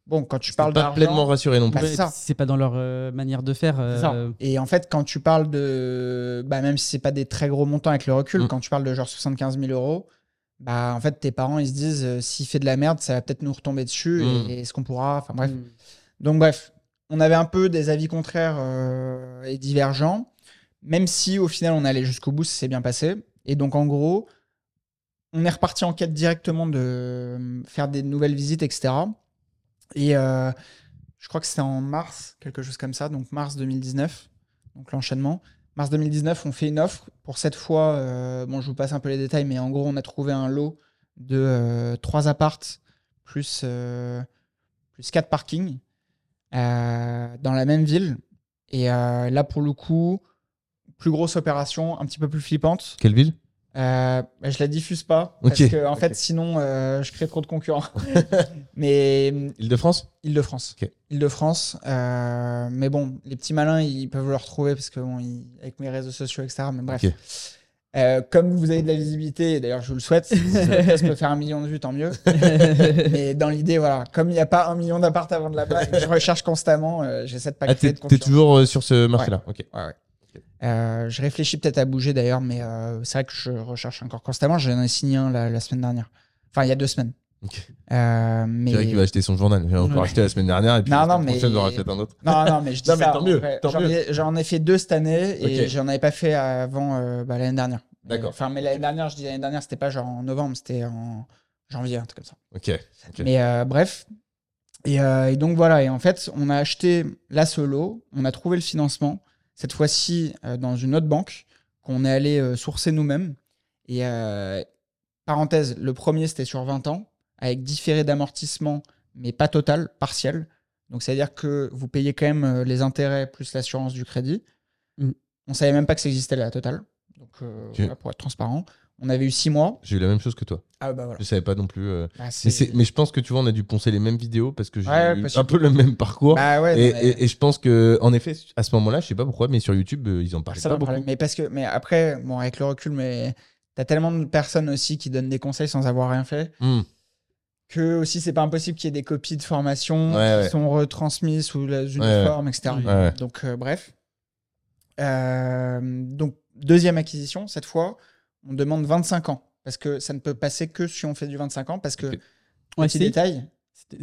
bon, quand tu parles pas d'argent. pleinement rassuré non plus. Bah, c'est pas dans leur euh, manière de faire. Euh, Et en fait, quand tu parles de. Bah, même si c'est pas des très gros montants avec le recul, Mm. quand tu parles de genre 75 000 euros, bah, en fait, tes parents, ils se disent, euh, s'il fait de la merde, ça va peut-être nous retomber dessus, Mm. et est-ce qu'on pourra. Enfin, bref. mm. Donc bref, on avait un peu des avis contraires euh, et divergents, même si au final on allait jusqu'au bout, ça s'est bien passé. Et donc en gros, on est reparti en quête directement de euh, faire des nouvelles visites, etc. Et euh, je crois que c'était en mars, quelque chose comme ça, donc mars 2019, donc l'enchaînement. Mars 2019, on fait une offre. Pour cette fois, euh, bon, je vous passe un peu les détails, mais en gros, on a trouvé un lot de euh, trois appartes plus, euh, plus quatre parkings euh, dans la même ville. Et euh, là, pour le coup, plus grosse opération, un petit peu plus flippante. Quelle ville? Euh, je la diffuse pas parce que en Ok. fait, sinon, euh, je crée trop de concurrents. mais Île-de-France? Île-de-France. Ok. Île-de-France. euh, mais bon, les petits malins, ils peuvent le retrouver parce que bon, ils- avec mes réseaux sociaux, etc. Mais bref. Euh, comme vous avez de la visibilité, d'ailleurs je vous le souhaite, si podcast peut faire un million de vues, tant mieux. Mais dans l'idée, voilà, comme il n'y a pas un million d'appart vendre là-bas, et que je recherche constamment, j'essaie de pas Ah, créer t'es de t'es concurrence. toujours sur ce marché-là. Ok. Ouais, ouais. Euh, je réfléchis peut-être à bouger d'ailleurs, mais euh, c'est vrai que je recherche encore constamment. J'en ai signé un la, la semaine dernière. Enfin, il y a deux semaines. Ok. Euh, mais... C'est vrai qu'il va acheter son journal. J'ai encore Ouais. acheté la semaine dernière et puis Non, non, mais- prochaine, j'en un autre. Non, non, mais je dis Non, mais ça, J'en ai, fait deux cette année et Ok. j'en avais pas fait avant euh, bah, l'année dernière. D'accord. Enfin, mais l'année dernière, je dis l'année dernière, c'était pas genre en novembre, c'était en janvier, un truc comme ça. Ok. Mais bref. Et, et donc voilà, et en fait, on a acheté la solo, on a trouvé le financement, cette fois-ci euh, dans une autre banque, qu'on est allé euh, sourcer nous-mêmes. Et euh, parenthèse, le premier c'était sur 20 ans, avec différé d'amortissement, mais pas total, partiel. Donc c'est-à-dire que vous payez quand même les intérêts plus l'assurance du crédit. Mm. On savait même pas que ça existait la totale. Donc voilà, pour être transparent. On avait eu 6 mois. J'ai eu la même chose que toi. Ah bah voilà. Je savais pas non plus. euh, Bah, Mais, c'est- c'est- mais je pense que tu vois, on a dû poncer les mêmes vidéos parce que j'ai Ouais, eu parce un que- peu le même parcours. Bah ouais, et, non, mais- et- et je pense que, en effet, à ce moment-là, je sais pas pourquoi, mais sur YouTube, euh, ils en parlaient Ça pas va beaucoup. parler. Mais parce que, mais après, bon, avec le recul, mais t'as tellement de personnes aussi qui donnent des conseils sans avoir rien fait Hmm. que aussi c'est pas impossible qu'il y ait des copies de formation Ouais, qui ouais. sont retransmises sous les ouais. uniformes, etc. Ouais, ouais. Donc euh, bref. Euh, donc deuxième acquisition, cette fois, on demande 25 ans parce que ça ne peut passer que si on fait du 25 ans parce que petit détail,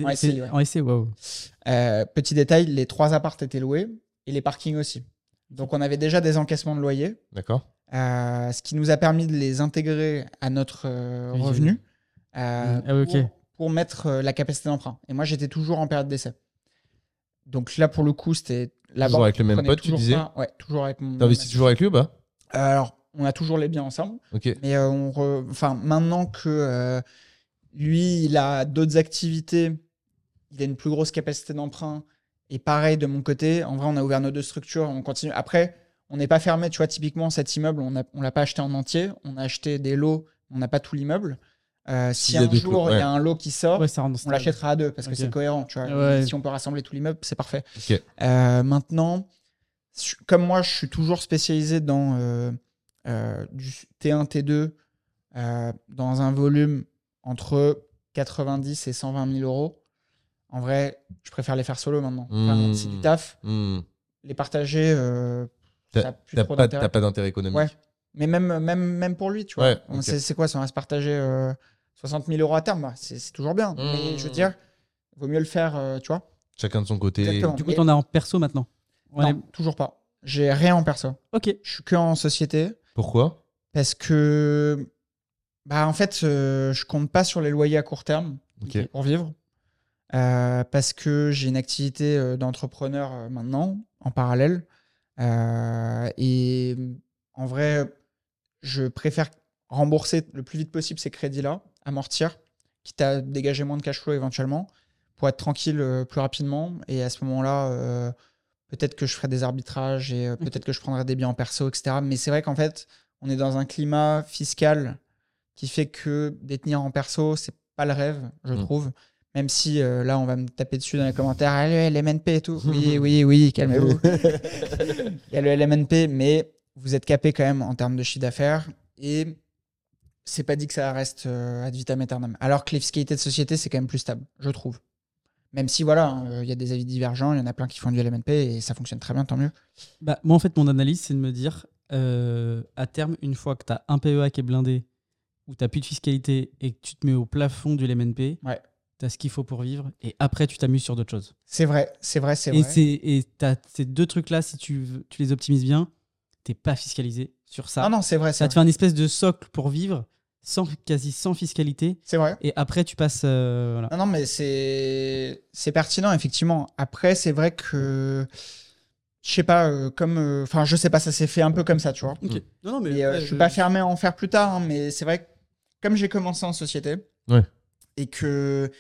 En c'est- SCI, ouais. En SCI, waouh. euh, petit détail, les trois appartes étaient loués et les parkings aussi. Donc on avait déjà des encaissements de loyer. D'accord. Euh, ce qui nous a permis de les intégrer à notre euh, revenu euh, Ah, pour, pour mettre euh, la capacité d'emprunt. Et moi, j'étais toujours en période d'essai. Donc là, pour le coup, c'était la Toujours banque avec le même pote, tu disais pas- Ouais, toujours avec mon. T'investis toujours avec lui ou pas? Euh, Alors, on a toujours les biens ensemble, Ok. mais euh, on re- enfin, maintenant que euh, lui, il a d'autres activités, il a une plus grosse capacité d'emprunt. Et pareil de mon côté, en vrai, on a ouvert nos deux structures, on continue. Après, on n'est pas fermé, tu vois, typiquement, cet immeuble, on ne on l'a pas acheté en entier, on a acheté des lots, on n'a pas tout l'immeuble. Euh, si un jour, il y a un lot qui sort, Ouais, on l'achètera à deux parce que c'est cohérent, tu vois. Ouais. Si on peut rassembler tout l'immeuble, c'est parfait. Euh, maintenant, comme moi, je suis toujours spécialisé dans euh, euh, du T1, T2, euh, dans un volume entre 90 et 120 000 euros. En vrai, je préfère les faire solo maintenant. Enfin, Mmh. c'est du taf. Hmm. Les partager, euh, T'as pas, pas d'intérêt économique. Ouais. Mais même, même, même pour lui, tu vois. Ouais, On- c'est, quoi, ça va se partager euh, 60 000 euros à terme bah, c'est, c'est toujours bien. Mais je veux dire, vaut mieux le faire, euh, tu vois. Chacun de son côté. Exactement. Du coup, t'en as en perso maintenant? On non, est- toujours pas. J'ai rien en perso. Ok. Je suis que en société Pourquoi? Parce que, bah, en fait, euh, je compte pas sur les loyers à court terme. Pour vivre. Euh, parce que j'ai une activité euh, d'entrepreneur euh, maintenant, en parallèle. Et en vrai, je préfère rembourser le plus vite possible ces crédits-là, amortir, quitte à dégager moins de cash flow éventuellement, pour être tranquille plus rapidement. Et à ce moment-là, peut-être que je ferai des arbitrages et euh, peut-être que je prendrai des biens en perso, etc. Mais c'est vrai qu'en fait, on est dans un climat fiscal qui fait que détenir en perso, c'est pas le rêve, je Mm. trouve. Même si euh, là, on va me taper dessus dans les commentaires, ah, le LMNP et tout. Oui, oui, oui, calmez-vous. Il y a le LMNP, mais vous êtes capé quand même en termes de chiffre d'affaires et c'est pas dit que ça reste euh, ad vitam aeternam. Alors que les fiscalités de société, c'est quand même plus stable, je trouve. Même si, voilà, hein, euh, il y a des avis divergents, il y en a plein qui font du LMNP et ça fonctionne très bien, tant mieux. Bah, moi, en fait, mon analyse, c'est de me dire, euh, à terme, une fois que tu as un PEA qui est blindé, où tu n'as plus de fiscalité et que tu te mets au plafond du LMNP, Ouais. tu as ce qu'il faut pour vivre et après, tu t'amuses sur d'autres choses. C'est vrai, c'est vrai, c'est vrai. et t'as ces deux trucs-là, si tu, tu les optimises bien, t'es pas fiscalisé sur ça. Ah non, c'est vrai, c'est ça te fait un espèce de socle pour vivre, sans, quasi sans fiscalité. C'est vrai. Et après, tu passes. euh, voilà. Non, non, mais c'est c'est pertinent, effectivement. Après, c'est vrai que. Je sais pas, euh, comme. euh, Enfin, je sais pas, ça s'est fait un peu comme ça, tu vois. Ok. Non, non, mais. Et, euh, je suis pas fermé à en faire plus tard, hein, mais c'est vrai que comme j'ai commencé en société Ouais. et que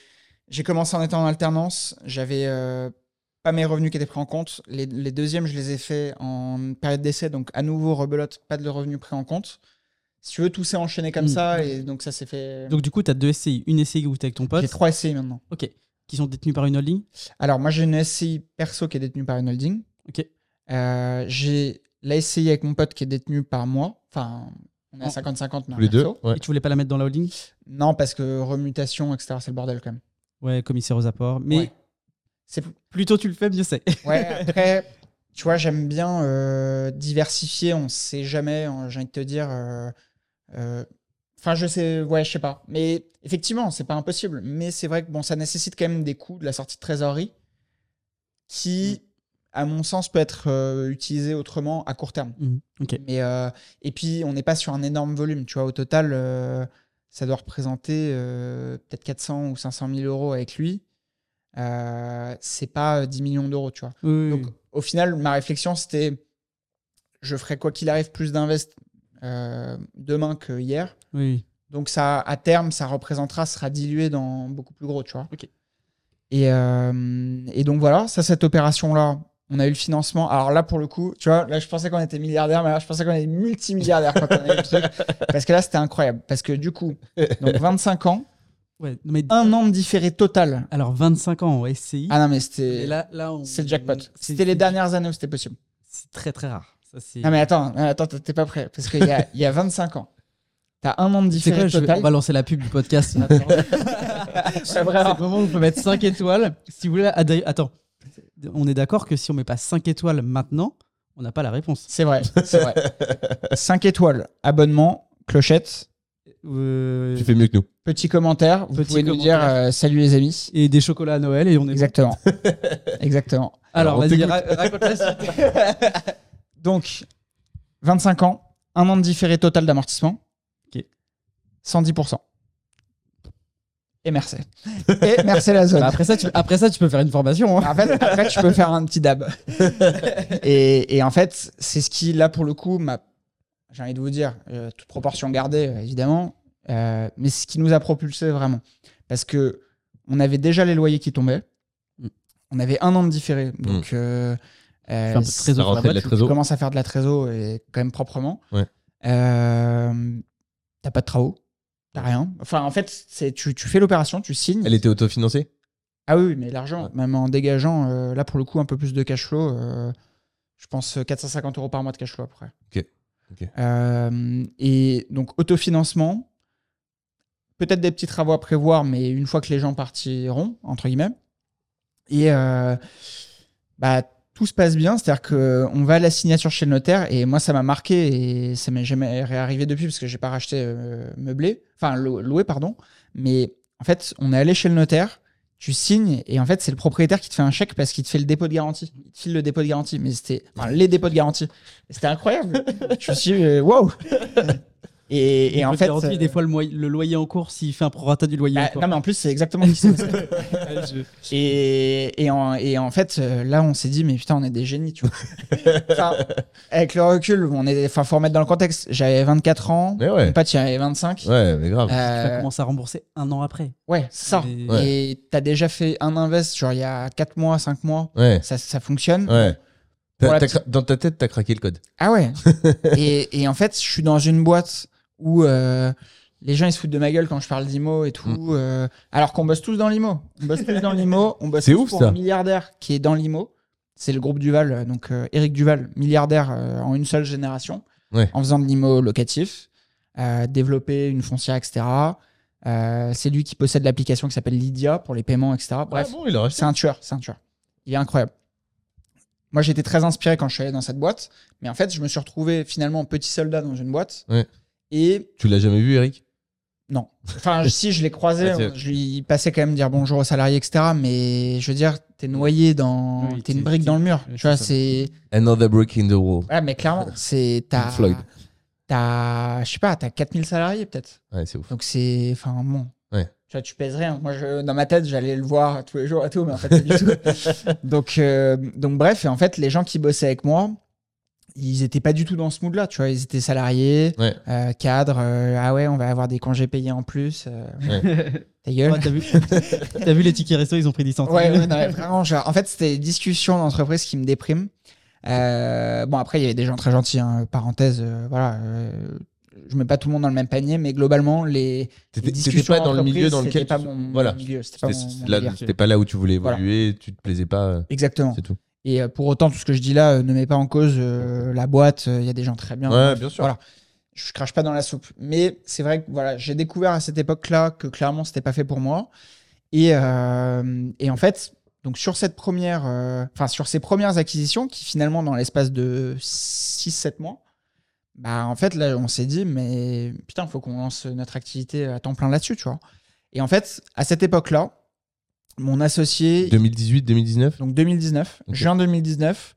j'ai commencé en étant en alternance, j'avais euh, pas mes revenus qui étaient pris en compte. Les, les deuxièmes, je les ai faits en période d'essai, donc à nouveau rebelote, pas de revenus pris en compte. Si tu veux, tout s'est enchaîné comme Mm. ça et donc ça s'est fait. Donc, du coup, tu as deux SCI. Une SCI où tu avec ton pote, J'ai trois SCI maintenant. ok, qui sont détenus par une holding? Alors, moi, j'ai une SCI perso qui est détenue par une holding. Ok. Euh, j'ai la SCI avec mon pote qui est détenue par moi. Enfin, on est à Oh. 50-50, mais les deux ouais. Et tu voulais pas la mettre dans la holding? Non, parce que remutation, etc., c'est le bordel quand même. Ouais, commissaire aux apports. Mais Ouais. C'est plus tôt tu le fais, mieux c'est. Ouais, après, tu vois, j'aime bien euh, diversifier, on sait jamais, hein, j'ai envie de te dire. euh, euh, Enfin, je sais, ouais, je sais pas. Mais effectivement, c'est pas impossible. Mais c'est vrai que bon, ça nécessite quand même des coûts de la sortie de trésorerie qui, à mon sens, peut être euh, utilisé autrement à court terme. Ok. Mais, euh, et puis, on n'est pas sur un énorme volume. Tu vois, au total, euh, ça doit représenter euh, peut-être 400 ou 500 000 euros avec lui. Euh, c'est pas euh, 10 millions d'euros, tu vois. Oui, oui, Donc, au final, ma réflexion, c'était je ferai quoi qu'il arrive plus d'invest euh, demain que hier. oui. Donc, ça, à terme, ça représentera, sera dilué dans beaucoup plus gros, tu vois. Et, euh, et donc, voilà, ça, cette opération-là, on a eu le financement. Alors là, pour le coup, tu vois, là, je pensais qu'on était milliardaire, mais là, je pensais qu'on était multimilliardaire quand on a eu le truc. Parce que là, c'était incroyable. Parce que du coup, donc 25 ans, Ouais, mais un an de différé total. alors 25 ans en SCI. Ah non, mais c'était. là, là, on- C'est le jackpot. C'était les dernières années où c'était possible. C'est très très rare. Ça, c'est. Ah mais attends, attends, t'es pas prêt. Parce qu'il y a, il y a 25 ans, t'as un an de C'est différé quoi, je vais- on va lancer la pub du podcast. C'est vrai. C'est le moment où on peut mettre 5 étoiles. Si vous voulez, attends, on est d'accord que si on met pas 5 étoiles maintenant, on n'a pas la réponse. C'est vrai, c'est vrai. 5 étoiles, abonnement, clochette, Euh, Tu fais mieux que nous. petit commentaire. Vous Petit pouvez nous dire commentaire. euh, salut les amis. Et des chocolats à Noël et on est. Exactement. Exactement. Alors, Alors, on vas-y, ra- raconte la suite. Donc, 25 ans, un an de différé total d'amortissement. Ok. 110%. Et merci. Et merci la zone. Bah, après, ça, tu, après ça, tu peux faire une formation. hein. En fait, après, tu peux faire un petit dab. et, et en fait, c'est ce qui, là, pour le coup, m'a. J'ai envie de vous dire, euh, toute proportion gardée, euh, évidemment, euh, mais ce qui nous a propulsé vraiment. Parce que on avait déjà les loyers qui tombaient. Mm. On avait un an de différé. Donc, euh, euh, un peu de trésor la de tu commences à faire de la trésor et quand même proprement. Ouais. Euh, T'as pas de travaux. T'as rien. Enfin, en fait, c'est tu, tu fais l'opération, tu signes. Elle était autofinancée? Ah oui, oui, mais l'argent, Ouais. même en dégageant, euh, là pour le coup, un peu plus de cash flow, euh, je pense euh, 450 euros par mois de cash flow après. Ok, ok. Euh, et donc, autofinancement, peut-être des petits travaux à prévoir, mais une fois que les gens partiront, entre guillemets. Et euh, bah, tout se passe bien, c'est-à-dire qu'on va à la signature chez le notaire, et moi ça m'a marqué, et ça m'est jamais réarrivé depuis, parce que j'ai pas racheté euh, meublé, enfin lou- loué, pardon. Mais en fait, on est allé chez le notaire, tu signes, et en fait, c'est le propriétaire qui te fait un chèque parce qu'il te fait le dépôt de garantie. Il te file le dépôt de garantie, mais c'était. Enfin, les dépôts de garantie. C'était incroyable. Je me suis dit, euh, wow Et, et en fait. Euh, des fois, le, loyer en cours, s'il fait un prorata du loyer bah, en cours. non, mais en plus, c'est exactement ce qui s'est passé. Et, et, en, et en fait, euh, là, on s'est dit, mais putain, on est des génies, tu vois. Enfin, avec le recul, on est, enfin, faut remettre dans le contexte. J'avais 24 ans, Mais ouais. mon pote, il avait 25. Ouais, mais grave. Tu Euh, commencer à rembourser un an après. ouais, ça. Mais- Ouais. Et t'as déjà fait un invest, genre il y a 4 mois, 5 mois, Ouais, ça, ça fonctionne. ouais. Dans ta tête, t'as craqué le code. Ah ouais. et, et en fait, je suis dans une boîte où euh, les gens ils se foutent de ma gueule quand je parle d'IMO et tout. Mm. euh, alors qu'on bosse tous dans l'IMO. On bosse tous dans l'IMO. On bosse tous ouf, pour ça. un milliardaire qui est dans l'IMO. C'est le groupe Duval, euh, donc euh, Eric Duval, milliardaire euh, en une seule génération, Ouais. en faisant de l'IMO locatif, euh, développer une foncière, etc. Euh, c'est lui qui possède l'application qui s'appelle Lydia pour les paiements, etc. Bref, Ah bon, c'est un tueur, c'est un tueur. Il est incroyable. Moi, j'étais très inspiré quand je suis allé dans cette boîte, mais en fait, je me suis retrouvé finalement petit soldat dans une boîte. Ouais. Et Tu l'as jamais vu, Eric? Non. Enfin, si, je l'ai croisé, Ah, je lui passais quand même dire bonjour aux salariés, etc. Mais je veux dire, t'es noyé dans. Oui, t'es une brique dans le mur. oui, Tu vois, c'est. Another brick in the wall. Ouais, mais clairement, c'est. T'as. Floyd. T'as. Je sais pas, t'as 4000 salariés peut-être. Ouais, c'est ouf. Donc c'est. Enfin, bon. Ouais. Tu vois, tu pèses rien. Moi, je, dans ma tête, j'allais le voir tous les jours et tout, mais en fait, pas du tout. donc, euh, donc, bref, et en fait, les gens qui bossaient avec moi, ils étaient pas du tout dans ce mood-là. Tu vois, ils étaient salariés, Ouais. euh, cadres. euh, ah ouais, on va avoir des congés payés en plus. euh, ta gueule. Ouais, T'as vu, t'as vu les tickets resto, ils ont pris 10 centimes. Ouais, ouais, non, vraiment, genre, en fait, c'était des discussions d'entreprise qui me dépriment. Euh, bon, après, il y avait des gens très gentils, hein, parenthèse, euh, voilà. euh, je mets pas tout le monde dans le même panier, mais globalement, les, les T'étais t'étais discussions pas dans le milieu dans lequel. c'était pas tu- mon, Voilà. milieu, c'était pas C'était mon, mon là- délire. C'était pas là où tu voulais Voilà. évoluer, tu te plaisais pas, Exactement. c'est tout. Et euh, pour autant, tout ce que je dis là euh, ne met pas en cause euh, la boîte. Il y a des gens très bien. Ouais, bien sûr. Voilà. Je crache pas dans la soupe. Mais c'est vrai que voilà, j'ai découvert à cette époque-là que clairement, c'était pas fait pour moi. Et, euh, et en fait, donc sur cette première, euh, enfin sur ces premières acquisitions, qui finalement, dans l'espace de 6-7 mois, bah en fait, là, on s'est dit, mais putain, faut qu'on lance notre activité à temps plein là-dessus, tu vois. Et en fait, à cette époque-là, mon associé, 2018, 2019 donc 2019, Ok. juin 2019.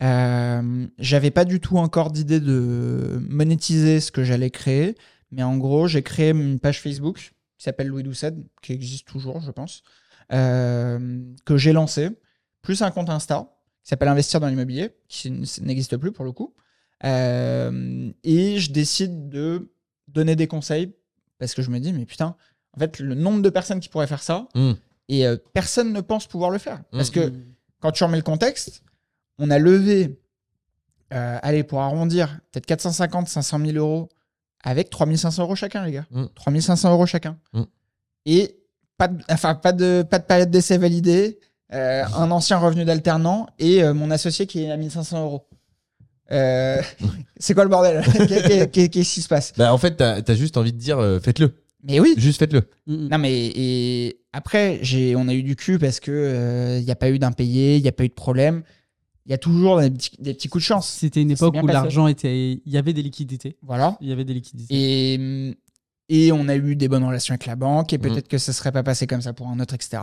Euh, j'avais pas du tout encore d'idée de monétiser ce que j'allais créer, mais en gros, j'ai créé une page Facebook qui s'appelle Louis Doucet, qui existe toujours, je pense, euh, que j'ai lancé, plus un compte Insta qui s'appelle Investir dans l'immobilier, qui n'existe plus pour le coup. Euh, et je décide de donner des conseils parce que je me dis, mais putain, en fait, le nombre de personnes qui pourraient faire ça, Hmm. Et euh, personne ne pense pouvoir le faire. Parce que quand tu remets le contexte, on a levé, euh, allez, pour arrondir, peut-être 450, 500 000 euros avec 3500 euros chacun, les gars. Mm. 3500 euros chacun. Mm. Et pas de, enfin, pas de, pas de période d'essai validée, euh, un ancien revenu d'alternant et mon associé qui est à 1500 euros. C'est quoi le bordel? Qu'est- qu'est- qu'est- Qu'est-ce qui se passe? Bah, en fait, t'as as juste envie de dire faites-le. Mais oui, Juste faites-le. Mm, non mais et après j'ai on a eu du cul parce que il n'y a pas eu d'impayé, il n'y a pas eu de problème. Il y a toujours des petits, des petits coups de chance. C'était une époque où l'argent était. Il y avait des liquidités. Voilà. Il y avait des liquidités. Et et on a eu des bonnes relations avec la banque et Mhm. peut-être que ça serait pas passé comme ça pour un autre etc.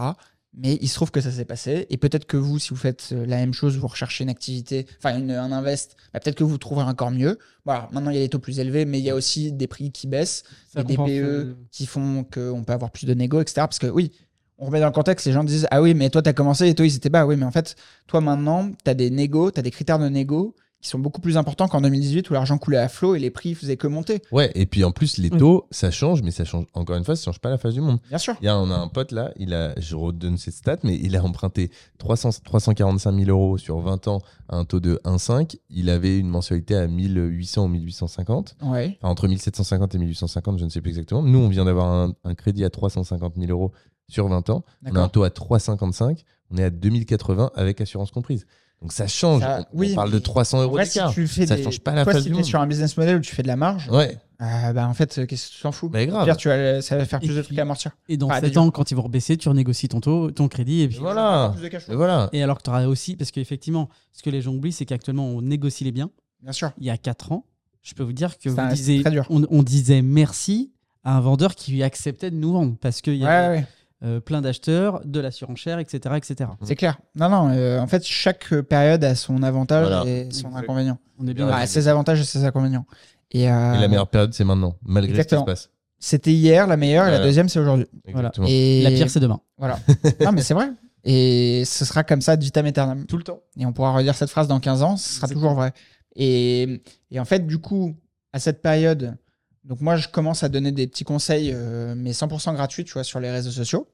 Mais il se trouve que ça s'est passé et peut-être que vous si vous faites euh, la même chose, vous recherchez une activité, enfin un invest, bah, peut-être que vous trouverez encore mieux. Voilà. Maintenant il y a des taux plus élevés, mais il y a aussi des prix qui baissent. Ça et des PE euh, qui font qu'on peut avoir plus de négo, etc. Parce que oui, on remet dans le contexte, les gens disent Ah oui, mais toi, tu as commencé et toi, ils étaient pas. Oui, mais en fait, toi, maintenant, tu as des négos, tu as des critères de négo qui sont beaucoup plus importants qu'en 2018 où l'argent coulait à flot et les prix faisaient que monter. Ouais, et puis en plus, les taux, ça change, mais ça change, encore une fois, ça change pas la face du monde. Bien sûr. Il y a, on a un pote là, il a, je redonne ses stats, mais il a emprunté 300, 345 000 euros sur 20 ans à un taux de 1,5. Il avait une mensualité à 1800 ou 1850. Ouais. Enfin, entre 1750 et 1850, je ne sais plus exactement. Nous, on vient d'avoir un, un crédit à 350 000 euros sur 20 ans. On a un taux à 3,55. On est à 2080 avec assurance comprise. Donc ça change. Ça- on, parle de mais 300 En euros vrai, si tu fais Ça des... change pas la toi, face si du monde. sur un business model où tu fais de la marge, Ouais, euh, bah, en fait, euh, qu'est-ce que tu t'en fous? Bah Au grave. pire, tu vas, ça va faire Et plus de trucs à amortir. Et dans Enfin, 7 déjà. ans, quand ils vont rebaisser, tu renégocies ton taux, ton crédit. Et puis Voilà. Plus de cash. Et voilà. Et alors que tu auras aussi, parce qu'effectivement, ce que les gens oublient, c'est qu'actuellement, on négocie les biens. Bien sûr. Il y a 4 ans, je peux vous dire que vous un- disiez- c'est très dur. On, on disait merci à un vendeur qui acceptait de nous vendre parce qu'il y Ouais, avait ouais. Euh, plein d'acheteurs, de la surenchère, etc. etc. C'est clair. Non, non. euh, en fait, chaque période a son avantage Voilà. et son Exact. inconvénient. On est bien Ouais, Ah, d'accord. ses avantages et ses inconvénients. Et, euh, Et la meilleure période, c'est maintenant, malgré Exactement. ce qui se passe. C'était hier la meilleure et la deuxième c'est aujourd'hui. Voilà. Exactement. Et La pire, c'est demain. Voilà. non, mais c'est vrai. Et ce sera comme ça vitam aeternam. Tout le temps. Et on pourra redire cette phrase dans 15 ans, ce sera toujours vrai. Et, et en fait, du coup, à cette période, donc moi, je commence à donner des petits conseils, euh, mais 100% gratuits, tu vois, sur les réseaux sociaux.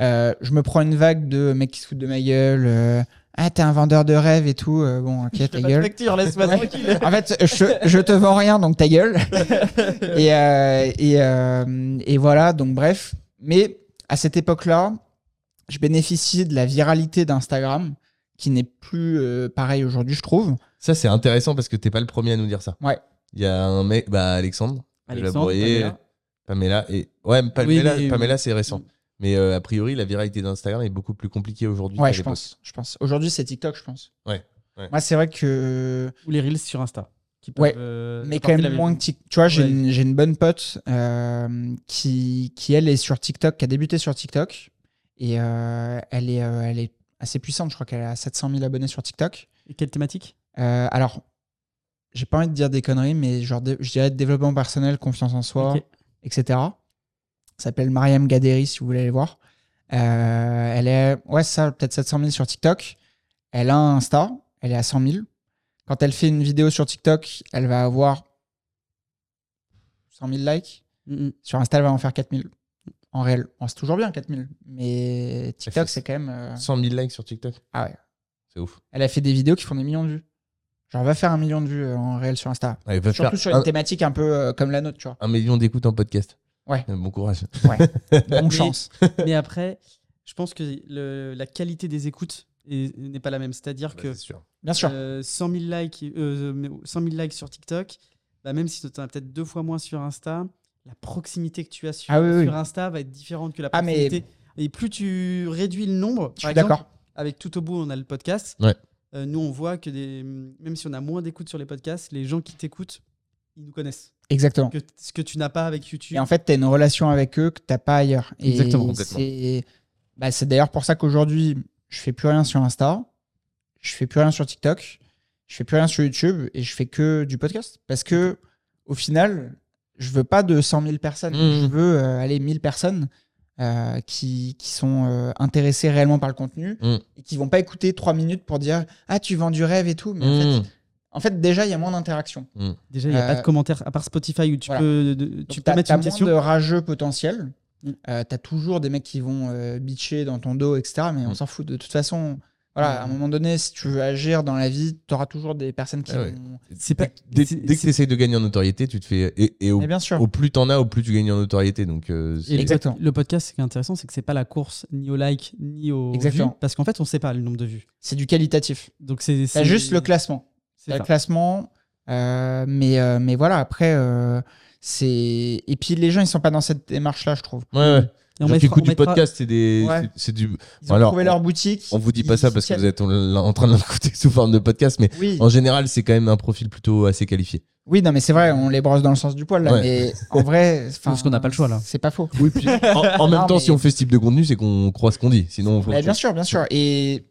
Euh, je me prends une vague de mecs qui se foutent de ma gueule. euh, ah, t'es un vendeur de rêves et tout. euh, bon, ok, ta gueule. Ouais. En fait, je, je te vends rien, donc ta gueule. et, euh, et, euh, et voilà, donc bref. Mais à cette époque-là, je bénéficie de la viralité d'Instagram, qui n'est plus euh, pareil aujourd'hui, je trouve. Ça, c'est intéressant parce que t'es pas le premier à nous dire ça. Ouais. Il y a un mec, bah, Alexandre, Alexandre, Pamela. Pamela, et. Ouais, mais Pamela, Oui, mais- Pamela, c'est récent. Mais euh, a priori, la viralité d'Instagram est beaucoup plus compliquée aujourd'hui. Ouais, je pense. Je pense. Aujourd'hui, c'est TikTok, je pense. Ouais, ouais. Moi, c'est vrai que. Ou les Reels sur Insta. Qui Ouais, euh, Mais quand même moins que. TikTok. Tu vois, j'ai Ouais. une, j'ai une bonne pote euh, qui, qui, elle, est sur TikTok, qui a débuté sur TikTok. Et euh, elle, est, euh, elle est assez puissante. Je crois qu'elle a 700 000 abonnés sur TikTok. Et quelle thématique? Euh, alors, j'ai pas envie de dire des conneries, mais genre, je dirais développement personnel, confiance en soi, etc. Ça s'appelle Mariam Gaderi, si vous voulez aller voir. Euh, elle est, ouais, ça, peut-être 700 000 sur TikTok. Elle a un Insta, elle est à 100 000. Quand elle fait une vidéo sur TikTok, elle va avoir 100 000 likes. Mm, mm. Sur Insta, elle va en faire 4 000. En réel. Bon, c'est toujours bien, 4 000. Mais TikTok, c'est quand même. euh, 100 000 likes sur TikTok. Ah ouais. C'est ouf. Elle a fait des vidéos qui font des millions de vues. Genre, va faire un million de vues euh, en réel sur Insta. Ouais, va Surtout faire sur une un, thématique un peu euh, comme la nôtre, tu vois. un million d'écoutes en podcast. Ouais. Euh, Bon courage. Bonne chance. Mais après, je pense que le- la qualité des écoutes est- n'est pas la même. C'est-à-dire Bah, que sûr. Bien sûr. euh, 100, 000 likes, euh, mais 100 000 likes sur TikTok, bah, même si tu en as peut-être deux fois moins sur Insta, la proximité que tu as sur, Ah oui, oui. sur Insta va être différente que la Ah, mais- proximité. Et plus tu réduis le nombre, Je par suis exemple, avec tout au bout, on a le podcast. Ouais. Euh, nous, on voit que des, même si on a moins d'écoutes sur les podcasts, les gens qui t'écoutent, ils nous connaissent. Exactement. Que, ce que tu n'as pas avec YouTube. Et en fait, tu as une relation avec eux que tu pas ailleurs. Et Exactement. C'est bah, c'est d'ailleurs pour ça qu'aujourd'hui, je fais plus rien sur Insta, je fais plus rien sur TikTok, je fais plus rien sur YouTube et je fais que du podcast. Parce que au final, je veux pas de 100 000 personnes. Mhm. Je veux euh, aller 1000 personnes euh, qui, qui sont euh, intéressées réellement par le contenu Mhm. et qui vont pas écouter 3 minutes pour dire Ah, tu vends du rêve et tout. Mais en, Mmh. fait, en fait, déjà, il y a moins d'interaction. Déjà, il n'y a pas Euh, de commentaires, à part Spotify où tu voilà. peux, de- Donc, tu peux t'as- mettre t'as une question. de rageux potentiels. Mm. Euh, t'as toujours des mecs qui vont euh, bitcher dans ton dos, etc. Mais on Mm. s'en fout. De toute façon, voilà, à un moment donné, si tu veux agir dans la vie, t'auras toujours des personnes qui Ah ouais. vont. C'est pas. Dès, c'est- dès que tu essayes de gagner en notoriété, tu te fais. Et, et au, bien sûr. au plus t'en as, au plus tu gagnes en notoriété. Donc, euh, c'est- Et le, Exactement. le podcast, ce qui est intéressant, c'est que c'est pas la course ni au like ni au Exactement. vues, parce qu'en fait, on sait pas le nombre de vues. C'est du qualitatif. Donc c'est T'as juste le classement. c'est le classement. euh, mais, euh, mais voilà, après, euh, c'est. Et puis les gens, ils sont pas dans cette démarche-là, je trouve. Ouais, ouais. Et on qui mettra- écoutent on du mettra- podcast, c'est des. Ouais. c'est- C'est du. Ils ont Alors, trouvé leur boutique. On vous dit ils- pas ça parce que vous êtes en, en train de l'écouter sous forme de podcast, mais Oui. en général, c'est quand même un profil plutôt assez qualifié. Oui, non, mais c'est vrai, on les brosse dans le sens du poil, là. Ouais. Mais en vrai. Parce qu'on n'a pas le choix, là. C'est pas faux. Oui, puis en, en même Non, temps, mais- si on fait ce type de contenu, c'est qu'on croit ce qu'on dit. Sinon, on fait Bah, bien chose. sûr, bien sûr. Et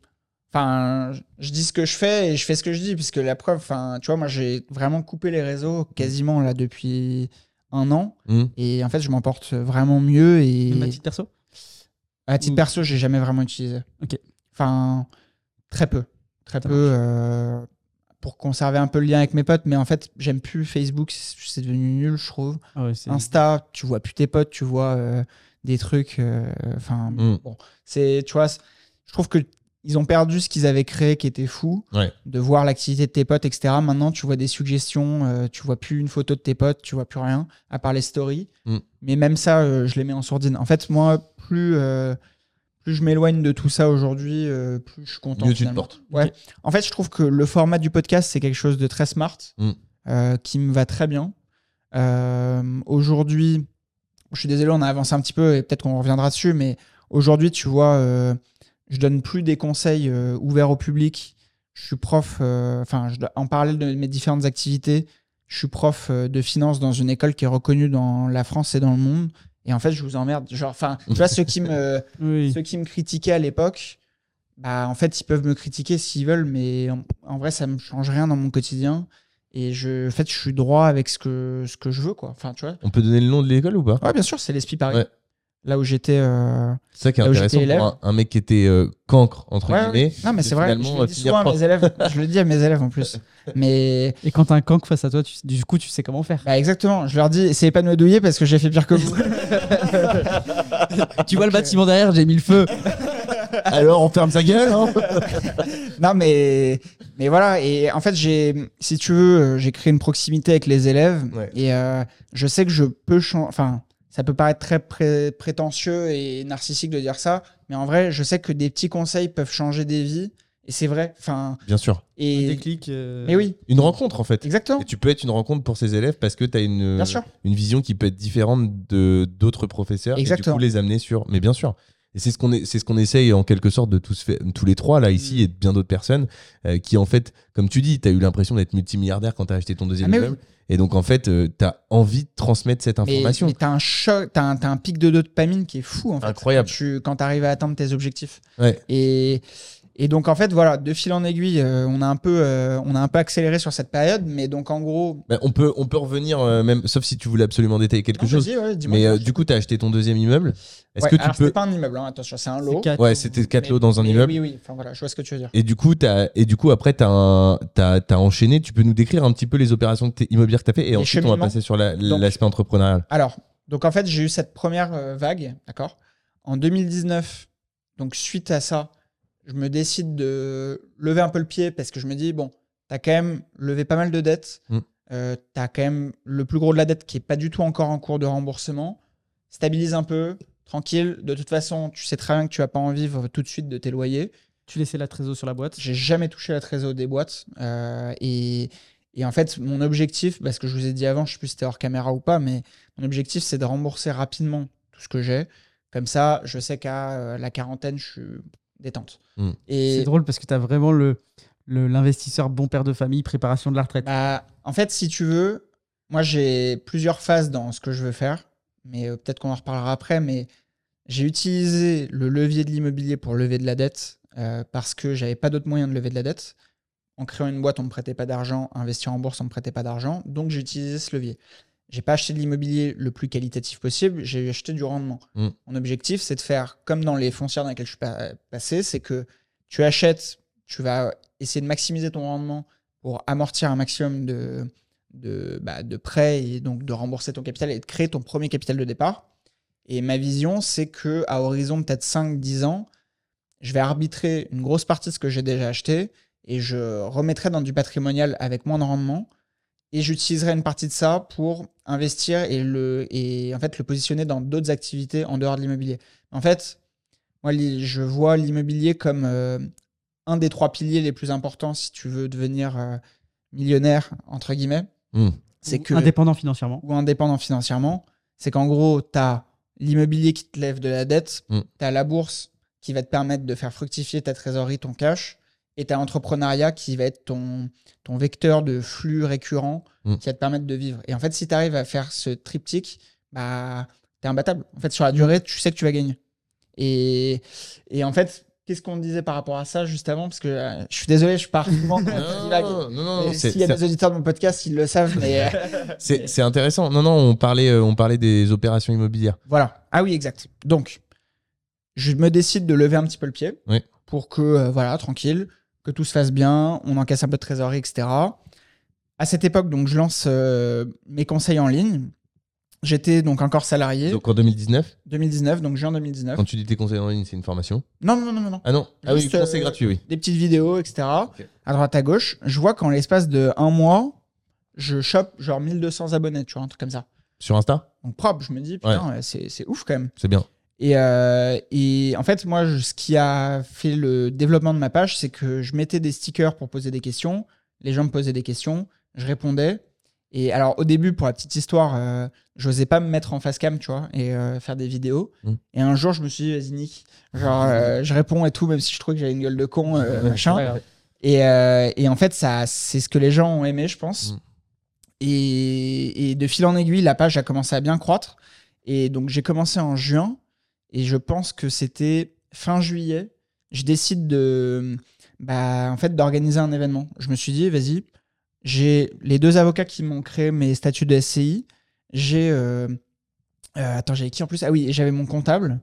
enfin, je- je dis ce que je fais et je fais ce que je dis, puisque la preuve, enfin, tu vois, moi, j'ai vraiment coupé les réseaux quasiment là depuis un an, Hmm. et en fait, je m'en porte vraiment mieux. Et Même à titre perso? À titre Ou- perso, j'ai jamais vraiment utilisé. Ok. Enfin, très peu, très Ça peu. euh, pour conserver un peu le lien avec mes potes, mais en fait, j'aime plus Facebook, c'est devenu nul, je trouve. Ah ouais, Insta, tu vois plus tes potes, tu vois euh, des trucs. euh, Enfin, Mm. bon, c'est, tu vois, je trouve que ils ont perdu ce qu'ils avaient créé, qui était fou, Ouais. de voir l'activité de tes potes, etc. Maintenant, tu vois des suggestions, euh, tu vois plus une photo de tes potes, tu vois plus rien, à part les stories. Mm. Mais même ça, euh, je les mets en sourdine. En fait, moi, plus euh, plus je m'éloigne de tout ça aujourd'hui, euh, plus je suis content. Mieux tu te portes. Ouais. En fait, je trouve que le format du podcast, c'est quelque chose de très smart, Mm. qui me va très bien. Aujourd'hui, je suis désolé, on a avancé un petit peu et peut-être qu'on reviendra dessus, mais aujourd'hui, tu vois, je donne plus des conseils euh, ouverts au public. Je suis prof, euh, enfin, en parallèle de mes différentes activités, je suis prof euh, de finance dans une école qui est reconnue dans la France et dans le monde. Et en fait, je vous emmerde. Genre, enfin, tu vois, ceux qui me, Oui. ceux qui me critiquaient à l'époque, bah, en fait, ils peuvent me critiquer s'ils veulent, mais en, en vrai, ça me change rien dans mon quotidien. Et je, en fait, je suis droit avec ce que, ce que je veux, quoi. Enfin, tu vois. On peut donner le nom de l'école ou pas? Ouais, bien sûr, c'est l'ESPI Paris. Ouais. Là où j'étais. euh, C'est ça qui est intéressant j'étais pour un, un mec qui était euh, cancre, entre ouais, guillemets. Non, mais c'est vrai. Je le euh, dis souvent à mes élèves. Je le dis à mes élèves en plus. Mais Et quand t'as un canc face à toi, tu- du coup, tu sais comment faire. bah, exactement. Je leur dis, essayez pas de me douiller parce que j'ai fait pire que vous. tu vois le bâtiment derrière, j'ai mis le feu. Alors, on ferme sa gueule hein non, mais mais voilà. Et en fait, j'ai, si tu veux, j'ai créé une proximité avec les élèves. Ouais. Et euh, je sais que je peux changer. Enfin, ça peut paraître très pré- prétentieux et narcissique de dire ça, mais en vrai, je sais que des petits conseils peuvent changer des vies. Et c'est vrai. Enfin, Bien sûr. et déclic. euh, mais oui, Une rencontre, en fait. exactement. Et tu peux être une rencontre pour ces élèves parce que tu as une, Bien sûr. une vision qui peut être différente de d'autres professeurs Exactement. et du coup les amener sur. Mais bien sûr. Et c'est ce qu'on est, c'est ce qu'on essaye en quelque sorte de tous faire, tous les trois là ici Mm. et de bien d'autres personnes euh, qui en fait, comme tu dis, tu as eu l'impression d'être multimilliardaire quand tu as acheté ton deuxième Ah, mais oui. Et donc en fait, tu as envie de transmettre cette Mais, information. mais t'as un choc, t'as un, t'as un pic de dopamine qui est fou en fait. Incroyable. Quand tu quand arrives à atteindre tes objectifs. Ouais. Et, et donc en fait voilà, de fil en aiguille, euh, on a un peu euh, on a un peu accéléré sur cette période, mais donc en gros. Bah, on peut on peut revenir euh, même sauf si tu voulais absolument détailler quelque Non, chose. ouais. Mais du coup, tu as acheté ton deuxième immeuble. Est-ce Ouais, que tu alors, peux pas un immeuble, hein, attention, c'est un lot. Ouais, c'était quatre Mais- lots dans un immeuble. Oui, oui. Enfin voilà, je vois ce que tu veux dire. Et du coup, et du coup après, tu as, as, enchaîné. Tu peux nous décrire un petit peu les opérations immobilières que tu as fait et Les ensuite on va passer sur la- l'aspect entrepreneurial. Alors, donc en fait, j'ai eu cette première vague, d'accord? En 2019, donc suite à ça, je me décide de lever un peu le pied parce que je me dis, bon, tu as quand même levé pas mal de dettes, Mm. euh, tu as quand même le plus gros de la dette qui est pas du tout encore en cours de remboursement, stabilise un peu, tranquille, de toute façon, tu sais très bien que tu vas pas en vivre tout de suite de tes loyers. Tu laissais la trésor sur la boîte. J'ai jamais touché la trésor des boîtes. euh, et, et en fait, mon objectif, parce que je vous ai dit avant, je sais plus si c'était hors caméra ou pas, mais mon objectif, c'est de rembourser rapidement tout ce que j'ai. Comme ça, je sais qu'à euh, la quarantaine, je suis détente. Mm. Et C'est drôle parce que tu as vraiment le le- l'investisseur bon père de famille, préparation de la retraite. bah, en fait, si tu veux, moi, j'ai plusieurs phases dans ce que je veux faire. Mais euh, peut-être qu'on en reparlera après. Mais j'ai utilisé le levier de l'immobilier pour lever de la dette euh, parce que j'avais pas d'autre moyen de lever de la dette. En créant une boîte, on me prêtait pas d'argent. Investir en bourse, on me prêtait pas d'argent. Donc, j'ai utilisé ce levier. J'ai pas acheté de l'immobilier le plus qualitatif possible. J'ai acheté du rendement. Mm. Mon objectif, c'est de faire comme dans les foncières dans lesquelles je suis pa- passé, c'est que tu achètes, tu vas essayer de maximiser ton rendement pour amortir un maximum de, de, bah, de prêts et donc de rembourser ton capital et de créer ton premier capital de départ. Et ma vision, c'est que à horizon peut-être 5-10 ans, je vais arbitrer une grosse partie de ce que j'ai déjà acheté et je remettrai dans du patrimonial avec moins de rendement et j'utiliserai une partie de ça pour investir et, le, et en fait le positionner dans d'autres activités en dehors de l'immobilier. En fait, moi, je vois l'immobilier comme euh, un des trois piliers les plus importants si tu veux devenir euh, millionnaire, entre guillemets. Mm. C'est que indépendant financièrement. ou indépendant financièrement, c'est qu'en gros, tu as l'immobilier qui te lève de la dette, Mm. tu as la bourse qui va te permettre de faire fructifier ta trésorerie, ton cash, et tu as l'entrepreneuriat qui va être ton, ton vecteur de flux récurrent Mm. qui va te permettre de vivre. Et en fait, si tu arrives à faire ce triptyque, bah, tu es imbattable. En fait, sur la durée, tu sais que tu vas gagner. Et, et en fait, qu'est-ce qu'on disait par rapport à ça juste avant? Parce que euh, je suis désolé, je pars souvent. Non, non, non, S'il y a des auditeurs de mon podcast, ils le savent, mais euh, c'est intéressant. Non, non, on parlait, euh, on parlait des opérations immobilières. Voilà. Ah oui, exact. Donc, je me décide de lever un petit peu le pied Oui. pour que, euh, voilà, tranquille, que tout se fasse bien, on encaisse un peu de trésorerie, etc. À cette époque, donc, je lance euh, mes conseils en ligne. J'étais donc encore salarié. Donc en 2019, 2019, donc juin 2019. quand tu dis tes conseils en ligne, c'est une formation. Non, non, non, non, non. Ah non, ah oui, conseil euh, gratuit, oui. Des petites vidéos, etc. À droite, à gauche. Je vois qu'en l'espace de un mois, je chope genre 1200 abonnés, tu vois, un truc comme ça. Sur Insta, Donc propre, je me dis, putain, c'est ouf quand même. c'est bien. Et, euh, et en fait, moi, je- ce qui a fait le développement de ma page, c'est que je mettais des stickers pour poser des questions. Les gens me posaient des questions, je répondais. Et alors, au début, pour la petite histoire, euh, j'osais pas me mettre en face cam, tu vois, et euh, faire des vidéos. Mm. Et un jour, je me suis dit, vas-y, Nick, genre, euh, je réponds et tout, même si je trouvais que j'avais une gueule de con, euh, machin. Ouais, ouais. Et, euh, et en fait, ça, c'est ce que les gens ont aimé, je pense. Mm. Et, et de fil en aiguille, la page a commencé à bien croître. Et donc, j'ai commencé en juin. Et je pense que c'était fin juillet. Je décide de, bah, en fait, d'organiser un événement. Je me suis dit, vas-y, j'ai les deux avocats qui m'ont créé mes statuts de SCI. J'ai. euh, euh, attends, j'avais qui en plus? Ah oui, j'avais mon comptable.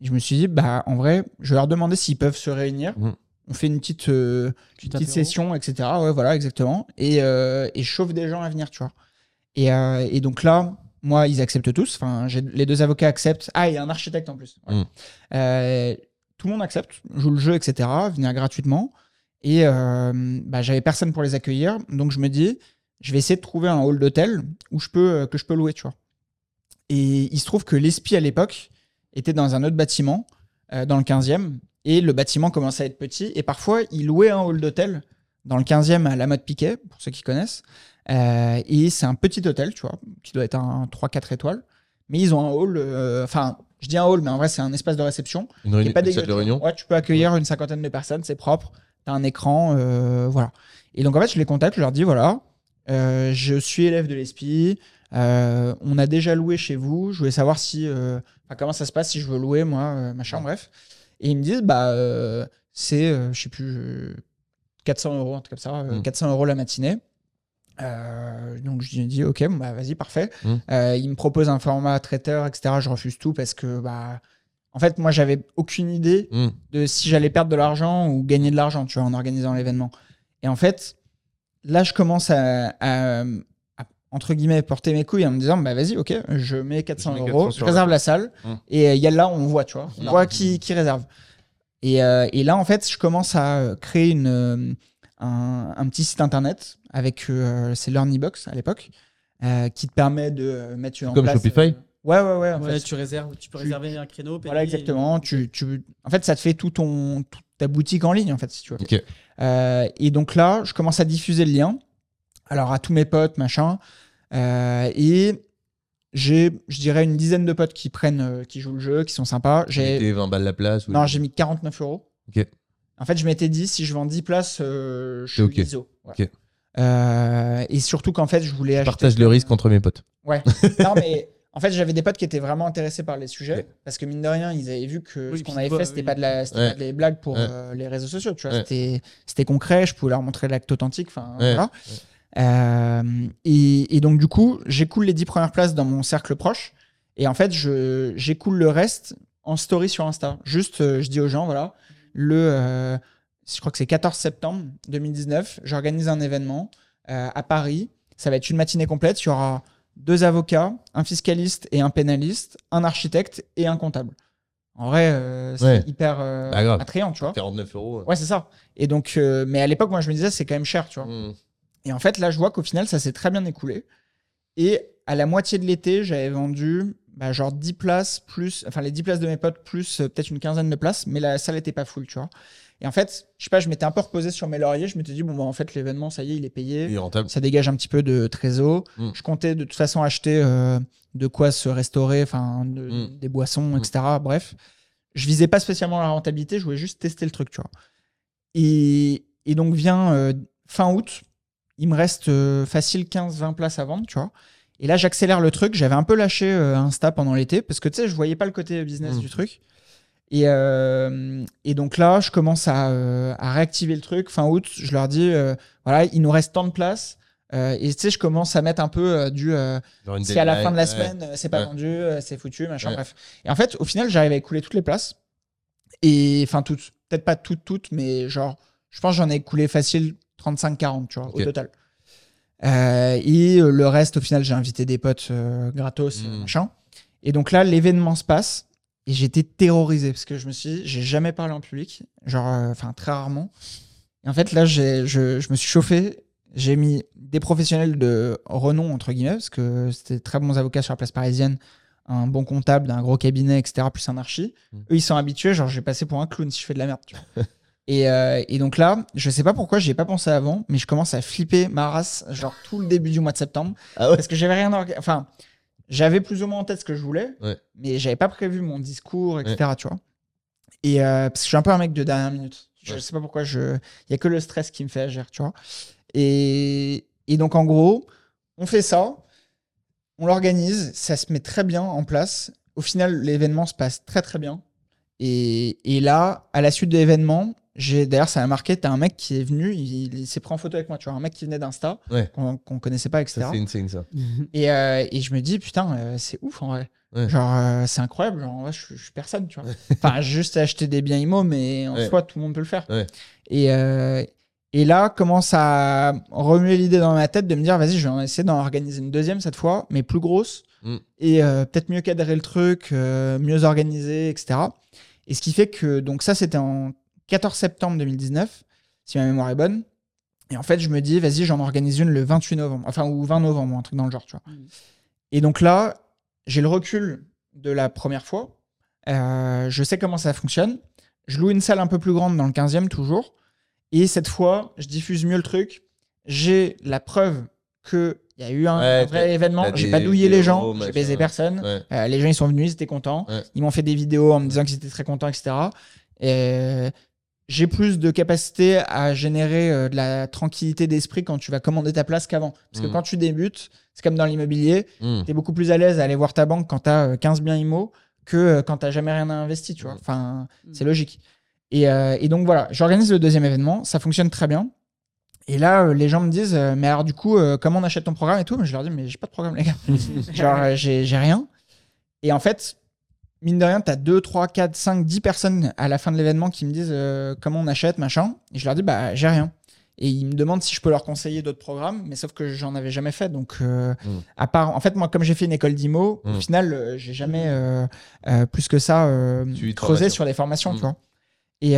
Et je me suis dit, bah, en vrai, je vais leur demander s'ils peuvent se réunir. Mhm. On fait une petite, euh, Petit petite session, etc. Ouais, voilà, exactement. Et, euh, et je chauffe des gens à venir, tu vois. Et, euh, et donc là, moi, ils acceptent tous. Enfin, les deux avocats acceptent. Ah, il y a un architecte en plus. Ouais. Mhm. Euh, tout le monde accepte, joue le jeu, etc. Venir gratuitement. Et euh, bah, j'avais personne pour les accueillir. Donc je me dis, je vais essayer de trouver un hall d'hôtel où je peux, euh, que je peux louer, tu vois. Et il se trouve que l'ESPI à l'époque était dans un autre bâtiment, euh, dans le 15e. Et le bâtiment commençait à être petit. Et parfois, ils louaient un hall d'hôtel dans le 15e à la mode Piquet, pour ceux qui connaissent. Euh, et c'est un petit hôtel, tu vois, qui doit être un 3-4 étoiles. Mais ils ont un hall, euh, enfin, je dis un hall, mais en vrai, c'est un espace de réception. Une, réunion, pas une salle de réunion Ouais, tu peux accueillir une cinquantaine de personnes, c'est propre. T'as un écran, euh, voilà. Et donc, en fait, je les contacte, je leur dis voilà, je suis élève de l'ESPI, on a déjà loué chez vous, je voulais savoir si, comment ça se passe si je veux louer, moi, machin, bref. Et ils me disent bah, c'est, je sais plus, euh, 400 euros, un truc comme ça, euh, Mm. 400 euros la matinée. Euh, donc je lui ai dit ok bah vas-y parfait Mm. Euh, il me propose un format traiteur etc je refuse tout parce que bah en fait moi j'avais aucune idée Hmm. de si j'allais perdre de l'argent ou gagner de l'argent, tu vois, en organisant l'événement. Et en fait, là, je commence à, à- à, entre guillemets, porter mes couilles en me disant, bah vas-y, ok, je mets 400 Je mets euros, 400 je réserve la salle, Hum. et euh, il y a là, on voit, tu vois, on voit qui, qui réserve. Et, euh, et là, en fait, je commence à créer une, un, un petit site internet avec, euh, c'est LearnyBox à l'époque, euh, qui te permet de mettre en Comme place... Shopify euh, Ouais, ouais, ouais. en Ouais, fait. tu réserves, tu peux tu- réserver un créneau. Voilà, exactement. Tu, tu... En fait, ça te fait tout ton, toute ta boutique en ligne, en fait, si tu veux. Euh, et donc là, je commence à diffuser le lien. Alors, à tous mes potes, machin. Euh, et j'ai, je dirais, une dizaine de potes qui prennent, euh, qui jouent le jeu, qui sont sympas. J'ai... Mettez 20 balles la place ou- Non, j'ai mis 49 euros. Ok. En fait, je m'étais dit, si je vends 10 places, euh, je suis. ISO. Euh, et surtout qu'en fait, je voulais acheter. Partage le risque entre mes potes. Ouais. non, mais en fait, j'avais des potes qui étaient vraiment intéressés par les sujets. Ouais. Parce que mine de rien, ils avaient vu que Oui, ce qu'on avait fait, c'était oui. pas de la, Ouais. pas des blagues pour Ouais. euh, les réseaux sociaux. Tu vois, Ouais. c'était, c'était concret. Je pouvais leur montrer l'acte authentique. Enfin, Ouais. voilà. Euh, et, et donc, du coup, j'écoule les 10 premières places dans mon cercle proche. Et en fait, je, j'écoule le reste en story sur Insta. Juste, euh, je dis aux gens, voilà, le, euh, je crois que c'est 14 septembre 2019, j'organise un événement euh, à Paris. Ça va être une matinée complète. Il y aura deux avocats, un fiscaliste et un pénaliste, un architecte et un comptable. En vrai, euh, c'est Ouais. hyper euh, Bah, attrayant, tu vois. 49 euros. Ouais, c'est ça. Et donc, euh, mais à l'époque, moi, je me disais, c'est quand même cher, tu vois. Hmm. Et en fait, là, je vois qu'au final, ça s'est très bien écoulé. Et à la moitié de l'été, j'avais vendu bah, genre 10 places, plus, enfin les 10 places de mes potes, plus euh, peut-être une quinzaine de places, mais la salle n'était pas full, tu vois. Et en fait, je sais pas, je m'étais un peu reposé sur mes lauriers. Je m'étais dit, bon, bah, en fait, l'événement, ça y est, il est payé. Il est rentable. Ça dégage un petit peu de trésor. Mm. Je comptais de toute façon acheter euh, de quoi se restaurer, enfin, de- Mm. des boissons, Mm. etc. Bref, je visais pas spécialement la rentabilité, je voulais juste tester le truc, tu vois. Et, et donc vient euh, fin août, il me reste facile 15-20 places à vendre, tu vois. Et là, j'accélère le truc. J'avais un peu lâché euh, Insta pendant l'été parce que tu sais, je voyais pas le côté business Mm. du truc. Et, euh, et donc là, je commence à, euh, à réactiver le truc. Fin août, je leur dis euh, voilà, il nous reste tant de places. Euh, et tu sais, je commence à mettre un peu euh, du. euh, si à la fin de la ouais. semaine, euh, c'est pas Ouais. vendu, euh, c'est foutu, machin, Ouais. bref. Et en fait, au final, j'arrive à écouler toutes les places. Et enfin, toutes. Peut-être pas toutes, toutes, mais genre, je pense que j'en ai écoulé facile 35-40, tu vois, au total. Euh, et euh, le reste, au final, j'ai invité des potes euh, gratos, euh, Mm. machin. Et donc là, l'événement se passe. Et j'étais terrorisé parce que je me suis dit, j'ai jamais parlé en public, genre, euh, enfin, très rarement. Et en fait, là, j'ai- je, je me suis chauffé. J'ai mis des professionnels de renom, entre guillemets, parce que c'était très bons avocats sur la place parisienne, un bon comptable d'un gros cabinet, etc., plus un archi. Mm. Eux, ils sont habitués, genre, je vais passer pour un clown si je fais de la merde, tu vois. et, euh, et donc là, je sais pas pourquoi, j'y ai pas pensé avant, mais je commence à flipper ma race, genre, tout le début du mois de septembre. Ah ouais? Parce que j'avais rien Enfin, j'avais plus ou moins en tête ce que je voulais, Ouais. mais j'avais pas prévu mon discours, etc., tu vois. Et euh, parce que je suis un peu un mec de dernière minute. Je sais pas pourquoi je. Il y a que le stress qui me fait agir, tu vois. Et, et donc, en gros, on fait ça, on l'organise, ça se met très bien en place. Au final, l'événement se passe très très bien. Et, et là, à la suite de l'événement, d'ailleurs ça m'a marqué. T'as un mec qui est venu, il, il s'est pris en photo avec moi. Tu vois, un mec qui venait d'Insta, Ouais. qu'on qu'on connaissait pas, etc. Ça, c'est insane, ça. Et, euh, et je me dis, putain, euh, c'est ouf en vrai. Ouais. Genre, euh, c'est incroyable. Genre, en vrai, je, je suis personne, tu vois. Enfin, juste acheter des biens IMO, mais en Ouais. soi, tout le monde peut le faire. Ouais. Et, euh, et là, commence à remuer l'idée dans ma tête de me dire, vas-y, je vais essayer d'en organiser une deuxième cette fois, mais plus grosse. Mm. Et euh, peut-être mieux cadrer le truc, euh, mieux organiser, etc. Et ce qui fait que, donc ça, c'était en 14 septembre 2019, si ma mémoire est bonne. Et en fait, je me dis, vas-y, j'en organise une le 28 novembre, enfin, ou 20 novembre, un truc dans le genre, tu vois. Mm. Et donc là, j'ai le recul de la première fois. Euh, je sais comment ça fonctionne. Je loue une salle un peu plus grande dans le 15e, toujours. Et cette fois, je diffuse mieux le truc. J'ai la preuve qu'il y a eu un, Ouais, un vrai événement. J'ai pas douillé les gens, j'ai baisé personne. Ouais. Euh, les gens, ils sont venus, ils étaient contents. Ouais. Ils m'ont fait des vidéos en me disant qu'ils étaient très contents, etc. Et j'ai plus de capacité à générer euh, de la tranquillité d'esprit quand tu vas commander ta place qu'avant. Parce que Mm. quand tu débutes, c'est comme dans l'immobilier, Mm. tu es beaucoup plus à l'aise à aller voir ta banque quand tu as 15 biens IMO que euh, quand tu jamais rien investi, tu vois. Mm. Enfin, Mm. c'est logique. Et, euh, et donc voilà, j'organise le deuxième événement, ça fonctionne très bien. Et là, euh, les gens me disent, euh, mais alors du coup, euh, comment on achète ton programme et tout? Mais je leur dis, mais j'ai pas de programme, les gars. Genre, euh, j'ai rien. Et en fait, mine de rien, tu as 2, 3, 4, 5, 10 personnes à la fin de l'événement qui me disent euh, comment on achète, machin. Et je leur dis, bah, j'ai rien. Et ils me demandent si je peux leur conseiller d'autres programmes, mais sauf que j'en avais jamais fait. Donc, euh, Mm. à part, en fait, moi, comme j'ai fait une école d'IMO, au Mm. final, euh, j'ai jamais plus que ça creusé sur les formations, Mm. tu vois. Et,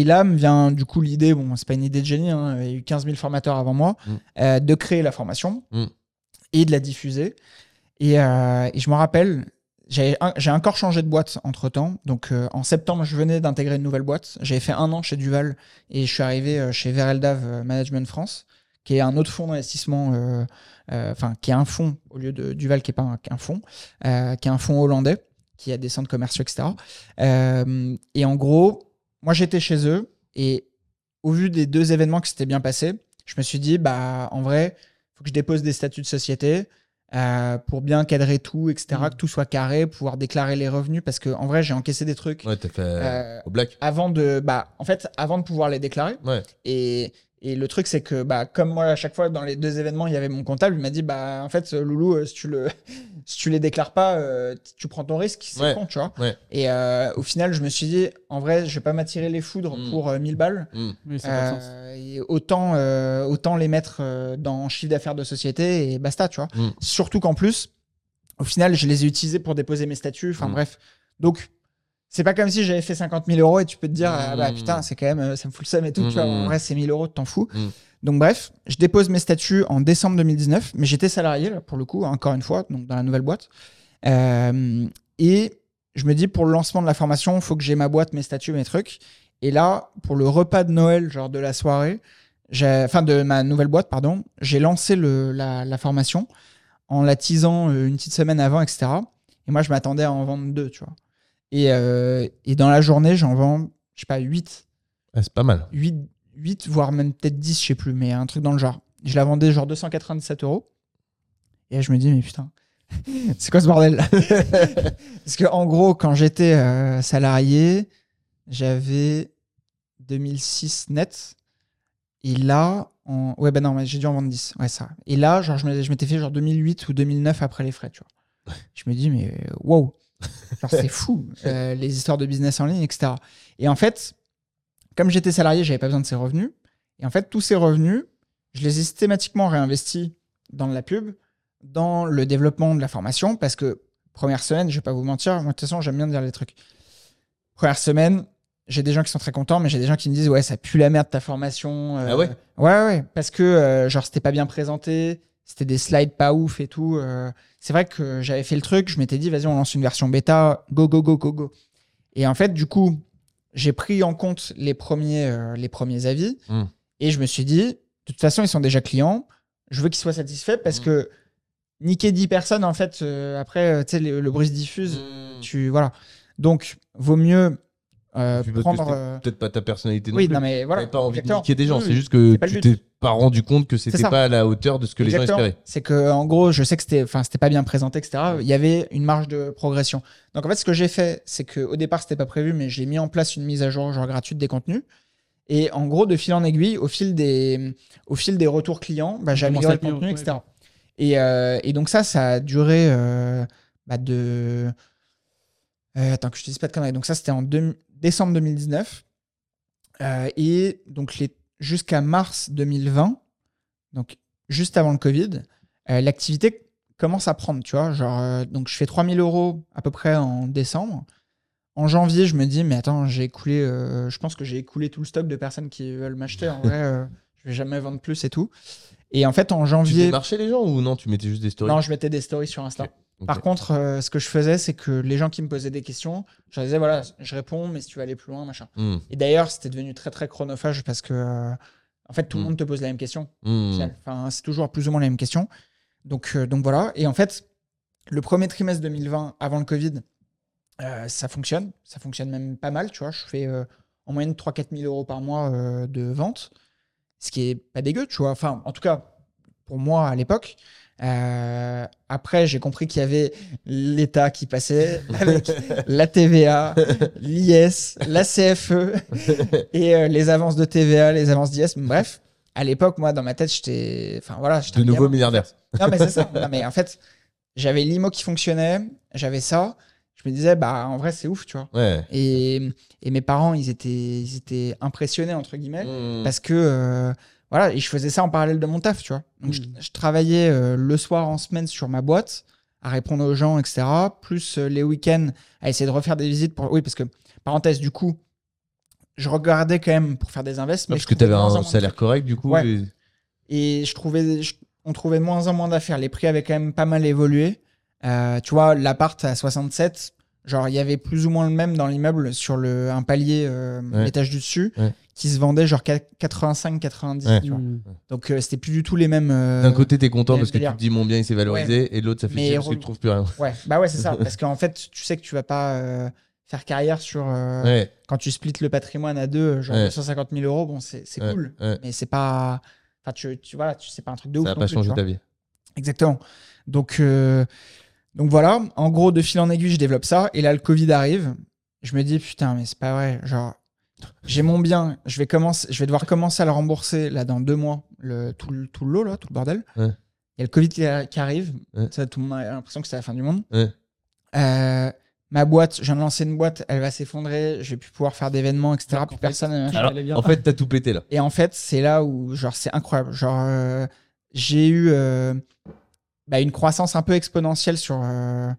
et là me vient du coup l'idée, bon, c'est pas une idée de génie, hein, il y a eu 15 000 formateurs avant moi, de créer la formation et de la diffuser. Et, euh, et je me rappelle, j'ai encore changé de boîte entre temps. Donc euh, en septembre, je venais d'intégrer une nouvelle boîte. J'avais fait un an chez Duval et je suis arrivé euh, chez Vereldav euh, Management France, qui est un autre fonds d'investissement, enfin qui est un fonds au lieu de Duval qui est pas un, fonds, qui est un fonds hollandais qui a des centres commerciaux, etc. Et en gros, moi j'étais chez eux et au vu des deux événements qui s'étaient bien passés, je me suis dit, bah en vrai, faut que je dépose des statuts de société euh, pour bien cadrer tout, etc., Mm. que tout soit carré, pouvoir déclarer les revenus, parce que en vrai, j'ai encaissé des trucs Ouais, t'as fait Euh, au black. avant de, bah, en fait, avant de pouvoir les déclarer. Ouais. Et, et le truc, c'est que, bah, comme moi, à chaque fois, dans les deux événements, il y avait mon comptable, il m'a dit, bah, en fait, Loulou, euh, si tu, le, si tu les déclares pas, euh, tu prends ton risque, c'est Ouais. con, tu vois. Ouais. Et euh, au final, je me suis dit, en vrai, je vais pas m'attirer les foudres Mm. pour euh, 1000 balles. Mm. Oui, ça a pas de sens. Euh, et autant, euh, autant les mettre euh, dans chiffre d'affaires de société et basta, tu vois. Mm. Surtout qu'en plus, au final, je les ai utilisés pour déposer mes statuts. Enfin bref. Donc, c'est pas comme si j'avais fait 50 000 euros et tu peux te dire, ah bah putain, c'est quand même, euh, ça me fout le seum et tout. Tu vois, mm, en vrai, c'est 1000 euros, t'en fous. Mm. Donc bref, je dépose mes statuts en décembre 2019, mais j'étais salarié là, pour le coup, encore une fois, donc dans la nouvelle boîte. Euh, et je me dis, pour le lancement de la formation, il faut que j'ai ma boîte, mes statuts, mes trucs. Et là, pour le repas de Noël, genre de la soirée, enfin de ma nouvelle boîte, pardon, j'ai lancé le, la, la formation en la teasant euh, une petite semaine avant, etc. Et moi, je m'attendais à en vendre deux, tu vois. Et, euh, et dans la journée, j'en vends, je sais pas, 8, Ah, c'est pas mal. 8, 8, voire même peut-être 10, je sais plus, mais un truc dans le genre. Je la vendais genre 297 euros. Et là, je me dis, mais putain, c'est quoi ce bordel? Parce que en gros, quand j'étais euh, salarié, j'avais 2006 net. Et là, en... ouais, bah non, mais j'ai dû en vendre 10. Ouais, ça. Et là, genre, je m'étais fait genre 2008 ou 2009 après les frais, tu vois. Je me dis, mais euh, wow, c'est fou, euh, les histoires de business en ligne, etc. Et en fait, comme j'étais salarié, j'avais pas besoin de ces revenus. Et en fait, tous ces revenus, je les ai systématiquement réinvestis dans la pub, dans le développement de la formation, parce que première semaine, je vais pas vous mentir, moi de toute façon, j'aime bien dire les trucs. Première semaine, j'ai des gens qui sont très contents, mais j'ai des gens qui me disent ouais, ça pue la merde ta formation. euh, Ah ouais Ouais, ouais, parce que euh, genre c'était pas bien présenté, c'était des slides pas ouf et tout. euh. c'est vrai que j'avais fait le truc, je m'étais dit vas-y, on lance une version bêta, go, go, go, go, go. Et en fait, du coup, j'ai pris en compte les premiers, euh, les premiers avis Mm. et je me suis dit, de toute façon, ils sont déjà clients, je veux qu'ils soient satisfaits parce Mm. que niquer 10 personnes, en fait, euh, après, euh, tu sais, le, le bruit se diffuse, tu, voilà. Donc, vaut mieux euh, Puis parce que prendre. c'était euh, Peut-être pas ta personnalité non oui, plus. non, mais voilà. T'avais pas envie exactement. de niquer des gens, Oui, c'est juste que tu t'es pas rendu compte que c'était pas à la hauteur de ce que les gens espéraient. C'est que en gros, je sais que c'était, enfin, c'était pas bien présenté, etc. Il y avait une marge de progression. Donc en fait, ce que j'ai fait, c'est que au départ, c'était pas prévu, mais j'ai mis en place une mise à jour genre gratuite des contenus. Et en gros, de fil en aiguille, au fil des, au fil des retours clients, bah, j'ai amélioré le contenu, etc. Et, euh, et donc ça, ça a duré euh, bah, de... euh, attends, que je te dise pas de conneries. Donc ça, c'était en deux- décembre 2019. Euh, et donc jusqu'à mars 2020, donc juste avant le Covid, euh, l'activité commence à prendre, tu vois. Genre, euh, donc je fais 3000 euros à peu près en décembre. En janvier, je me dis, mais attends, j'ai écoulé, je pense que j'ai écoulé tout le stock de personnes qui veulent m'acheter. En vrai, je vais jamais vendre plus et tout. Et en fait, en Tu janvier, démarchais les gens ou non Tu mettais juste des stories? Non, je mettais des stories sur Insta. Par contre, euh, ce que je faisais, c'est que les gens qui me posaient des questions, je leur disais, voilà, je réponds, mais si tu veux aller plus loin, machin. Hmm. Et d'ailleurs, c'était devenu très, très chronophage parce que, euh, en fait, tout le Mm. monde te pose la même question. Hmm. Enfin, c'est toujours plus ou moins la même question. Donc, euh, donc voilà. Et en fait, le premier trimestre 2020, avant le Covid, ça fonctionne. Ça fonctionne même pas mal, tu vois. Je fais en moyenne 3-4 000 euros par mois de vente, ce qui est pas dégueu, tu vois. Enfin, en tout cas, pour moi à l'époque. Euh, après, j'ai compris qu'il y avait l'État qui passait avec la TVA, l'IS, la CFE et euh, les avances de TVA, les avances d'IS. Bref, à l'époque, moi, dans ma tête, j'étais. Enfin voilà, De nouveau milliardaire. Non, mais c'est ça. Non, mais en fait, j'avais l'IMO qui fonctionnait, j'avais ça. Je me disais, bah, en vrai, c'est ouf, tu vois. Ouais. Et, et mes parents, ils étaient, ils étaient impressionnés, entre guillemets, Hmm. parce que, euh, voilà, et je faisais ça en parallèle de mon taf, tu vois. Donc, je, je travaillais euh, le soir en semaine sur ma boîte, à répondre aux gens, etc. Plus euh, les week-ends, à essayer de refaire des visites pour. Oui, parce que, parenthèse, du coup, je regardais quand même pour faire des invests. Ah, mais parce que tu avais un salaire correct du coup. Ouais. et- Et je trouvais, je- on trouvait de moins en moins d'affaires. Les prix avaient quand même pas mal évolué. Euh, tu vois, l'appart à 67, genre il y avait plus ou moins le même dans l'immeuble sur le, un palier, euh, Ouais. l'étage du dessus, Ouais. qui se vendait genre 85-90. Ouais. tu vois. Mm. Donc euh, c'était plus du tout les mêmes. euh, D'un côté, t'es content parce que tu te dis mon bien il s'est valorisé, et de l'autre, ça fait chier parce que tu trouves plus rien. Ouais, bah ouais, c'est ça. parce qu'en fait, tu sais que tu vas pas euh, faire carrière sur. euh, Ouais, Quand tu splits le patrimoine à deux, genre Ouais. 250 000 euros, bon, c'est cool. ouais. Mais c'est pas. Enfin, tu, tu, voilà, tu, c'est pas un truc de ouf. Ça n'a non pas vois. ta vie. Exactement. Donc, euh, donc voilà, en gros, de fil en aiguille, je développe ça. Et là, le Covid arrive. Je me dis, putain, mais c'est pas vrai. Genre, j'ai mon bien, je vais, commencer, je vais devoir commencer à le rembourser là dans deux mois, le, tout, le, tout le lot, là, tout le bordel. Ouais. Il y a le Covid qui, qui arrive. Ouais. Ça, tout le monde a l'impression que c'est la fin du monde. Ouais. Euh, ma boîte, je viens de lancer une boîte, elle va s'effondrer. Je vais plus pouvoir faire d'événements, etc. Plus fait, personne. euh, Alors, en fait, t'as tout pété là. et en fait, c'est là où, genre, c'est incroyable. Genre, euh, j'ai eu euh, bah, une croissance un peu exponentielle sur, euh,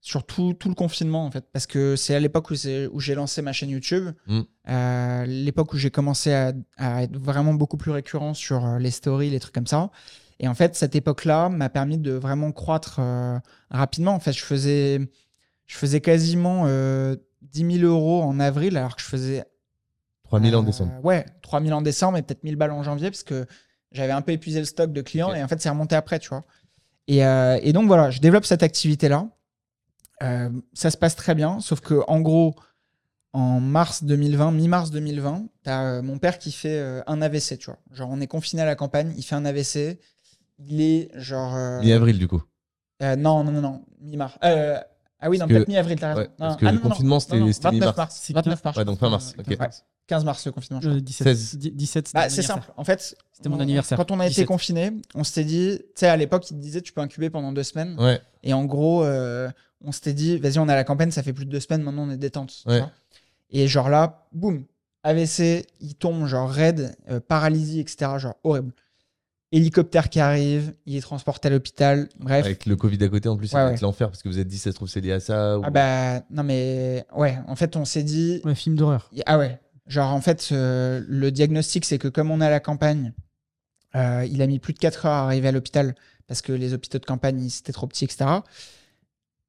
sur tout, tout le confinement, en fait. Parce que c'est à l'époque où, j'ai lancé ma chaîne YouTube, Mm. euh, l'époque où j'ai commencé à, à être vraiment beaucoup plus récurrent sur euh, les stories, les trucs comme ça. Et en fait, cette époque-là m'a permis de vraiment croître euh, rapidement. En fait, je faisais, je faisais quasiment euh, 10 000 euros en avril, alors que je faisais 3000 en euh, décembre. Ouais, 3000 en décembre et peut-être 1000 balles en janvier parce que j'avais un peu épuisé le stock de clients et en fait, c'est remonté après, tu vois. Et, euh, et donc voilà, je développe cette activité-là. Euh, ça se passe très bien, sauf que en gros, en mars 2020, mi-mars 2020, t'as euh, mon père qui fait euh, un AVC, tu vois. Genre, on est confiné à la campagne, il fait un AVC. Il est genre. euh, Mi-avril du coup. euh, non, non, non, non, mi-mars. Euh, ah oui, non, peut-être mi-avril, t'as raison. ouais, parce que Ah le non, non, confinement, c'était- c'était 29 mi-mars. mars. C'est 29 mars. Ouais, donc fin mars. Ok. Ouais. 15 mars, le confinement. je crois. Euh, 17. 16. 17, c'était Bah, mon c'est simple. En fait, C'était mon on- anniversaire. Quand on a été 17. confiné, on s'était dit, tu sais, à l'époque, ils te disaient, tu peux incuber pendant deux semaines. Ouais. Et en gros, euh, on s'était dit, vas-y, on est à la campagne, ça fait plus de deux semaines, maintenant on est détente. Ouais. Et genre là, boum, AVC, il tombe, genre raide, euh, paralysie, etc. Genre horrible. Hélicoptère qui arrive, il est transporté à l'hôpital. Bref. Avec le Covid à côté en plus, ça Ouais, va ouais. être l'enfer parce que vous êtes dit ça se trouve c'est lié à ça. ou- Ah bah, non mais, ouais, en fait, on s'est dit, Ouais, film d'horreur. Ah ouais. Genre, en fait, euh, le diagnostic, c'est que comme on est à la campagne, euh, il a mis plus de 4 heures à arriver à l'hôpital parce que les hôpitaux de campagne, c'était trop petit, etc.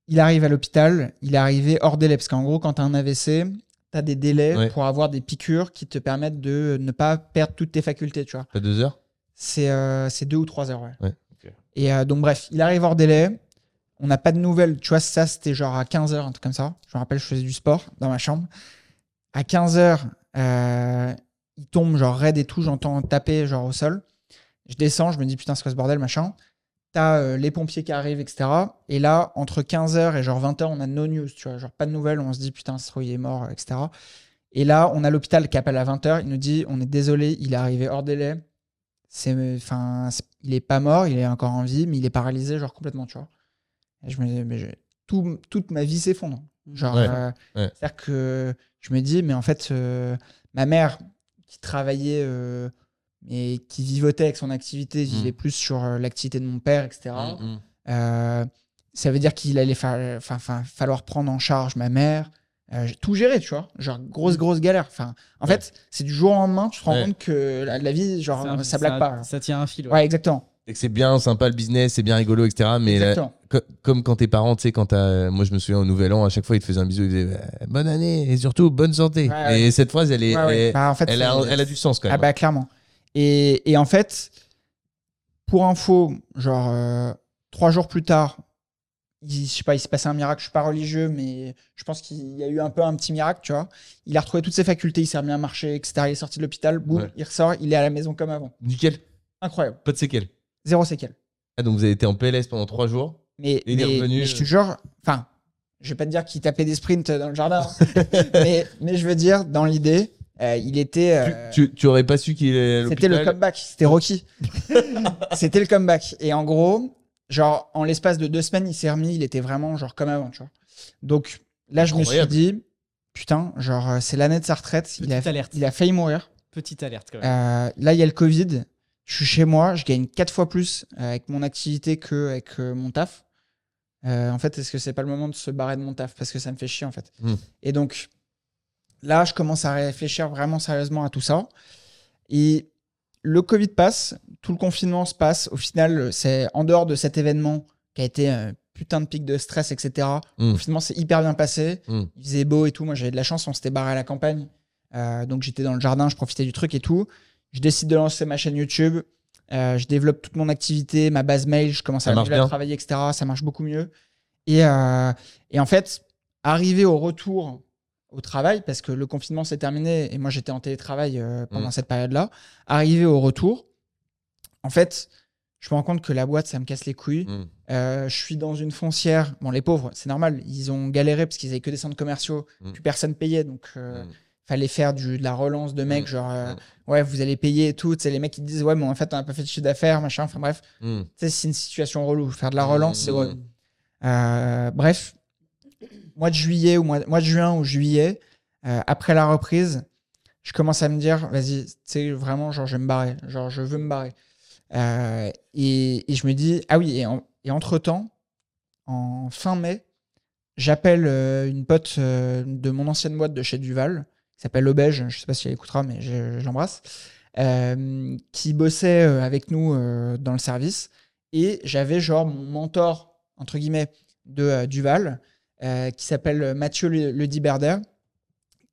Il arrive à l'hôpital, il est arrivé hors délai parce qu'en gros, quand tu as un AVC, tu as des délais Ouais. pour avoir des piqûres qui te permettent de ne pas perdre toutes tes facultés, tu vois. Pas deux heures? C'est euh, deux ou trois heures, ouais. Et euh, donc, bref, il arrive hors délai. On n'a pas de nouvelles. Tu vois, ça, c'était genre à 15 heures, un truc comme ça. Je me rappelle, je faisais du sport dans ma chambre. À 15 heures, il tombe genre raide et tout. J'entends taper genre au sol. Je descends, je me dis putain, c'est quoi ce bordel, machin. T'as euh, les pompiers qui arrivent, etc. Et là, entre 15h et genre 20h, on a no news, tu vois. Genre pas de nouvelles, on se dit putain, ce il est mort, etc. Et là, on a l'hôpital qui appelle à 20h. Il nous dit on est désolé, il est arrivé hors délai. C'est, enfin, il est pas mort, il est encore en vie, mais il est paralysé, genre complètement, tu vois. Je me tout, toute ma vie s'effondre. Genre, Ouais, euh, ouais. c'est-à-dire que je me dis, mais en fait, euh, ma mère qui travaillait euh, et qui vivotait avec son activité, vivait plus sur euh, l'activité de mon père, etc. Mm, mm. Euh, ça veut dire qu'il allait fa- fa- fa- falloir prendre en charge ma mère, euh, tout gérer, tu vois. Genre, grosse, grosse galère. Enfin, en Ouais. fait, c'est du jour au lendemain, tu te rends Ouais. compte que la, la vie, genre, un- ça blague pas. Ça tient un fil. ouais. Ouais, exactement. Et que c'est bien sympa le business, c'est bien rigolo, etc. Mais la- comme quand tes parents, tu sais, quand t'as. Moi, je me souviens au Nouvel An, à chaque fois, ils te faisaient un bisou, ils disaient euh, Bonne année et surtout bonne santé. Ouais, ouais. Et cette phrase, elle, est, Ouais, ouais. elle, Bah, en fait, elle a, elle a du sens quand Ah même. bah clairement. Et, et en fait, pour info, genre euh, trois jours plus tard, il, je sais pas, il s'est passé un miracle. Je suis pas religieux, mais je pense qu'il y a eu un peu un petit miracle, tu vois. Il a retrouvé toutes ses facultés, il s'est remis à marcher, etc. Il est sorti de l'hôpital, boum, il ressort, il est à la maison comme avant. Nickel. Incroyable. Pas de séquelles. Zéro séquelle. Ah, donc vous avez été en PLS pendant trois jours. Mais, mais- revenu, mais je te euh. jure, enfin, je vais pas te dire qu'il tapait des sprints dans le jardin, hein. mais, mais je veux dire, dans l'idée, euh, il était. euh, Tu, tu, tu aurais pas su qu'il est C'était le comeback, c'était Rocky. c'était le comeback. Et en gros, genre, en l'espace de deux semaines, il s'est remis, il était vraiment genre comme avant, tu vois. Donc là, je me suis dit, putain, genre, c'est l'année de sa retraite, il a, Petite alerte. il a failli mourir. Petite alerte quand même. Euh, là, il y a le Covid, je suis chez moi, je gagne quatre fois plus euh, avec mon activité que avec euh, mon taf. Euh, en fait, est-ce que c'est pas le moment de se barrer de mon taf? Parce que ça me fait chier en fait. Hmm. Et donc là, je commence à réfléchir vraiment sérieusement à tout ça. Et le Covid passe, tout le confinement se passe. Au final, c'est en dehors de cet événement qui a été un putain de pic de stress, etc. Hmm. Au final, c'est hyper bien passé. Hmm. Il faisait beau et tout. Moi, j'avais de la chance, on s'était barré à la campagne. Euh, donc, j'étais dans le jardin, je profitais du truc et tout. Je décide de lancer ma chaîne YouTube. Euh, je développe toute mon activité, ma base mail. Je commence Ça à, à travailler, etc. Ça marche beaucoup mieux. Et, euh, et en fait, arrivé au retour au travail, parce que le confinement s'est terminé et moi j'étais en télétravail euh, pendant Mm. cette période-là, arrivé au retour, en fait, je me rends compte que la boîte, ça me casse les couilles. Mm. Euh, je suis dans une foncière. Bon, les pauvres, c'est normal. Ils ont galéré parce qu'ils avaient que des centres commerciaux. Mm. Plus personne payait. Donc, euh. Fallait faire du, de la relance de mecs. Mm. Genre, euh, Mm. ouais, vous allez payer et tout. C'est les mecs qui disent, ouais, mais en fait, on n'a pas fait de chiffre d'affaires, machin. Enfin, bref. Mm. Sais, c'est une situation relou. Faire de la relance, c'est Mm. relou. Euh, bref, mois de juillet ou mois, mois de juin ou juillet, euh, après la reprise, je commence à me dire, vas-y, tu sais, vraiment, genre, je vais me barrer. Genre, je veux me barrer. Et, et je me dis, ah oui, et, en- et entre-temps, en fin mai, j'appelle une pote de mon ancienne boîte de chez Duval, qui s'appelle Obège, je sais pas si elle écoutera, mais je, l'embrasse, euh, qui bossait euh, avec nous euh, dans le service. Et j'avais genre mon mentor, entre guillemets, de Duval, qui s'appelle Mathieu Le, Le Diberder,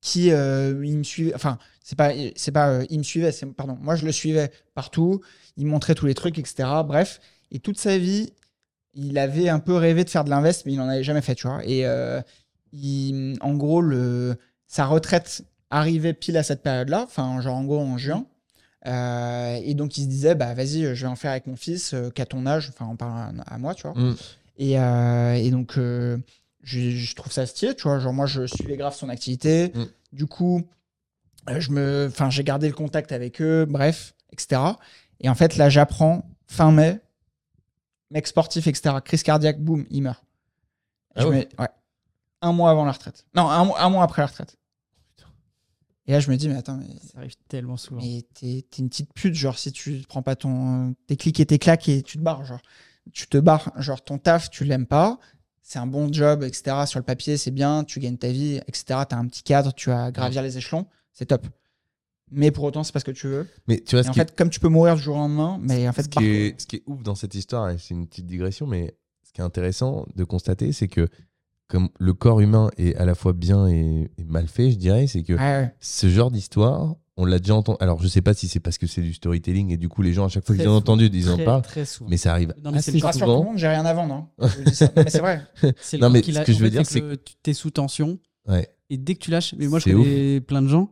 qui il me suivait, enfin, c'est pas, c'est pas, il me suivait, c'est, pardon, moi je le suivais partout, il montrait tous les trucs, etc. Bref, et toute sa vie, il avait un peu rêvé de faire de l'invest, mais il n'en avait jamais fait, tu vois. Et en gros, le, sa retraite arrivait pile à cette période-là, enfin, genre en gros en juin. Euh, et donc il se disait, bah vas-y, je vais en faire avec mon fils, euh, qu'à ton âge, enfin, on parle à, à moi, tu vois. Mm. Et, euh, et donc, euh, je, je trouve ça stylé, tu vois. Genre, moi, je suivais grave son activité. Mm. Du coup, je me, enfin, j'ai gardé le contact avec eux, bref, etc. Et en fait, là, j'apprends fin mai, mec sportif, etc. Crise cardiaque, boum, il meurt. Ah je ouais. Un mois avant la retraite. Non, un mois après la retraite. Et là, je me dis, mais attends, mais Ça arrive tellement souvent. mais t'es une petite pute, genre, si tu prends pas ton, tes clics et tes claques et tu te barres, genre. Tu te barres, genre, ton taf, tu l'aimes pas, c'est un bon job, etc. Sur le papier, c'est bien, tu gagnes ta vie, etc. T'as un petit cadre, tu vas gravir les échelons, c'est top. Mais pour autant, c'est pas ce que tu veux. Mais tu vois, ce en qui, fait, comme tu peux mourir du jour au lendemain, mais en fait, ce, qui par- est, ce qui est ouf dans cette histoire, et c'est une petite digression, mais ce qui est intéressant de constater, c'est que comme le corps humain est à la fois bien et, et mal fait, je dirais, c'est que ouais. ce genre d'histoire, on l'a déjà entendu. Alors, je sais pas si c'est parce que c'est du storytelling et du coup, les gens, à chaque fois qu'ils ont entendu, ils en Très, parlent. Très souvent. Mais ça arrive Non, mais c'est Rassure tout le souvent. monde, j'ai rien à vendre. hein. C'est vrai. C'est Non, le mais ce l'a- que je veux fait, dire, c'est que tu es sous tension Ouais. et dès que tu lâches, mais moi je connais plein de gens,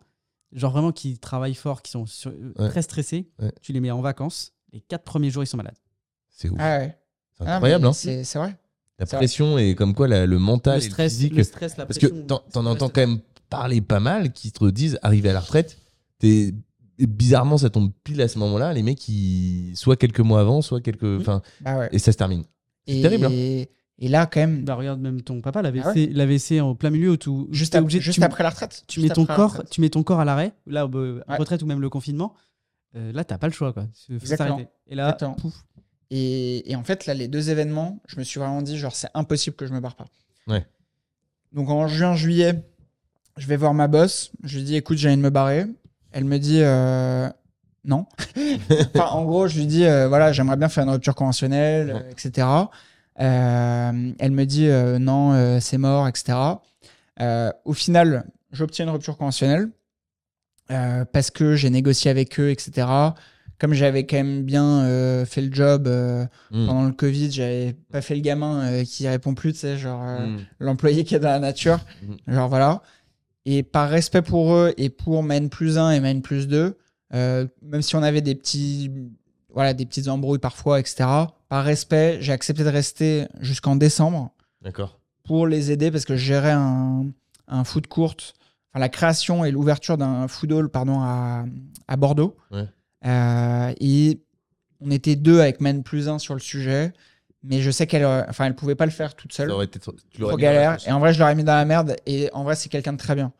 genre vraiment qui travaillent fort, qui sont sur- Ouais. très stressés, Ouais. tu les mets en vacances, les quatre premiers jours ils sont malades. C'est ouf. Ah ouais. C'est Ah, incroyable, mais hein. C'est c'est vrai. La pression et comme quoi la- le mental le et le stress, physique. le stress, la Parce que pression, t'en entends quand même parler pas mal qui te disent arrivé à la retraite, t'es bizarrement ça tombe pile à ce moment-là, les mecs qui soit quelques mois avant, soit quelques Mmh. enfin Bah ouais. et ça se termine. C'est Et, terrible, hein. et là, quand même, Bah regarde même ton papa l'AVC, Ah ouais l'AVC en plein milieu où tu juste, t'es ap- obligé- juste tu, après la retraite. tu Juste mets ton après la corps, retraite. tu mets ton corps à l'arrêt, là bah, Ouais. retraite ou même le confinement. euh, là t'as pas le choix quoi. Faut s'arrêter. Et là Exactement. pouf. Et, et en fait, là, les deux événements, je me suis vraiment dit, genre, c'est impossible que je me barre pas. Ouais. Donc en juin, juillet, je vais voir ma boss. Je lui dis, écoute, j'ai envie de me barrer. Elle me dit, euh, non. enfin, en gros, je lui dis, euh, voilà, j'aimerais bien faire une rupture conventionnelle, euh, etc. Euh, elle me dit, non, c'est mort, etc. Au final, j'obtiens une rupture conventionnelle parce que j'ai négocié avec eux, etc. Comme j'avais quand même bien euh, fait le job euh, Mm. pendant le Covid, j'avais pas fait le gamin euh, qui répond plus, tu sais, genre euh, Mm. l'employé qui est dans la nature. Genre voilà. Et par respect pour eux et pour ma N plus 1 et ma N plus 2, euh, même si on avait des petits voilà des petites embrouilles parfois, etc. Par respect, j'ai accepté de rester jusqu'en décembre D'accord. pour les aider parce que je gérais un, un food court, enfin la création et l'ouverture d'un food hall pardon, à, à Bordeaux. Ouais. Euh, et on était deux avec Man plus un sur le sujet, mais je sais qu'elle euh, enfin, elle pouvait pas le faire toute seule. Ça aurait été trop- tu galère. Et en vrai, je l'aurais mis dans la merde. Et en vrai, c'est quelqu'un de très bien.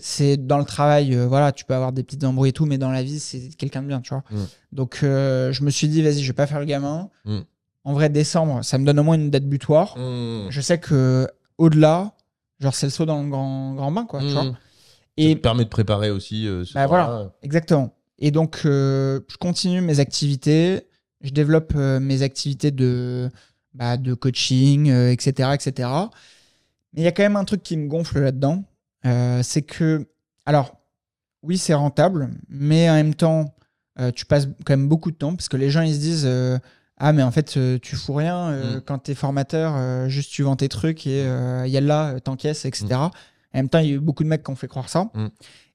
C'est dans le travail, euh, voilà, tu peux avoir des petites embrouilles et tout, mais dans la vie, c'est quelqu'un de bien, tu vois. Mm. Donc, euh, je me suis dit, vas-y, je vais pas faire le gamin. Mm. En vrai, décembre, ça me donne au moins une date butoir. Mm. Je sais que au-delà, genre, c'est le saut dans le grand, grand bain, quoi, tu vois. Ça Et te permet de préparer aussi euh, ce Bah, voilà. Exactement. Et donc, euh, je continue mes activités. Je développe euh, mes activités de, bah, de coaching, euh, etc., etc. Mais il y a quand même un truc qui me gonfle là-dedans. C'est que, alors, oui, c'est rentable, mais en même temps, tu passes quand même beaucoup de temps parce que les gens, ils se disent Ah, mais en fait, tu fous rien euh, Mm. quand t'es formateur, juste tu vends tes trucs et euh, yalla, euh, t'encaisses, etc. En même temps, il y a eu beaucoup de mecs qui ont fait croire ça. Mm.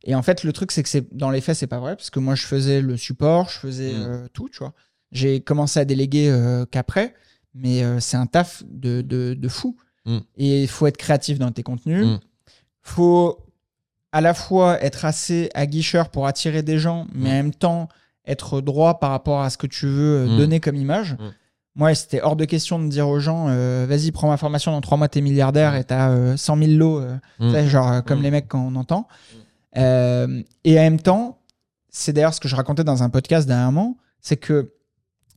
Et en fait, le truc, c'est que c'est dans les faits, c'est pas vrai, parce que moi, je faisais le support, je faisais Mm. euh, tout, tu vois. J'ai commencé à déléguer euh, qu'après, mais euh, c'est un taf de, de, de fou. Mm. Et il faut être créatif dans tes contenus. Mm. faut à la fois être assez aguicheur pour attirer des gens, mais Mm. en même temps être droit par rapport à ce que tu veux donner comme image. Moi, c'était hors de question de dire aux gens, euh, vas-y, prends ma formation, dans trois mois, t'es milliardaire et t'as euh, 100 000 lots, euh, Mm. genre comme Mm. les mecs qu'on entend. Euh, et en même temps, c'est d'ailleurs ce que je racontais dans un podcast dernièrement, c'est que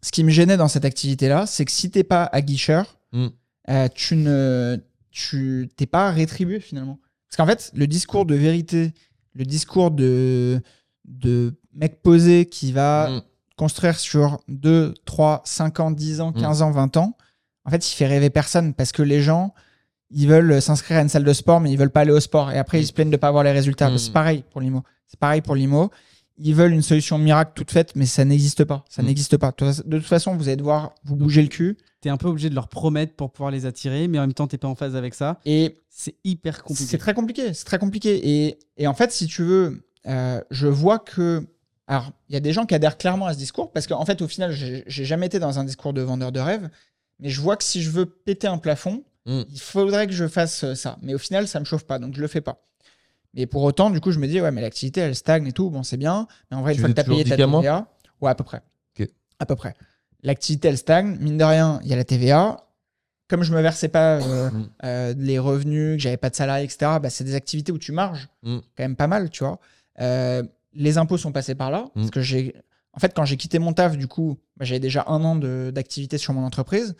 ce qui me gênait dans cette activité-là, c'est que si t'es pas aguicheur, Mm. euh, tu ne tu t'es pas rétribué finalement. Parce qu'en fait, le discours de vérité, le discours de, de mec posé qui va Mm. construire sur 2, 3, 5 ans, 10 ans, Mm. 15 ans, 20 ans, en fait, il fait rêver personne parce que les gens, ils veulent s'inscrire à une salle de sport, mais ils veulent pas aller au sport. Et après, ils se plaignent de pas avoir les résultats. Mm. C'est pareil pour l'IMO. C'est pareil pour l'IMO. Ils veulent une solution miracle toute faite, mais ça n'existe pas. Ça Mm. n'existe pas. De toute façon, vous allez devoir vous bouger le cul. T'es un peu obligé de leur promettre pour pouvoir les attirer, mais en même temps t'es pas en phase avec ça. Et C'est hyper compliqué. C'est très compliqué, c'est très compliqué. Et, et en fait, si tu veux, euh, je vois que. Alors, il y a des gens qui adhèrent clairement à ce discours, parce qu'en fait, au final, j'ai j'ai jamais été dans un discours de vendeur de rêve, mais je vois que si je veux péter un plafond, Mm. il faudrait que je fasse euh, ça. Mais au final, ça me chauffe pas, donc je le fais pas. Mais pour autant, du coup, je me dis, ouais, mais l'activité, elle stagne et tout, bon, c'est bien. Mais en vrai, une Tu fois que tu as payé ta 10K mois TVA, ouais, à peu près. À peu près. L'activité, elle stagne. Mine de rien, il y a la TVA. Comme je me versais pas euh, Mm. euh, les revenus, que j'avais pas de salarié, etc., bah, c'est des activités où tu marges Mm. quand même pas mal, tu vois. Euh, les impôts sont passés par là. Parce que j'ai. En fait, quand j'ai quitté mon taf, du coup, bah, j'avais déjà un an d'activité sur mon entreprise.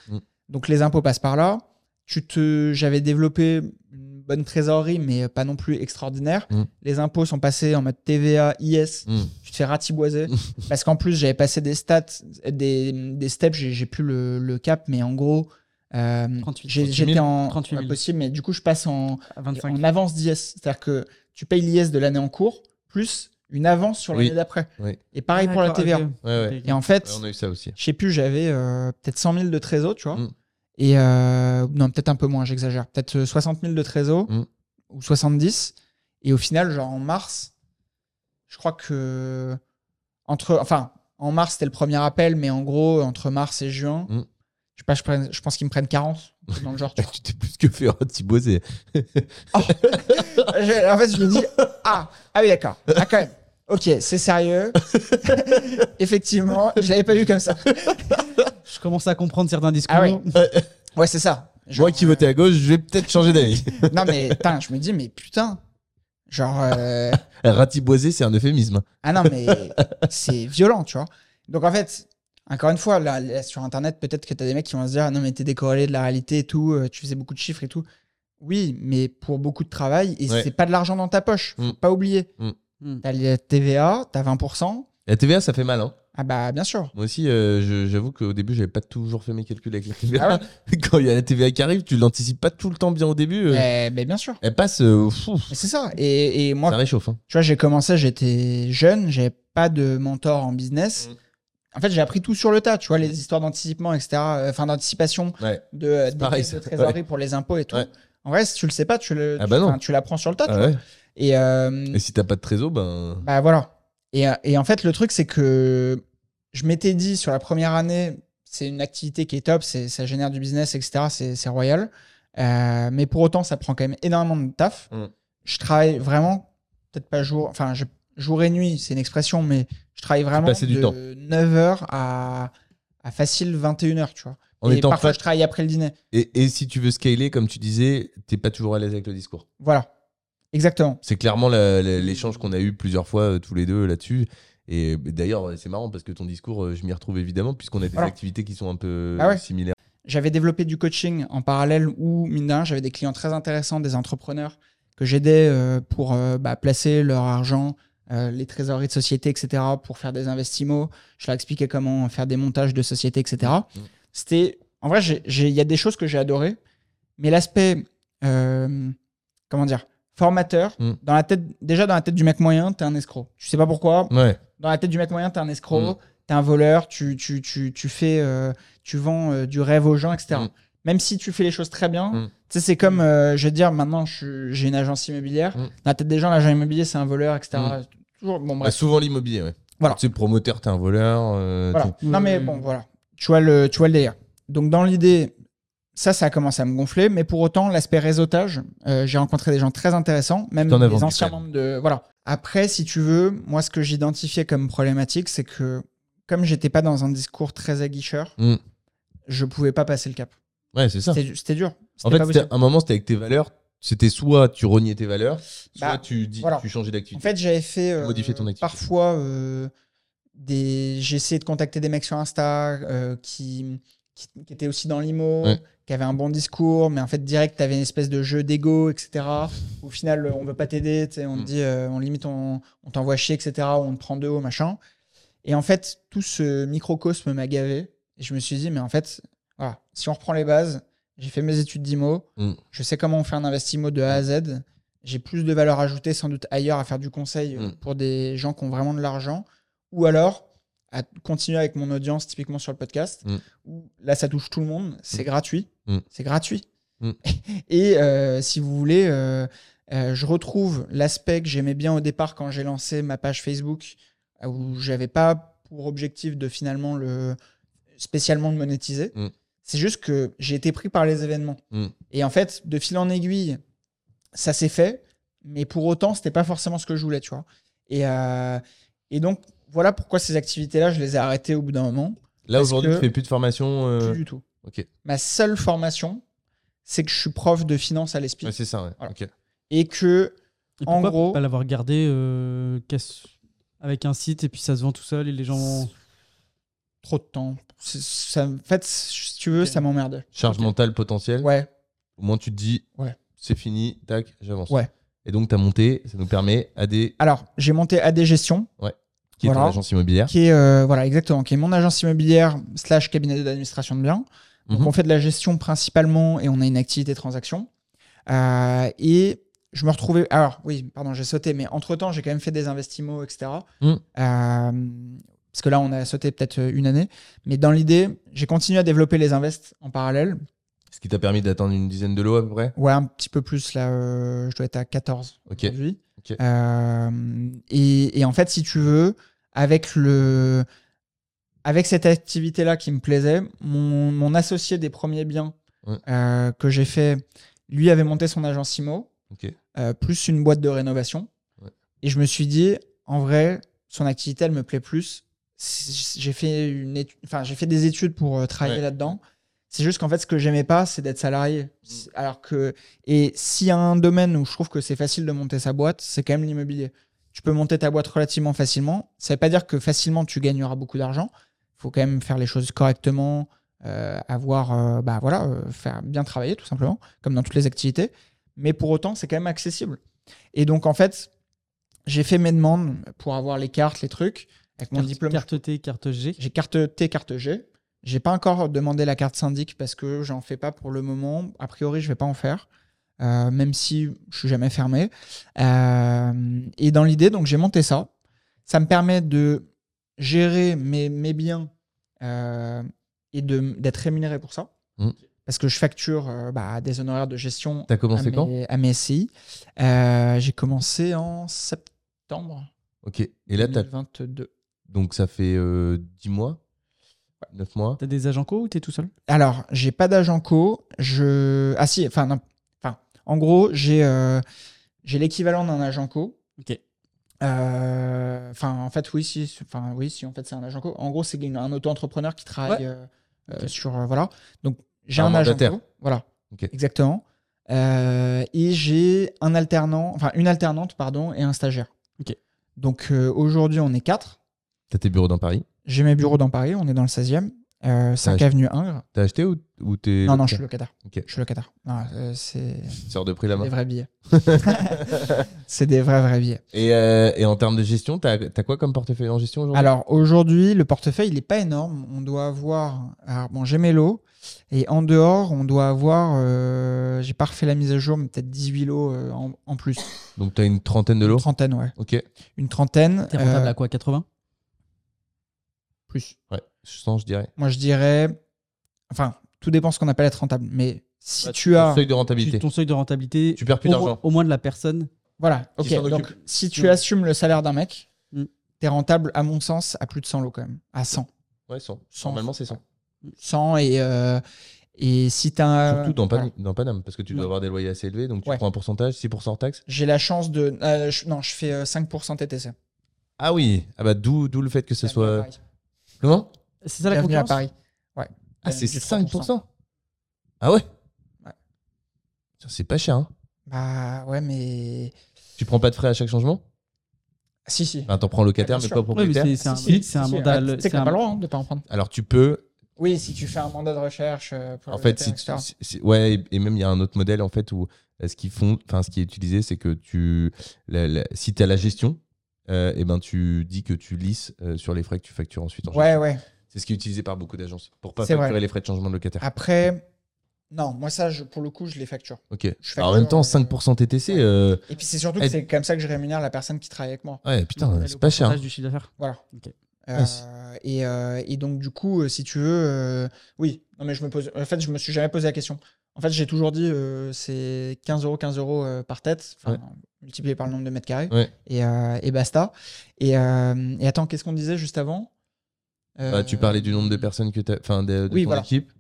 Donc les impôts passent par là. Tu te... J'avais développé une bonne trésorerie, mais pas non plus extraordinaire. Mm. Les impôts sont passés en mode TVA, IS. Mm. Tu te fais ratiboiser. parce qu'en plus, j'avais passé des stats, des, des steps, j'ai j'ai plus le, le cap, mais en gros, euh, 38 j'ai- 000. j'étais en. 38 000. ouais, possible, mais du coup, je passe en, À 25. en avance d'IS. C'est-à-dire que tu payes l'IS de l'année en cours, plus une avance sur Oui. l'année d'après. Oui. Et pareil pour la TVA. ok. Ouais. Et en fait, Ouais, on a eu ça aussi. je sais plus, j'avais euh, peut-être 100 000 de trésor, tu vois. Mm. Et euh, non, peut-être un peu moins, j'exagère. Peut-être euh, 60 000 de trésor Mm. ou 70. Et au final, genre en mars, je crois que entre, enfin, en mars c'était le premier appel, mais en gros entre mars et juin, Mm. Je sais pas, je, prenne- je pense qu'ils me prennent 40 dans le genre. tu t'es plus que fait Thibauzé. Je- en fait, je me dis ah ah oui d'accord. Ah quand même. Ok, c'est sérieux. Effectivement, je l'avais pas vu comme ça. Je commence à comprendre certains discours. Ah oui. Ouais, c'est ça. Genre, Moi qui votais à gauche, je vais peut-être changer d'avis. Non mais putain, je me dis mais putain. Genre euh, Ratiboisé, c'est un euphémisme. ah non mais c'est violent, tu vois. Donc en fait, encore une fois, là, là, sur internet, peut-être que tu as des mecs qui vont se dire ah non mais t'es décorrélé de la réalité et tout, euh, tu faisais beaucoup de chiffres et tout. Oui, mais pour beaucoup de travail et Ouais. c'est pas de l'argent dans ta poche, faut Mm. pas oublier. Mm. T'as la TVA, t'as 20%. La TVA, ça fait mal. Hein. Ah bah bien sûr. Moi aussi, euh, j'avoue qu'au début, j'avais pas toujours fait mes calculs avec la TVA. Ah Quand il y a la TVA qui arrive, tu l'anticipes pas tout le temps bien au début. euh, Eh, mais bien sûr. Elle passe, euh, c'est ça. Et, et moi, ça réchauffe. hein. tu vois, j'ai commencé, j'étais jeune, j'avais pas de mentor en business. Mm. En fait, j'ai appris tout sur le tas, tu vois, les histoires d'anticipement, etc. euh, Enfin, d'anticipation Ouais. de, pareil, de ça. trésorerie pour les impôts et tout. En vrai, si tu le sais pas, tu le, Ah bah tu l'apprends sur le tas. tu Ah vois. Et, euh, Et si t'as pas de trésor, ben. bah voilà. Et, euh, et en fait, le truc, c'est que je m'étais dit sur la première année, c'est une activité qui est top, ça génère du business, etc. C'est, royal. Euh, mais pour autant, ça prend quand même énormément de taf. Mm. Je travaille vraiment, peut-être pas jour, enfin, je- jour et nuit, c'est une expression, mais je travaille vraiment passer du de temps. 9h à, à facile 21h, tu vois. En et étant parfois, je travaille après le dîner. Et, et si tu veux scaler, comme tu disais, t'es pas toujours à l'aise avec le discours. Voilà. Exactement. C'est clairement la- la- l'échange qu'on a eu plusieurs fois euh, tous les deux là-dessus. Et bah, d'ailleurs, c'est marrant parce que ton discours, euh, je m'y retrouve évidemment, puisqu'on a des Voilà. activités qui sont un peu Ah ouais. similaires. J'avais développé du coaching en parallèle où, mine de j'avais des clients très intéressants, des entrepreneurs que j'aidais euh, pour euh, bah, placer leur argent, euh, les trésoreries de société, etc., pour faire des investissements. Je leur expliquais comment faire des montages de société, etc. Mhm. C'était. En vrai, il y a des choses que j'ai adorées, mais l'aspect. euh, comment dire Formateur, dans la tête, déjà dans la tête du mec moyen, t'es un escroc. Tu sais pas pourquoi, Ouais. dans la tête du mec moyen, t'es un escroc, Mm. t'es un voleur, tu, tu, tu, tu fais, euh, tu vends euh, du rêve aux gens, etc. Mm. Même si tu fais les choses très bien, Mm. tu sais, c'est comme, euh, je veux dire, maintenant, je j'ai une agence immobilière. Mm. Dans la tête des gens, l'agent immobilier, c'est un voleur, etc. Toujours, bon, Bah, bref. souvent l'immobilier, ouais. Voilà. Tu sais, promoteur, t'es un voleur. euh, Voilà. Non, mais Mm. bon, voilà. Tu vois le, tu vois le délire. Donc, dans l'idée, ça, ça a commencé à me gonfler, mais pour autant, l'aspect réseautage, euh, j'ai rencontré des gens très intéressants, même des anciens membres de. Voilà. Après, si tu veux, moi, ce que j'identifiais comme problématique, c'est que comme j'étais pas dans un discours très aguicheur, Mm. je pouvais pas passer le cap. Ouais, c'est ça. C'était dur. En fait, pas un moment, c'était avec tes valeurs. C'était soit tu reniais tes valeurs, soit Bah, tu, dis, voilà. tu changeais En d'activité. fait, j'avais fait euh, ton parfois euh, des. J'ai essayé de contacter des mecs sur Insta qui, qui, qui étaient aussi dans l'IMO, Ouais. qui avaient un bon discours, mais en fait, direct, tu avais une espèce de jeu d'ego, etc. Au final, on veut pas t'aider, on te Mm. dit, euh, on limite, on, on t'envoie chier, etc. Ou on te prend de haut, machin. Et en fait, tout ce microcosme m'a gavé. Et je me suis dit, mais en fait, voilà, si on reprend les bases, j'ai fait mes études d'IMO, Mm. je sais comment on fait un investissement de A à Z. J'ai plus de valeur ajoutée sans doute ailleurs à faire du conseil euh, Mm. pour des gens qui ont vraiment de l'argent. Ou alors à continuer avec mon audience, typiquement sur le podcast, Mm. où là ça touche tout le monde, c'est Mm. gratuit. Mm. C'est gratuit. Et euh, si vous voulez, euh, euh, je retrouve l'aspect que j'aimais bien au départ quand j'ai lancé ma page Facebook, où j'avais pas pour objectif de finalement le spécialement le monétiser. C'est juste que j'ai été pris par les événements. Et en fait, de fil en aiguille, ça s'est fait, mais pour autant, c'était pas forcément ce que je voulais, tu vois. Et, et donc, voilà pourquoi ces activités-là, je les ai arrêtées au bout d'un moment. Là, aujourd'hui, tu fais plus de formation. euh, Plus du tout. Ok. Ma seule formation, c'est que je suis prof de finance à l'ESPI. Ouais, c'est ça, ouais. Voilà. Et que, Et En gros- pas l'avoir gardé euh, qu'est-ce- avec un site et puis ça se vend tout seul et les gens. trop de temps. Ça, en fait, si tu veux, ça m'emmerde. Charge mentale potentielle. Ouais, Au moins, tu te dis, Ouais. c'est fini, tac, j'avance. Ouais. Et donc, tu as monté, ça nous permet à des. Alors, j'ai monté AD Gestion, qui est ton agence immobilière. qui est euh, voilà exactement, qui est mon agence immobilière slash cabinet d'administration de biens. Donc, Mhm. on fait de la gestion principalement et on a une activité transaction. Euh, et je me retrouvais. Alors, oui, pardon, j'ai sauté, mais entre temps, j'ai quand même fait des investissements, etc. Mhm. Euh, parce que là, on a sauté peut-être une année. Mais dans l'idée, j'ai continué à développer les invests en parallèle. Ce qui t'a permis d'atteindre une dizaine de lots à peu près? Ouais, un petit peu plus là. euh, je dois être à 14 Ok. aujourd'hui. Et en fait, si tu veux, avec le. avec cette activité-là qui me plaisait, mon, mon associé des premiers biens Ouais. euh, que j'ai fait, lui avait monté son agence IMO, euh, plus une boîte de rénovation. Ouais. Et je me suis dit, en vrai, son activité, elle me plaît plus. J'ai fait, une étu- enfin, j'ai fait des études pour euh, travailler Ouais. là-dedans. C'est juste qu'en fait, ce que j'aimais pas, c'est d'être salarié. C'est- Alors que, et s'il y a un domaine où je trouve que c'est facile de monter sa boîte, c'est quand même l'immobilier. Tu peux monter ta boîte relativement facilement. Ça veut pas dire que facilement tu gagneras beaucoup d'argent. Il faut quand même faire les choses correctement, euh, avoir, euh, bah voilà, euh, faire bien travailler tout simplement, comme dans toutes les activités. Mais pour autant, c'est quand même accessible. Et donc en fait, j'ai fait mes demandes pour avoir les cartes, les trucs. Avec mon Carte, diplôme, carte T, carte G. j'ai carte T, carte G. J'ai pas encore demandé la carte syndic parce que j'en fais pas pour le moment. A priori, je vais pas en faire, euh, même si je suis jamais fermé. Euh, et dans l'idée, donc j'ai monté ça. Ça me permet de gérer mes, mes biens euh, et de- d'être rémunéré pour ça. Mm. Parce que je facture euh, bah, des honoraires de gestion T'as à commencé quand mes, à mes SCI. Euh, j'ai commencé en septembre Ok. Et là, t'as 2022. donc ça fait euh, 10 mois 9 mois T'as des agents co ou t'es tout seul? Alors, j'ai pas d'agent co. Je... Ah si, enfin, non. En gros, j'ai euh, j'ai l'équivalent d'un agent co. Ok. Euh, Enfin, en fait, oui, si, enfin, oui, si, en fait, c'est un agent co. En gros, c'est un auto-entrepreneur qui travaille Ouais. euh, sur, voilà. Donc, j'ai Un un, agent co. Voilà. Exactement. Et j'ai un alternant, enfin, une alternante, pardon, et un stagiaire. Ok. Donc, aujourd'hui, on est quatre. T'as tes bureaux dans Paris J'ai mes bureaux dans Paris, on est dans le 16e, euh, 5 Ouais. avenue Ingres. T'as acheté ou, ou t'es. Non, non, je suis locataire. Ok. Je suis locataire. Non, euh, c'est Sors de prix la des main. vrais billets. c'est des vrais, vrais billets. Et, euh, et en termes de gestion, t'as as quoi comme portefeuille en gestion aujourd'hui? Alors aujourd'hui, le portefeuille, il n'est pas énorme. On doit avoir. Alors bon, j'ai mes lots. Et en dehors, on doit avoir. euh, j'ai pas refait la mise à jour, mais peut-être 18 lots euh, en, en plus. Donc t'as une trentaine de Une lots trentaine, ouais. Ok. Une trentaine. T'es rentable euh, à quoi? 80 plus. Ouais, 100 je dirais. Moi, je dirais. Enfin, tout dépend ce qu'on appelle être rentable. Mais si Bah, tu ton as. Seuil de Tu- rentabilité. Ton seuil de rentabilité. Tu perds plus d'argent. au moins de la personne. Voilà, ok. Donc, si tu Ouais. assumes le salaire d'un mec, Mm. t'es rentable, à mon sens, à plus de 100 lots quand même. À 100. Ouais, 100. Cent. Normalement, c'est 100. 100 et, euh, et si tu as. Surtout dans, voilà. Pan- dans Paname, parce que tu dois Ouais. avoir des loyers assez élevés, donc tu Ouais. prends un pourcentage, 6% hors taxe. J'ai la chance de. euh, je- non, je fais euh, 5% TTC. Ah oui, ah bah d'où d'où le fait que ce soit. Comment? C'est ça la Bienvenue à concurrence Paris. Ouais. Ah, c'est Du 5% Ah ouais Ouais. Ça, C'est pas cher, hein Bah ouais, mais. Tu prends pas de frais à chaque changement? Si, si. Enfin, t'en prends locataire, Bien mais sûr. pas Ouais, mais propriétaire. c'est c'est un, Si, si, c'est un si, mandat. Ah, le- Tu sais c'est un- pas le droit hein, de pas en prendre. Alors tu peux, Oui, si tu fais un mandat de recherche. euh, pour en le fait, notaire, si, etc. si- si- ouais, et- et même il y a un autre modèle en fait où euh, ce qu'ils font, enfin ce qui est utilisé, c'est que tu, la- la- si tu as la gestion, euh, et ben tu dis que tu lisses euh, sur les frais que tu factures ensuite. En Ouais, gestion. ouais. C'est ce qui est utilisé par beaucoup d'agences pour pas facturer vrai. les frais de changement de locataire. Après, non, moi, ça, je- pour le coup, je les facture. Ok. je Alors, en même temps, euh, 5% TTC, ouais. euh, Et puis, c'est surtout que c'est comme ça que je rémunère la personne qui travaille avec moi. ouais, putain, c'est pas cher. du chiffre d'affaires. Voilà. Ok. Euh, et, euh, et donc, du coup, euh, si tu veux, euh, oui, non, mais je me pose, en fait, je me suis jamais posé la question. En fait, j'ai toujours dit, euh, c'est 15 euros, 15 euros euh, par tête, enfin, multiplié par le nombre de mètres carrés, Ouais. et, euh, et basta. Et, euh, et attends, qu'est-ce qu'on disait juste avant? Bah, tu Euh, parlais du nombre de personnes que tu enfin de, de oui, ton voilà. équipe.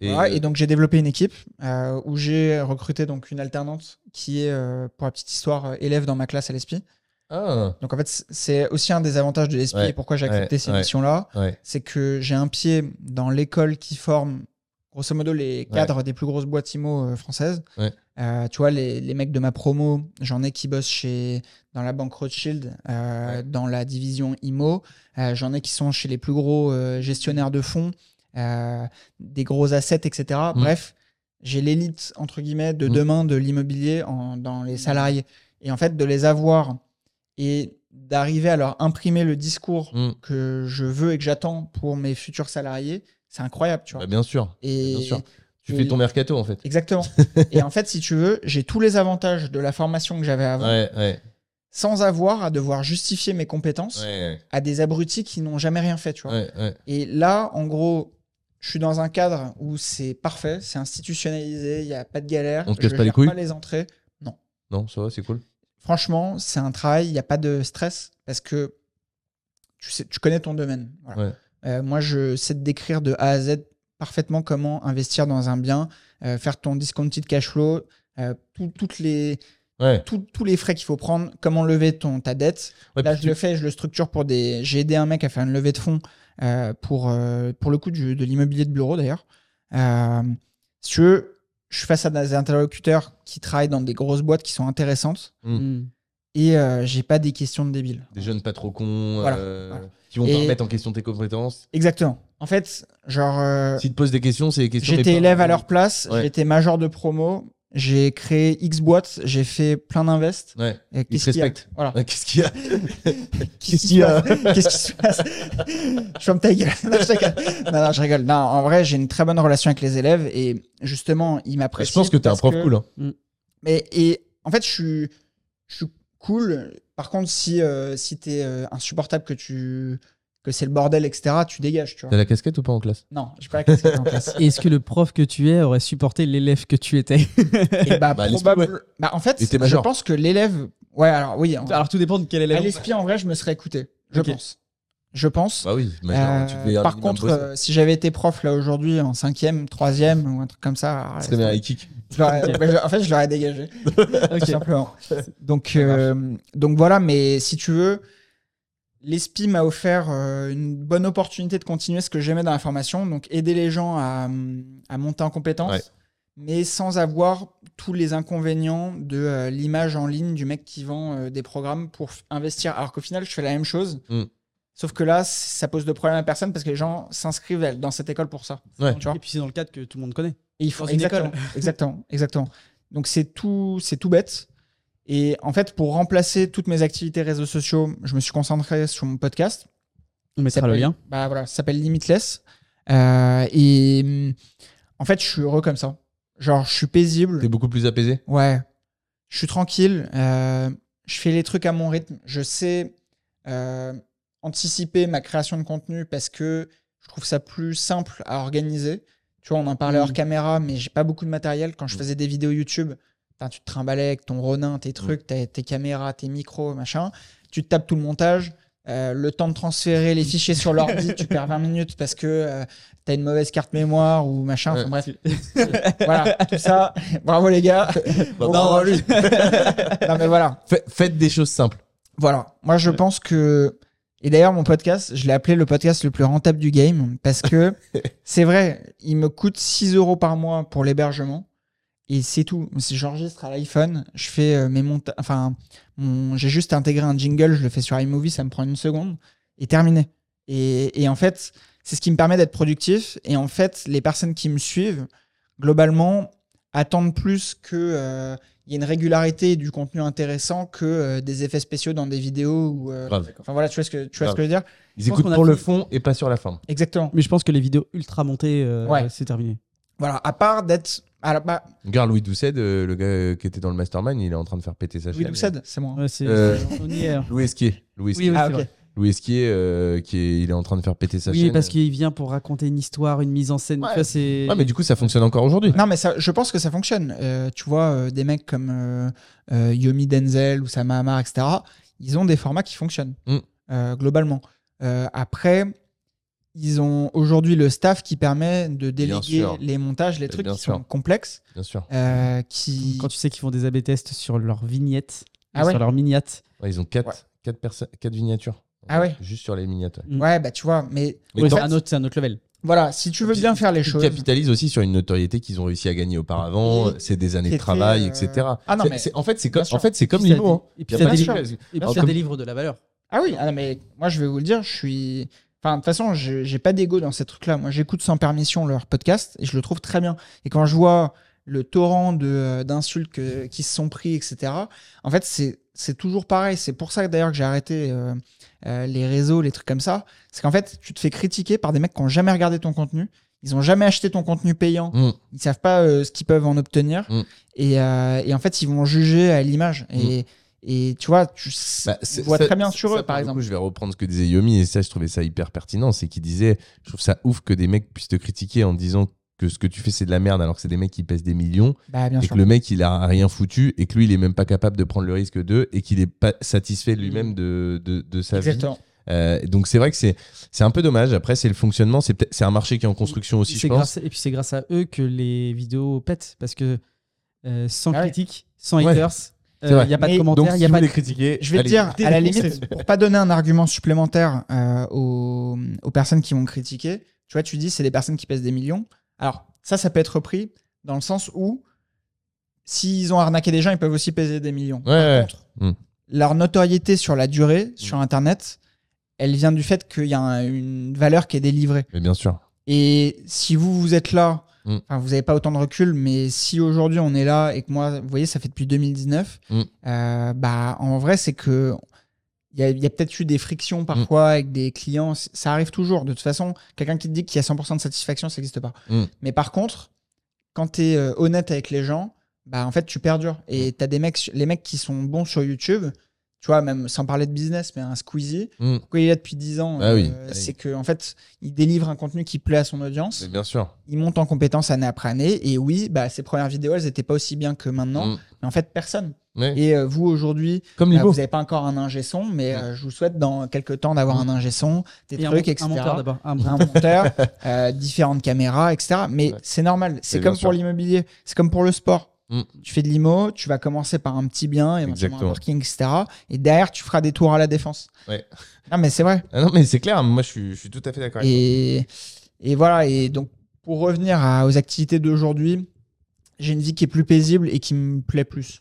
Et, Ouais, et donc j'ai développé une équipe euh, où j'ai recruté donc une alternante qui est, euh, pour la petite histoire, euh, élève dans ma classe à l'ESPI. Ah, Donc en fait, c'est aussi un des avantages de l'ESPI Ouais, et pourquoi j'ai accepté ouais, ces missions-là. c'est que j'ai un pied dans l'école qui forme grosso modo les cadres des plus grosses boîtes IMO euh, françaises. Euh, tu vois, les, les mecs de ma promo, j'en ai qui bossent chez, dans la banque Rothschild, euh, Ouais. dans la division IMO. Euh, j'en ai qui sont chez les plus gros gestionnaires de fonds, des gros assets, etc. Mm. Bref, j'ai l'élite, entre guillemets, de Mm. demain de l'immobilier dans les salariés. Et en fait, de les avoir et d'arriver à leur imprimer le discours Mm. que je veux et que j'attends pour mes futurs salariés, c'est incroyable, tu vois. Bah, bien sûr. et bien sûr. Tu et- fais ton mercato en fait. Exactement. et en fait, si tu veux, j'ai tous les avantages de la formation que j'avais avant, Ouais, ouais, sans avoir à devoir justifier mes compétences ouais, à des abrutis qui n'ont jamais rien fait, tu vois. Et là, en gros, je suis dans un cadre où c'est parfait, c'est institutionnalisé, il n'y a pas de galère. On te je casse pas les couilles pas les entrées. Non, ça va, c'est cool. Franchement, c'est un travail, il n'y a pas de stress parce que tu, sais, tu connais ton domaine. Voilà. Euh, moi, je sais te décrire de A à Z parfaitement comment investir dans un bien, euh, faire ton discounted cash flow, euh, tout- toutes les, Ouais. tout- tous les frais qu'il faut prendre, comment lever ton, ta dette. Ouais, Là, je tu- le fais, je le structure pour des. J'ai aidé un mec à faire une levée de fonds euh, pour, euh, pour le coup du- de l'immobilier de bureau d'ailleurs. Euh, si tu veux, je suis face à des interlocuteurs qui travaillent dans des grosses boîtes qui sont intéressantes Mm. et euh, j'ai pas des questions de débiles. Des jeunes pas trop cons, Voilà, euh, voilà. qui vont Et- pas remettre en question tes compétences. Exactement. En fait, genre, euh, S'ils te posent des questions, c'est des questions. j'étais élève à leur place, Ouais. j'étais major de promo, j'ai créé X boîtes, j'ai fait plein d'invest. Ouais. Et Ils a respectent. Voilà. Ouais, Qu'est-ce qu'il y a Qu'est-ce qu'il y a Qu'est-ce qui se passe Je ferme ta gueule. Non, je rigole. non, non, je rigole. Non, en vrai, j'ai une très bonne relation avec les élèves et justement, ils Je m'apprécient. pense que t'es un prof que- cool. hein. Mais et en fait, je suis, je suis cool. Par contre, si euh, si t'es euh, insupportable, que tu que c'est le bordel, etc., tu dégages, tu T'as vois. la casquette ou pas en classe? Non, j'ai pas la casquette en place. Est-ce que le prof que tu es aurait supporté l'élève que tu étais? Et bah, Bah, bah, en fait, je pense que l'élève. Ouais, alors oui. en- Alors tout dépend de quel à élève. l'esprit, en vrai, je me serais écouté. Je pense. Je pense. Bah oui, major, tu Euh, par contre, euh, si j'avais été prof là aujourd'hui en cinquième, troisième ou un truc comme ça, Ce serait bien kick. je bah, je- en fait, je l'aurais dégagé, simplement. Donc, euh, donc voilà, mais si tu veux, l'ESPI m'a offert euh, une bonne opportunité de continuer ce que j'aimais dans la formation, donc aider les gens à, à monter en compétences, Ouais. mais sans avoir tous les inconvénients de euh, l'image en ligne du mec qui vend euh, des programmes pour investir. Alors qu'au final, je fais la même chose. Mm. Sauf que là, ça pose de problème à personne parce que les gens s'inscrivent dans cette école pour ça. Ouais. Tu vois Et puis c'est dans le cadre que tout le monde connaît. et il faut Dans une exactement, école. exactement, exactement. Donc c'est tout, c'est tout bête. Et en fait, pour remplacer toutes mes activités réseaux sociaux, je me suis concentré sur mon podcast. On mettra le lien. Bah voilà, ça s'appelle Limitless. Euh, et hum, en fait, je suis heureux comme ça. Genre, je suis paisible. T'es beaucoup plus apaisé Ouais. Je suis tranquille. euh, je fais les trucs à mon rythme. Je sais euh, anticiper ma création de contenu parce que je trouve ça plus simple à organiser. Tu vois, on en parlait Mm. hors caméra, mais j'ai pas beaucoup de matériel. Quand je Mm. faisais des vidéos YouTube, tu te trimballais avec ton Ronin, tes trucs, tes, tes caméras, tes micros, machin. Tu te tapes tout le montage. euh, le temps de transférer les fichiers sur l'ordi, tu perds 20 minutes parce que tu as une mauvaise carte mémoire ou machin. Enfin, bref, voilà, tout ça. Bravo les gars. Bon non, courage. non mais voilà, Fait- Faites des choses simples. voilà. Moi je pense que et d'ailleurs mon podcast, je l'ai appelé le podcast le plus rentable du game parce que c'est vrai, il me coûte 6 euros par mois pour l'hébergement et c'est tout. Si j'enregistre à l'iPhone, je fais euh, mes montages, enfin mon... j'ai juste intégré un jingle, je le fais sur iMovie, ça me prend une seconde et terminé. Et, et en fait, c'est ce qui me permet d'être productif. Et en fait, les personnes qui me suivent, globalement, attendent plus que euh, il y ait une régularité et du contenu intéressant que euh, des effets spéciaux dans des vidéos. Ou, euh. Enfin voilà, tu vois ce que, tu vois ce que je veux dire? Ils écoutent a pour le fait- fond et pas sur la forme. Exactement. Mais je pense que les vidéos ultra montées, euh, Ouais. c'est terminé. Voilà, à part d'être. La- bah, Regarde Louis Doucet, euh, le gars euh, qui était dans le mastermind, il est en train de faire péter sa Louis chaîne. Doucet, c'est moi. Ouais, c'est, Euh. Louis Esquier. Louis Esquier, Oui, oui, Ah. Louis euh, qui est, il est en train de faire péter sa Oui, chaîne. parce qu'il vient pour raconter une histoire, une mise en scène. Ouais. Tu vois, c'est... Ouais, mais du coup, ça fonctionne encore aujourd'hui. Non, mais ça, je pense que ça fonctionne. Euh, tu vois, euh, des mecs comme euh, euh, Yomi Denzel ou Sama Amar, etc., ils ont des formats qui fonctionnent, Mm. euh, globalement. Euh, après, ils ont aujourd'hui le staff qui permet de déléguer les montages, les trucs qui sûr. sont complexes. Bien sûr. euh, qui... Quand tu sais qu'ils font des A/B tests sur leurs vignettes, Ah sur ouais leurs miniates. Ouais, ils ont quatre, Ouais. quatre, miniatures. Ah ouais Juste sur les miniatures. Ouais, bah tu vois, mais, c'est un autre, c'est un autre level. voilà, si tu veux bien faire les Ils choses. capitalisent aussi sur une notoriété qu'ils ont réussi à gagner auparavant. C'est des années de travail, euh, etc. Ah non, C'est- mais- en fait, c'est comme, en fait, c'est comme hein. dé- Et Y puis a ça délivre, délivre de la valeur. Ah oui, ah non, mais moi je vais vous le dire, je suis. Enfin, de toute façon, je- j'ai pas d'ego dans ces trucs-là. Moi, j'écoute sans permission leur podcast et je le trouve très bien. Et quand je vois le torrent euh, d'insultes qui se sont pris, etc., en fait, c'est, toujours pareil. C'est pour ça d'ailleurs que j'ai arrêté euh, euh, les réseaux, les trucs comme ça. C'est qu'en fait, tu te fais critiquer par des mecs qui ont jamais regardé ton contenu. Ils ont jamais acheté ton contenu payant. Mm. Ils savent pas euh, ce qu'ils peuvent en obtenir. Mm. Et, et en fait, ils vont juger à l'image. Et, et tu vois, tu Bah, vois ça- très bien sur ça, eux, par le exemple. coup, je vais reprendre ce que disait Yomi, et ça, je trouvais ça hyper pertinent. C'est qu'il disait Je trouve ça ouf que des mecs puissent te critiquer en disant que ce que tu fais, c'est de la merde, alors que c'est des mecs qui pèsent des millions, Bah, bien et sûr. que le mec, il a rien foutu, et que lui, il est même pas capable de prendre le risque d'eux, et qu'il est pas satisfait lui-même de, de, de sa vie. Exactement. Euh, donc c'est vrai que c'est c'est un peu dommage. Après, c'est le fonctionnement. C'est un marché qui est en construction aussi, je C'est pense. grâce- et puis c'est grâce à eux que les vidéos pètent parce que euh, sans Ah ouais. critique, sans Ouais. haters, Il n'y a pas de commentaires, il si y a pas de critiquer, Je vais te dire, à la limite, pour pas donner un argument supplémentaire euh, aux, aux personnes qui vont critiquer, tu vois, tu dis c'est des personnes qui pèsent des millions. Alors, ça, ça peut être repris dans le sens où s'ils ont arnaqué des gens, ils peuvent aussi peser des millions. Par ouais. contre, Hmm. leur notoriété sur la durée, sur Internet, elle vient du fait qu'il y a un- une valeur qui est délivrée. Mais bien sûr. Et si vous, vous êtes là, Mm. enfin, vous n'avez pas autant de recul, mais si aujourd'hui on est là et que moi, vous voyez, ça fait depuis 2019, Mm. euh, bah, en vrai, c'est que il y a, peut-être eu des frictions parfois avec des clients. Ça arrive toujours. De toute façon, quelqu'un qui te dit qu'il y a 100% de satisfaction, ça n'existe pas. Mm. Mais par contre, quand tu es honnête avec les gens, bah, en fait, tu perdures. Et tu as des mecs, les mecs qui sont bons sur YouTube, tu vois, même sans parler de business, mais un Squeezie, Mm. pourquoi il est là depuis 10 ans Ah oui. euh, Ah oui. C'est qu'en en fait, il délivre un contenu qui plaît à son audience Mais bien sûr. il monte en compétences année après année. Et oui, bah, ses premières vidéos, elles n'étaient pas aussi bien que maintenant. Mm. Mais en fait, personne. Ouais. Et euh, vous, aujourd'hui, Comme bah, vous n'avez pas encore un ingé son, mais euh, je vous souhaite dans quelques temps d'avoir Mm. un ingé son, des Et un, trucs, mon- etc. un monteur d'abord. Un- Un monteur, euh, différentes caméras, etc. Mais Ouais. c'est normal. C'est comme pour l'immobilier. C'est comme pour le sport. Mm. Tu fais de l'IMO, tu vas commencer par un petit bien, éventuellement un parking, etc. Et derrière, tu feras des tours à la défense. Ouais. Non, mais c'est vrai. Ah non, mais c'est clair. Moi, je suis, je suis tout à fait d'accord. avec Et, et voilà, et donc pour revenir à- aux activités d'aujourd'hui, j'ai une vie qui est plus paisible et qui me plaît plus.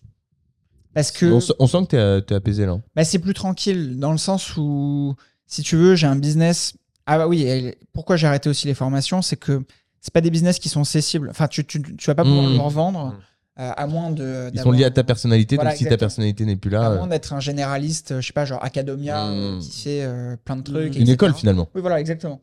Parce que On, sent que t'es- t'es apaisé là. bah, c'est plus tranquille, dans le sens où, si tu veux, j'ai un business. Ah bah oui, pourquoi j'ai arrêté aussi les formations, c'est que c'est pas des business qui sont cessibles. Enfin, tu, tu, tu vas pas pouvoir Mmh. le revendre, Mmh. Euh, à moins de. Ils sont liés à ta personnalité. Voilà, donc si ta personnalité n'est plus là, À euh, moins d'être un généraliste, euh, je sais pas, genre Academia, euh, Mmh. qui fait euh, plein de trucs. Une une etc. école finalement. Oui, voilà, exactement.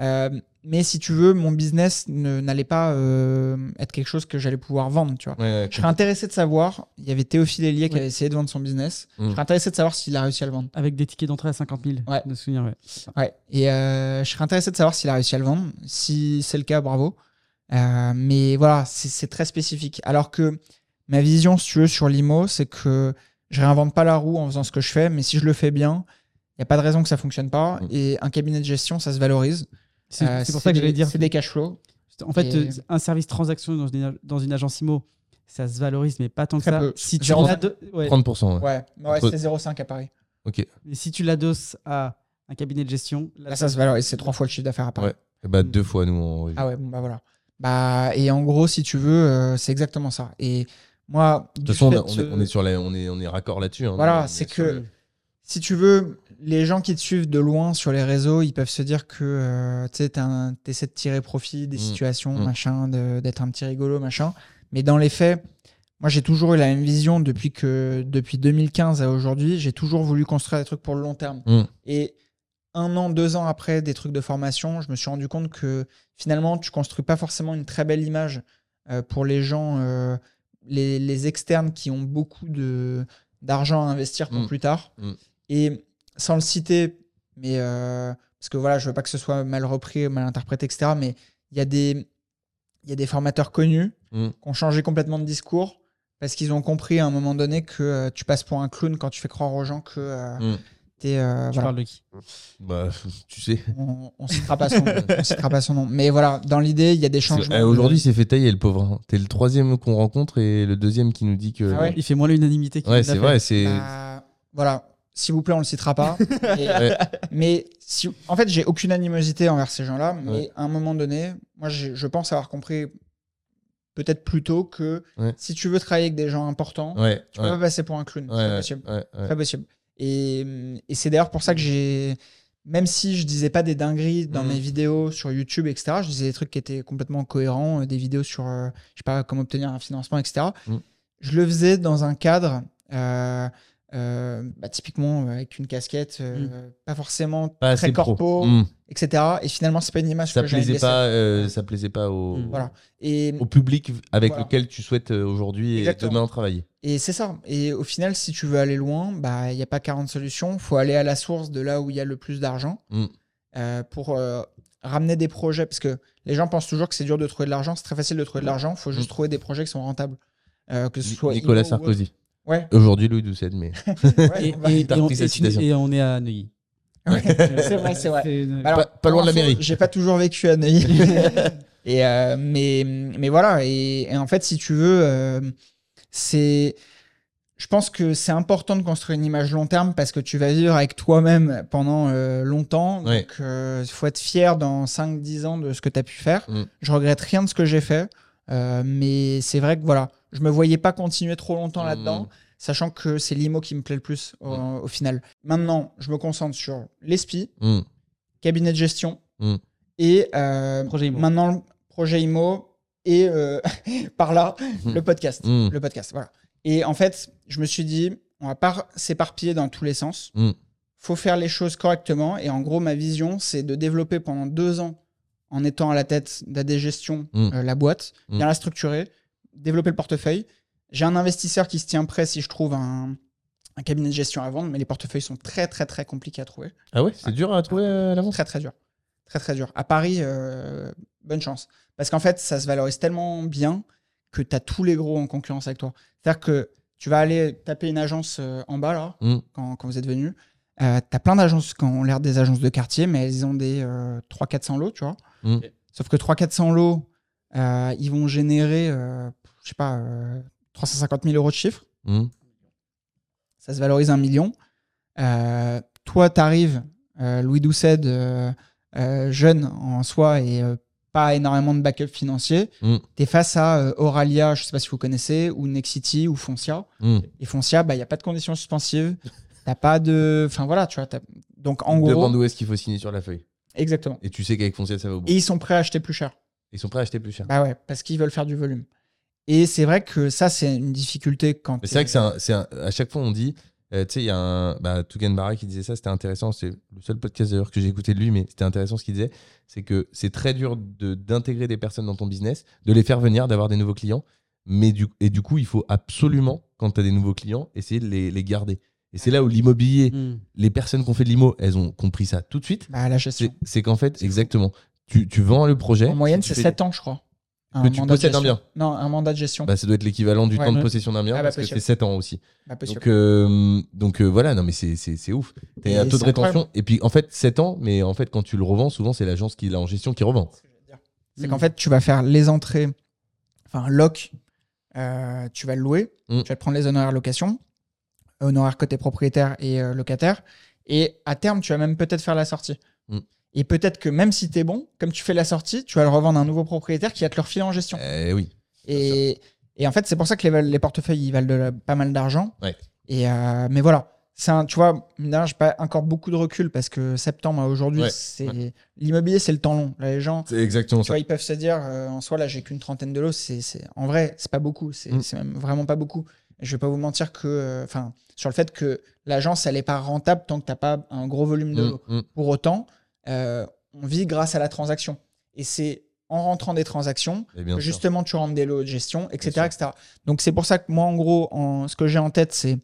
Euh, mais si tu veux, mon business ne- n'allait pas euh, être quelque chose que j'allais pouvoir vendre, tu vois. Ouais, ouais, Je serais intéressé de savoir, il y avait Théophile Hélier qui Ouais. avait essayé de vendre son business. Je serais intéressé de savoir s'il a réussi à le vendre. Avec des tickets d'entrée à 50 000. Ouais. De me souvenir, ouais. Ouais. Et euh, je serais intéressé de savoir s'il a réussi à le vendre. Si c'est le cas, bravo. Euh, mais voilà, c'est très spécifique. Alors que ma vision, si tu veux, sur l'IMO, c'est que je réinvente pas la roue en faisant ce que je fais, mais si je le fais bien, il n'y a pas de raison que ça fonctionne pas. Mm. Et un cabinet de gestion, ça se valorise. C'est Euh, pour ça que j'allais dire. C'est des cash flows. En fait, Et- un service transaction dans une, dans une agence IMO, ça se valorise, mais pas tant que Très ça. peu. Si tu Zéro- l'ado- ouais. 30%. ouais. Ouais, ouais Entre- c'est 0,5 à Paris. Ok. Mais si tu l'adosses à un cabinet de gestion, là, Là, ça se valorise. C'est trois fois le chiffre d'affaires à Paris. Ouais. Et bah, deux fois nous en revue. Ah ouais, bon, bah voilà. Bah, et en gros, si tu veux, euh, c'est exactement ça. Et moi, De toute façon, on, fait, a- on est, on est sur la, on est, on est raccord là-dessus. hein. Voilà, c'est que si tu veux, les gens qui te suivent de loin sur les réseaux, ils peuvent se dire que euh, tu t'essaies de tirer profit des Mm. situations, Mm. machin, d'être un petit rigolo, machin. Mais dans les faits, moi, j'ai toujours eu la même vision depuis que depuis 2015 à aujourd'hui. J'ai toujours voulu construire des trucs pour le long terme. Mm. Et un an, deux ans après des trucs de formation, je me suis rendu compte que finalement, tu construis pas forcément une très belle image euh, pour les gens, euh, les, les externes qui ont beaucoup de d'argent à investir pour Mm. plus tard. Mm. Et sans le citer, mais euh, parce que voilà, je veux pas que ce soit mal repris, mal interprété, etc. Mais il y a des il y a des formateurs connus Mm. qui ont changé complètement de discours parce qu'ils ont compris à un moment donné que tu passes pour un clown quand tu fais croire aux gens que euh, Tu voilà. parles de qui? Bah, tu sais. On, on citera pas son on citera pas son nom. Mais voilà, dans l'idée, il y a des changements. Eh, Aujourd'hui, c'est fait tailler le pauvre. T'es le troisième qu'on rencontre et le deuxième qui nous dit que. Ah ouais Il fait moins l'unanimité qu'il Ouais, c'est vrai. C'est. Bah, voilà. S'il vous plaît, on le citera pas. Et- Ouais. Mais si, en fait, j'ai aucune animosité envers ces gens-là. Mais Ouais. à un moment donné, moi, je pense avoir compris peut-être plus tôt que Ouais. si tu veux travailler avec des gens importants, Ouais. tu ouais. peux pas passer pour un clown. Ouais, c'est pas ouais, possible. ouais, ouais. Pas possible. Et, et c'est d'ailleurs pour ça que j'ai. Même si je disais pas des dingueries dans Mhm. mes vidéos sur YouTube, etc., je disais des trucs qui étaient complètement cohérents, euh, des vidéos sur, euh, je sais pas, comment obtenir un financement, etc. Mhm. Je le faisais dans un cadre, euh, euh, bah, typiquement euh, avec une casquette, euh, pas forcément Pas très corpo, Mm. etc. Et finalement, c'est pas une image Ça que plaisait pas. euh, ça plaisait pas au. Mm. Voilà. Et, Au public avec Voilà. lequel tu souhaites aujourd'hui et demain travailler. Et c'est ça. Et au final, si tu veux aller loin, bah il n'y a pas 40 solutions. Il faut aller à la source de là où il y a le plus d'argent Mm. euh, pour euh, ramener des projets. Parce que les gens pensent toujours que c'est dur de trouver de l'argent. C'est très facile de trouver de l'argent. Il faut juste Mm. trouver des projets qui sont rentables. Euh, que ce soit Nicolas Sarkozy. Ouais. Aujourd'hui, Louis Doucet, mais. ouais, Et, et- et on, et on est à Neuilly. Ouais, c'est vrai, c'est vrai. alors, Pas- pas loin de la mairie. J'ai pas toujours vécu à Neuilly. et euh, mais, mais voilà. Et, et en fait, si tu veux, euh, c'est. Je pense que c'est important de construire une image long terme parce que tu vas vivre avec toi-même pendant euh, longtemps. Ouais. Donc, il faut être fier dans 5-10 ans de ce que tu as pu faire. Mm. Je regrette rien de ce que j'ai fait. euh, mais c'est vrai que voilà, je me voyais pas continuer trop longtemps Mm. là-dedans, sachant que c'est l'IMO qui me plaît le plus au, au final. Maintenant, je me concentre sur l'ESPI, Mm. cabinet de gestion Mm. et euh, Projet IMO. maintenant le projet IMO et euh, par là Mm. le podcast. Mm. Le podcast, voilà. Et en fait, je me suis dit, on va pas s'éparpiller dans tous les sens. Mm. Faut faire les choses correctement. Et en gros, ma vision, c'est de développer pendant deux ans, en étant à la tête d'AD Gestion, Mm. euh, la boîte, Mm. bien la structurer, développer le portefeuille. J'ai un investisseur qui se tient prêt si je trouve un, un cabinet de gestion à vendre, mais les portefeuilles sont très, très, très compliqués à trouver. Ah ouais, c'est dur à trouver euh, à l'avance. Très très dur. Très très dur. À Paris, euh, bonne chance. Parce qu'en fait, ça se valorise tellement bien que tu as tous les gros en concurrence avec toi. C'est-à-dire que tu vas aller taper une agence euh, en bas, là, Mm. quand, quand vous êtes venu. Euh, tu as plein d'agences qui ont l'air des agences de quartier, mais elles ont des euh, 300-400 lots, tu vois. Mm. Sauf que 300-400 lots, euh, ils vont générer, euh, je sais pas, euh, 350 000 euros de chiffre Mm. ça se valorise un million. Euh, toi, tu arrives, Louis Doucet, euh, euh, jeune en soi et euh, pas énormément de backup financier. Mm. Tu es face à euh, Auralia, je sais pas si vous connaissez, ou Nexity, ou Foncia. Mm. Et Foncia, bah, il n'y a pas de conditions suspensives. T'as pas de. Enfin voilà, tu vois. Donc en gros. Demande où est-ce qu'il faut signer sur la feuille? Exactement. Et tu sais qu'avec Fonciel, ça va au bout. Et ils sont prêts à acheter plus cher. Ils sont prêts à acheter plus cher. Bah ouais, parce qu'ils veulent faire du volume. Et c'est vrai que ça, c'est une difficulté quand. C'est vrai que c'est un, c'est un- à chaque fois on dit, euh, tu sais, il y a un bah, Tougan Barra qui disait ça, c'était intéressant. C'est le seul podcast d'ailleurs que j'ai écouté de lui, mais c'était intéressant ce qu'il disait. C'est que c'est très dur de- d'intégrer des personnes dans ton business, de les faire venir, d'avoir des nouveaux clients. Mais du, et du coup, il faut absolument, quand tu as des nouveaux clients, essayer de les, les garder. Et c'est là où l'immobilier, Mm. les personnes qui ont fait de l'IMO, elles ont compris ça tout de suite. Bah, la gestion. C'est qu'en fait, exactement, tu, tu vends le projet. En moyenne, c'est fais- 7 ans, je crois. Que tu possèdes un bien. Non, un mandat de gestion. Bah, ça doit être l'équivalent du Ouais. temps de possession d'un bien, Ah bah, parce que possible. c'est 7 ans aussi. Bah. Donc, euh, donc euh, voilà, non mais c'est- c'est c'est ouf. T'as un taux de rétention. incroyable. Et puis en fait, 7 ans, mais en fait, quand tu le revends, souvent c'est l'agence qui l'a en gestion qui revend. C'est Mm. qu'en fait, tu vas faire les entrées, enfin, loc, euh, tu vas le louer, Mm. tu vas te prendre les honoraires location, honoraires côté propriétaire et locataire, et à terme, tu vas même peut-être faire la sortie. Mm. Et peut-être que même si tu es bon, comme tu fais la sortie, tu vas le revendre à un nouveau propriétaire qui va te le refiler en gestion. Eh oui. Et, et en fait, c'est pour ça que les, les portefeuilles, ils valent de la- pas mal d'argent. Ouais. Et euh, mais voilà, un, tu vois, je j'ai pas encore beaucoup de recul parce que septembre à aujourd'hui, Ouais, c'est l'immobilier, c'est le temps long. Là, les gens, C'est exactement tu ça. vois, ils peuvent se dire, euh, en soi, là, j'ai qu'une trentaine de lots. C'est, en vrai, c'est pas beaucoup. C'est, Mm. même vraiment pas beaucoup. Je vais pas vous mentir que, euh, sur le fait que l'agence, elle est pas rentable tant que t'as pas un gros volume de Mm, lots. mm. Pour autant, euh, on vit grâce à la transaction. Et c'est en rentrant des transactions sûr. justement tu rentres des lots de gestion, etc. etc. Donc c'est pour ça que moi, en gros, en, ce que j'ai en tête, c'est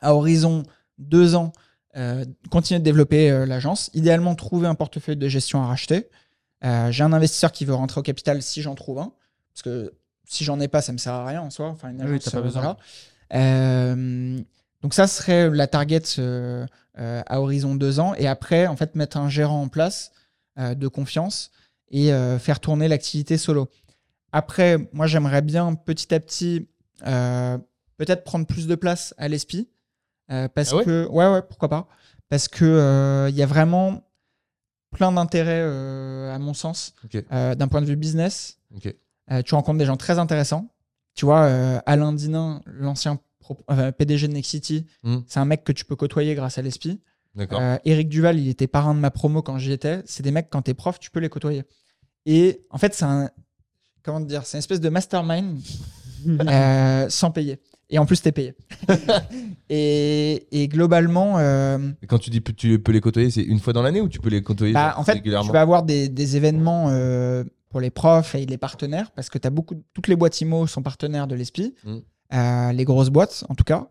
à horizon deux ans, euh, continuer de développer euh, l'agence. Idéalement, trouver un portefeuille de gestion à racheter. Euh, j'ai un investisseur qui veut rentrer au capital si j'en trouve un. Parce que si j'en ai pas, ça me sert à rien en soi. Enfin, une agence, pas besoin. voilà. Donc ça serait la target à horizon deux ans. Et après, en fait, mettre un gérant en place euh, de confiance et euh, faire tourner l'activité solo. Après, moi, j'aimerais bien petit à petit euh, peut-être prendre plus de place à l'ESPI. euh, parce Ah ouais? que, ouais, ouais, pourquoi pas. Parce que euh, il y a vraiment plein d'intérêts, euh, à mon sens, euh, d'un point de vue business. Euh, tu rencontres des gens très intéressants. Tu vois, euh, Alain Dinin, l'ancien PDG de Nexity, Mm. c'est un mec que tu peux côtoyer grâce à l'ESPI. D'accord. Euh, Eric Duval, il était parrain de ma promo quand j'y étais. C'est des mecs, quand t'es prof, tu peux les côtoyer. Et en fait, c'est un. Comment te dire C'est une espèce de mastermind euh, sans payer. Et en plus, t'es payé. et, et globalement, euh, Et quand tu dis que tu peux les côtoyer, c'est une fois dans l'année ou tu peux les côtoyer bah, genre, en fait, régulièrement tu vas avoir des, des événements euh, pour les profs et les partenaires, parce que as beaucoup, toutes les boîtes IMO sont partenaires de l'ESPI, Mm. Euh, les grosses boîtes en tout cas.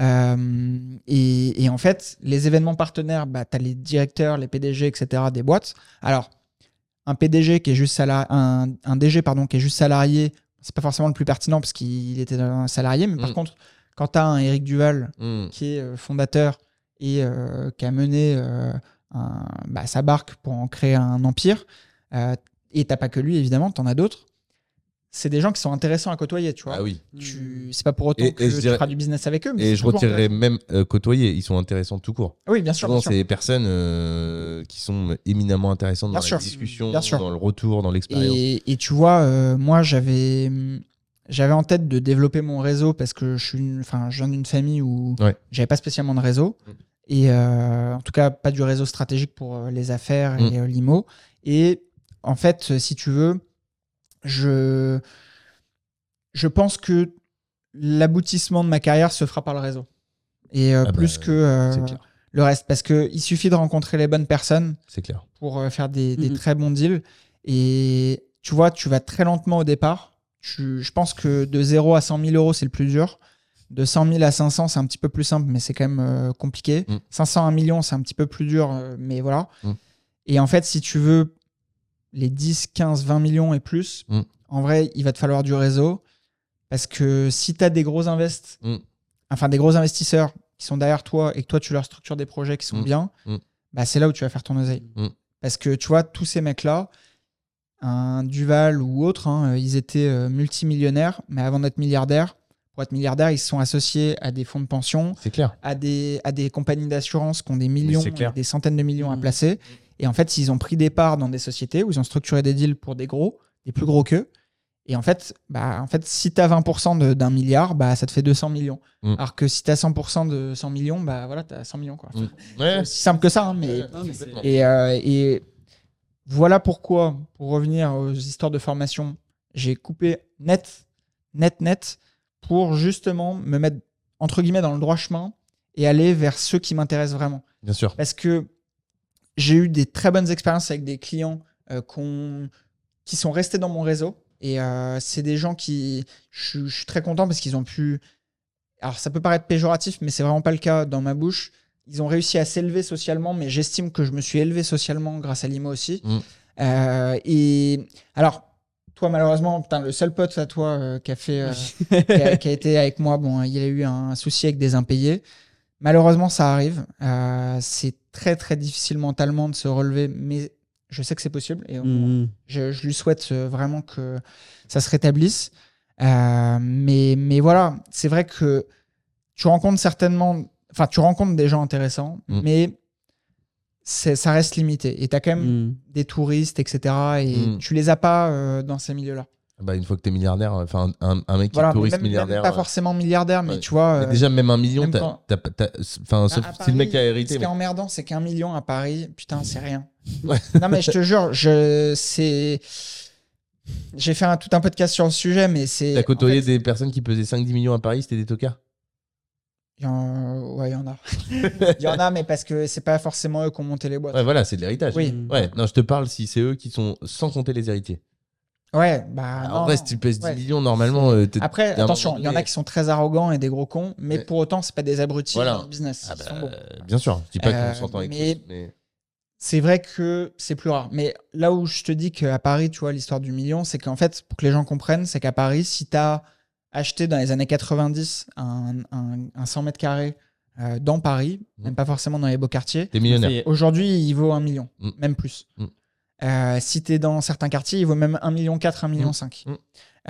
Euh, et, et en fait, les événements partenaires, bah, tu as les directeurs, les PDG, etc. des boîtes. Alors, un PDG qui est juste salarié, un, un DG pardon, qui est juste salarié, c'est pas forcément le plus pertinent parce qu'il était un salarié, mais par Mm. contre, quand tu as un Eric Duval Mm. qui est euh, fondateur et euh, qui a mené euh, un- bah, sa barque pour en créer un empire. Et t'as pas que lui, évidemment, t'en as d'autres. C'est des gens qui sont intéressants à côtoyer, tu vois. Ah oui. Tu... C'est pas pour autant Et- que et tu dirais- feras du business avec eux. mais Et je retirerais même euh, côtoyer. Ils sont intéressants tout court. Oui, bien sûr. Souvent, c'est des personnes euh, qui sont éminemment intéressantes Bien dans la discussion, dans le retour, dans l'expérience. Et, et tu vois, euh, moi, j'avais, j'avais en tête de développer mon réseau parce que je suis, une- enfin, je viens d'une famille où Ouais. j'avais pas spécialement de réseau Mm. et en tout cas pas du réseau stratégique pour les affaires et Mm. euh, l'IMO. Et en fait, si tu veux, je, je pense que l'aboutissement de ma carrière se fera par le réseau et euh, Ah bah, plus que euh, c'est clair. le reste parce que il suffit de rencontrer les bonnes personnes C'est clair. pour euh, faire des, des Mhm. très bons deals. Et tu vois, tu vas très lentement au départ. Tu- je pense que de 0 à 100 000 euros, c'est le plus dur. De 100 000 à 500, c'est un petit peu plus simple, mais c'est quand même euh, compliqué. Mm. 500 à 1 million, c'est un petit peu plus dur, euh, mais voilà. Mm. Et en fait, si tu veux les 10, 15, 20 millions et plus, Mm. en vrai, il va te falloir du réseau. Parce que si tu as des gros invests, Mm. enfin des gros investisseurs qui sont derrière toi et que toi, tu leur structures des projets qui sont Mm. bien, bah, c'est là où tu vas faire ton oseille. Parce que tu vois, tous ces mecs-là, un Duval ou autre, hein, ils étaient euh, multimillionnaires, mais avant d'être milliardaires, pour être milliardaires, ils se sont associés à des fonds de pension, clair. à des, à des compagnies d'assurance qui ont des millions, des centaines de millions à placer. Et en fait, ils ont pris des parts dans des sociétés où ils ont structuré des deals pour des gros, des plus gros qu'eux. Et en fait, bah, en fait si tu as 20% de- d'un milliard, bah, ça te fait 200 millions. Mhm. Alors que si tu as 100% de 100 millions, bah, voilà, tu as 100 millions. Quoi. Mm. C'est Ouais. aussi simple que ça, hein, mais Non, mais c'est- et, euh, et voilà pourquoi, pour revenir aux histoires de formation, j'ai coupé net, net, net, pour justement me mettre, entre guillemets, dans le droit chemin et aller vers ceux qui m'intéressent vraiment. Bien sûr. Parce que j'ai eu des très bonnes expériences avec des clients euh, qui sont restés dans mon réseau. Et euh, c'est des gens qui. Je, suis- je suis très content parce qu'ils ont pu. Alors, ça peut paraître péjoratif, mais c'est vraiment pas le cas dans ma bouche. Ils ont réussi à s'élever socialement, mais j'estime que je me suis élevé socialement grâce à l'IMO aussi. Mm. Euh, et alors, toi, malheureusement, putain, le seul pote à toi euh, qui, a fait, euh, qui, a, qui a été avec moi, bon, il a eu un souci avec des impayés. Malheureusement, ça arrive. C'est très, très difficile mentalement de se relever, mais je sais que c'est possible. Et Mhm. je, je lui souhaite euh, vraiment que ça se rétablisse. Euh, mais, mais voilà, c'est vrai que tu rencontres certainement, enfin, tu rencontres des gens intéressants, Mm. mais c'est- ça reste limité. Et tu as quand même Mhm. des touristes, etc. Et Mm. tu les as pas euh, dans ces milieux-là. Bah, une fois que t'es milliardaire, enfin, un, un mec qui Voilà, est touriste même, même milliardaire. pas euh, forcément milliardaire, mais ouais. tu vois. mais euh, déjà, même un million, enfin, sauf si le mec a Ce hérité. qui est emmerdant, c'est qu'un million à Paris, putain, c'est rien. Ouais. non, mais je te jure, je, c'est. J'ai fait un, tout un podcast sur le sujet, mais c'est. T'as en côtoyé fait, des personnes qui pesaient 5-10 millions à Paris, c'était des tocards? Il y en- Ouais, il y en a. Il y en a, mais parce que c'est pas forcément eux qui ont monté les boîtes. Ouais, voilà, c'est de l'héritage. Oui. Ouais, non, je te parle si c'est eux qui sont sans compter les héritiers. Ouais, bah. en non, vrai, si tu pèses 10 Ouais. millions, normalement, euh, t'es- Après, attention, il y en a qui sont très arrogants et des gros cons, mais Ouais. pour autant, c'est pas des abrutis Voilà. dans le business. Ah Ils bah, bien sûr, je dis pas Euh, qu'on s'entend avec mais- tous, mais... c'est vrai que c'est plus rare. Mais là où je te dis qu'à Paris, tu vois, l'histoire du million, c'est qu'en fait, pour que les gens comprennent, c'est qu'à Paris, si tu as acheté dans les années 90 un, un- un 100 mètres carrés euh, dans Paris, Mhm. même pas forcément dans les beaux quartiers, T'es millionnaire. Aujourd'hui, il vaut un million, Mhm. même plus. Mhm. Euh, si tu es dans certains quartiers, il vaut même 1 million 4, 1 million. 5. Mhm.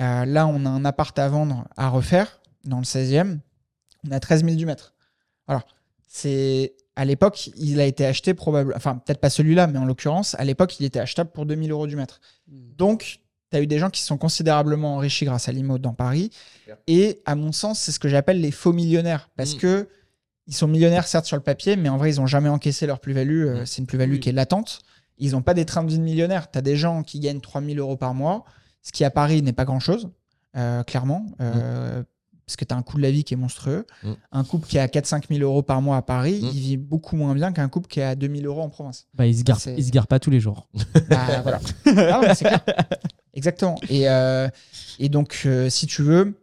Euh, là, on a un appart à vendre, à refaire, dans le 16e. On a 13 000 du mètre. Alors, c'est à l'époque, il a été acheté probablement, enfin peut-être pas celui-là, mais en l'occurrence, à l'époque, il était achetable pour 2000 euros du mètre. Donc, tu as eu des gens qui se sont considérablement enrichis grâce à l'IMO dans Paris. Et à mon sens, c'est ce que j'appelle les faux millionnaires. Parce Mm. que ils sont millionnaires, certes, sur le papier, mais en vrai, ils n'ont jamais encaissé leur plus-value. Euh, Mm. C'est une plus-value Oui. qui est latente. Ils n'ont pas des trains de vie de millionnaires. Tu as des gens qui gagnent 3000 euros par mois, ce qui à Paris n'est pas grand-chose, euh, clairement. euh, Parce que tu as un coût de la vie qui est monstrueux. Mm. Un couple qui a 4-5 000 euros par mois à Paris, Mm. il vit beaucoup moins bien qu'un couple qui a 2000 euros en province. Bah, il se gare, C'est- il se gare pas tous les jours. Bah, voilà. Ah, mais c'est clair. Exactement. Et, euh, et donc, euh, si tu veux,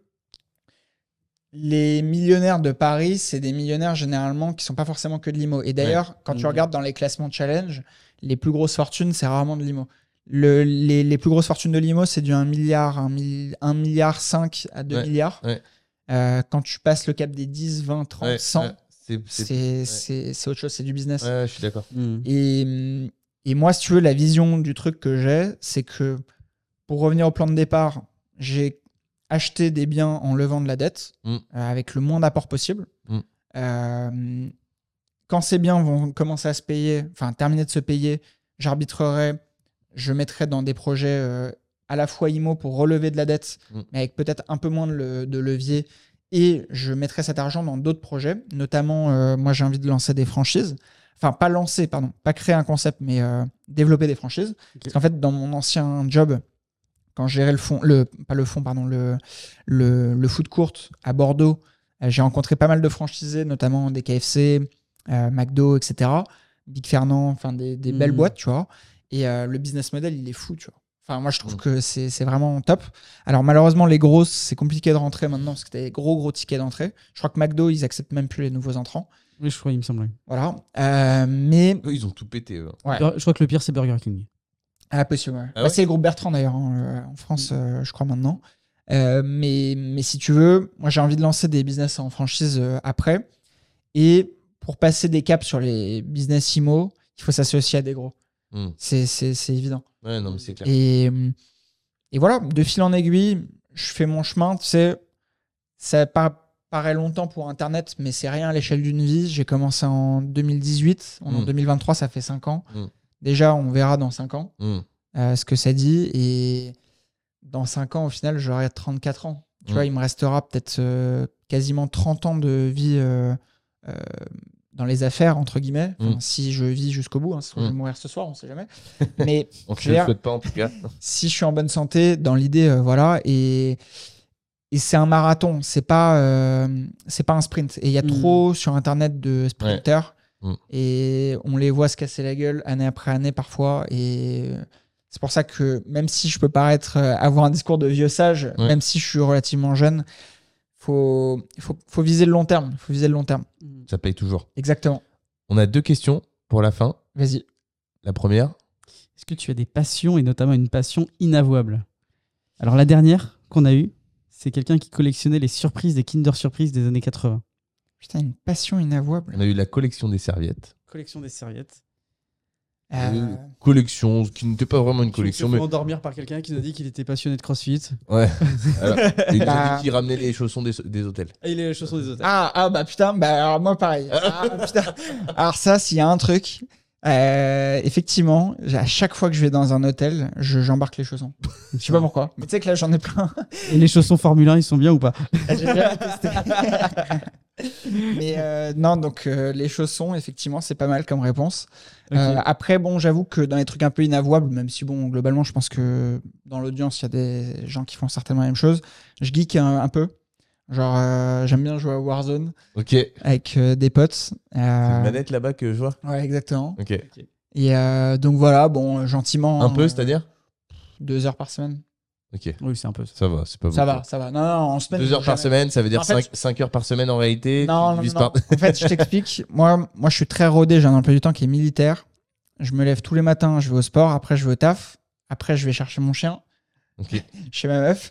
les millionnaires de Paris, c'est des millionnaires généralement qui sont pas forcément que de l'IMO. Et d'ailleurs, quand tu regardes dans les classements challenge, les plus grosses fortunes, c'est rarement de l'IMO. Le- les, les plus grosses fortunes de l'IMO, c'est du 1 milliard, 1, milliard 5 à 2 Ouais, milliards. ouais. Euh, quand tu passes le cap des 10, 20, 30, Ouais, 100, ouais. C'est. autre chose, c'est du business. Ouais, je suis d'accord. Hmm. Et, et moi, si tu veux, la vision du truc que j'ai, c'est que pour revenir au plan de départ, j'ai acheté des biens en levant de la dette Mm. euh, avec le moins d'apport possible. Mm. Euh, quand ces biens vont commencer à se payer, enfin terminer de se payer, j'arbitrerai, je mettrai dans des projets euh, à la fois IMO pour relever de la dette, Mm. mais avec peut-être un peu moins de, le- de levier. Et je mettrai cet argent dans d'autres projets. Notamment, euh, moi, j'ai envie de lancer des franchises. Enfin, pas lancer, pardon, pas créer un concept, mais euh, développer des franchises. Parce qu'en fait, dans mon ancien job, quand je gérais le fond, le, pas le fond, pardon, le, le, le foot court à Bordeaux, j'ai rencontré pas mal de franchisés, notamment des KFC, McDo, etc. Big Fernand, enfin des, des belles Mhm. boîtes, tu vois. Et euh, le business model, il est fou, tu vois. Enfin, moi, je trouve Mhm. que c'est c'est vraiment top. Alors, malheureusement, les grosses, c'est compliqué de rentrer maintenant parce que t'as des gros, gros tickets d'entrée. Je crois que McDo, ils acceptent même plus les nouveaux entrants. Oui, je crois, il me semble. oui. Voilà. Euh, mais, Eux, ils ont tout pété. eux. Ouais. Je crois que le pire, c'est Burger King. ah, possible, ouais. Ah Bah, ouais c'est le groupe Bertrand, d'ailleurs, hein, euh, en France, euh, je crois maintenant. Euh, mais, mais si tu veux, moi, j'ai envie de lancer des business en franchise euh, après. Et pour passer des caps sur les business IMO, il faut s'associer à des gros. Hmm. C'est évident. Ouais, non, mais clair. Et, et voilà, de fil en aiguille, je fais mon chemin. Tu sais, ça par- paraît longtemps pour Internet, mais c'est rien à l'échelle d'une vie. J'ai commencé en 2018. On est En Mm. 2023, ça fait 5 ans. Mm. Déjà, on verra dans 5 ans Hmm. euh, ce que ça dit. Et dans 5 ans, au final, j'aurai 34 ans. Tu vois, il me restera peut-être euh, quasiment 30 ans de vie euh, dans les affaires, entre guillemets. Enfin, Mm. Si je vis jusqu'au bout, hein, sinon je vais Mm. mourir ce soir, on sait jamais. Mais On veux le souhaite pas en tout cas. si je suis en bonne santé, dans l'idée, euh, voilà. Et, et c'est un marathon, c'est pas, euh, c'est pas un sprint. Et il y a Mm. trop sur Internet de sprinters. Mm. Et on les voit se casser la gueule année après année parfois. Et c'est pour ça que même si je peux paraître euh, avoir un discours de vieux sage, Ouais. même si je suis relativement jeune, faut, faut, faut viser le long terme. Faut viser le long terme. Ça paye toujours. Exactement. On a deux questions pour la fin. Vas-y. La première, Est-ce que tu as des passions et notamment une passion inavouable? Alors la dernière qu'on a eue, c'est quelqu'un qui collectionnait les surprises des Kinder Surprise des années 80. Putain, une passion inavouable. on a eu la collection des serviettes. Collection des serviettes. Euh, Euh, Collection, qui n'était pas vraiment une collection, mais endormir par quelqu'un qui nous a dit qu'il était passionné de CrossFit. ouais. Alors, et ils ont Bah. dit ramenaient les chaussons des, des hôtels. Et les chaussons des hôtels. Ah, ah, bah putain, bah alors moi pareil. Ah, putain. Alors ça, s'il y a un truc, euh, effectivement, à chaque fois que je vais dans un hôtel, je- j'embarque les chaussons. Je sais pas pourquoi. Mais tu sais que là, j'en ai plein. Et les chaussons Formule 1, ils sont bien ou pas? J'ai jamais testé. Mais euh, non, donc euh, les chaussons, effectivement, c'est pas mal comme réponse. Euh, après, bon, j'avoue que dans les trucs un peu inavouables, même si, bon, globalement, je pense que dans l'audience, il y a des gens qui font certainement la même chose, je geek un, un peu. Genre, euh, j'aime bien jouer à Warzone Ok. C'est avec euh, des potes. une Euh, manette là-bas que je vois. Ouais, exactement. Ok. Et euh, donc voilà, bon, gentiment. Un peu, euh, c'est-à-dire? Deux heures par semaine. Ok. Oui, c'est un peu ça. Ça va, c'est pas Ça beaucoup. va, ça va. Non, non, en semaine. Deux heures par jamais. semaine, ça veut dire En fait- 5, heures par semaine en réalité. Non, non, divises non. par- En fait, je t'explique. Moi, moi, je suis très rodé. J'ai un emploi du temps qui est militaire. Je me lève tous les matins, je vais au sport. Après, je vais au taf. Après, je vais chercher mon chien Ok. chez ma meuf.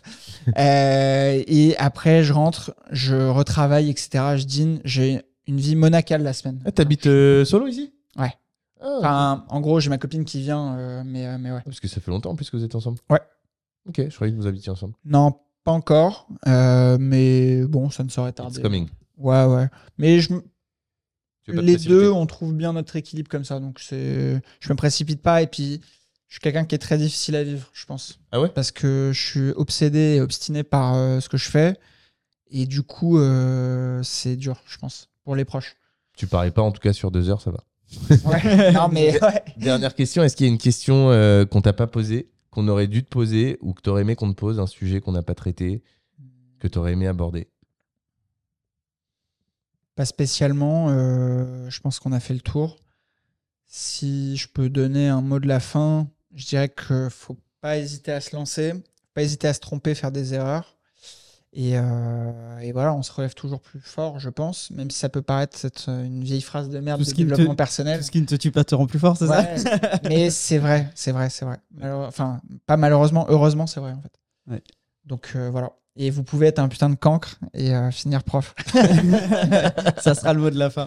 Euh, et après, je rentre, je retravaille, etc. Je dîne. J'ai une vie monacale la semaine. Ah, t'habites euh, solo ici? Ouais. Ah, Enfin, en gros, j'ai ma copine qui vient, euh, mais, euh, mais ouais. Parce que ça fait longtemps en plus que vous êtes ensemble? Ouais. Ok, je croyais que vous habitiez ensemble. Non, pas encore. euh, mais bon, ça ne saurait tarder. It's coming. Ouais, ouais. Mais je, les deux, on trouve bien notre équilibre comme ça. Donc, c'est, je me précipite pas. Et puis, je suis quelqu'un qui est très difficile à vivre, je pense. Ah ouais? Parce que je suis obsédé et obstiné par euh, ce que je fais. Et du coup, euh, c'est dur, je pense, pour les proches. Tu parais pas en tout cas sur deux heures, ça va. Ouais. non, mais ouais. Dernière question, est-ce qu'il y a une question euh, qu'on t'a pas posée, qu'on aurait dû te poser, ou que t'aurais aimé qu'on te pose, un sujet qu'on n'a pas traité, que t'aurais aimé aborder? Pas spécialement. euh, je pense qu'on a fait le tour. Si je peux donner un mot de la fin, je dirais qu'il faut pas hésiter à se lancer, pas hésiter à se tromper, faire des erreurs. Et, euh, et voilà, on se relève toujours plus fort, je pense, même si ça peut paraître être une vieille phrase de merde Tout de ce qui ne te- développement personnel. Tout ce qui ne te tue pas te rend plus fort, c'est ça mais c'est vrai, c'est vrai, c'est vrai. Malheure- Enfin, pas malheureusement, heureusement, c'est vrai en fait. Ouais. Donc euh, voilà. Et vous pouvez être un putain de cancre et euh, finir prof. Ça sera le mot de la fin.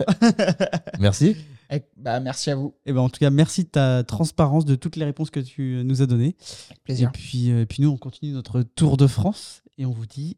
Merci. Et, bah, merci à vous. Et ben en tout cas, merci de ta transparence, de toutes les réponses que tu nous as données. Avec plaisir. Et puis, euh, puis nous, on continue notre tour de France et on vous dit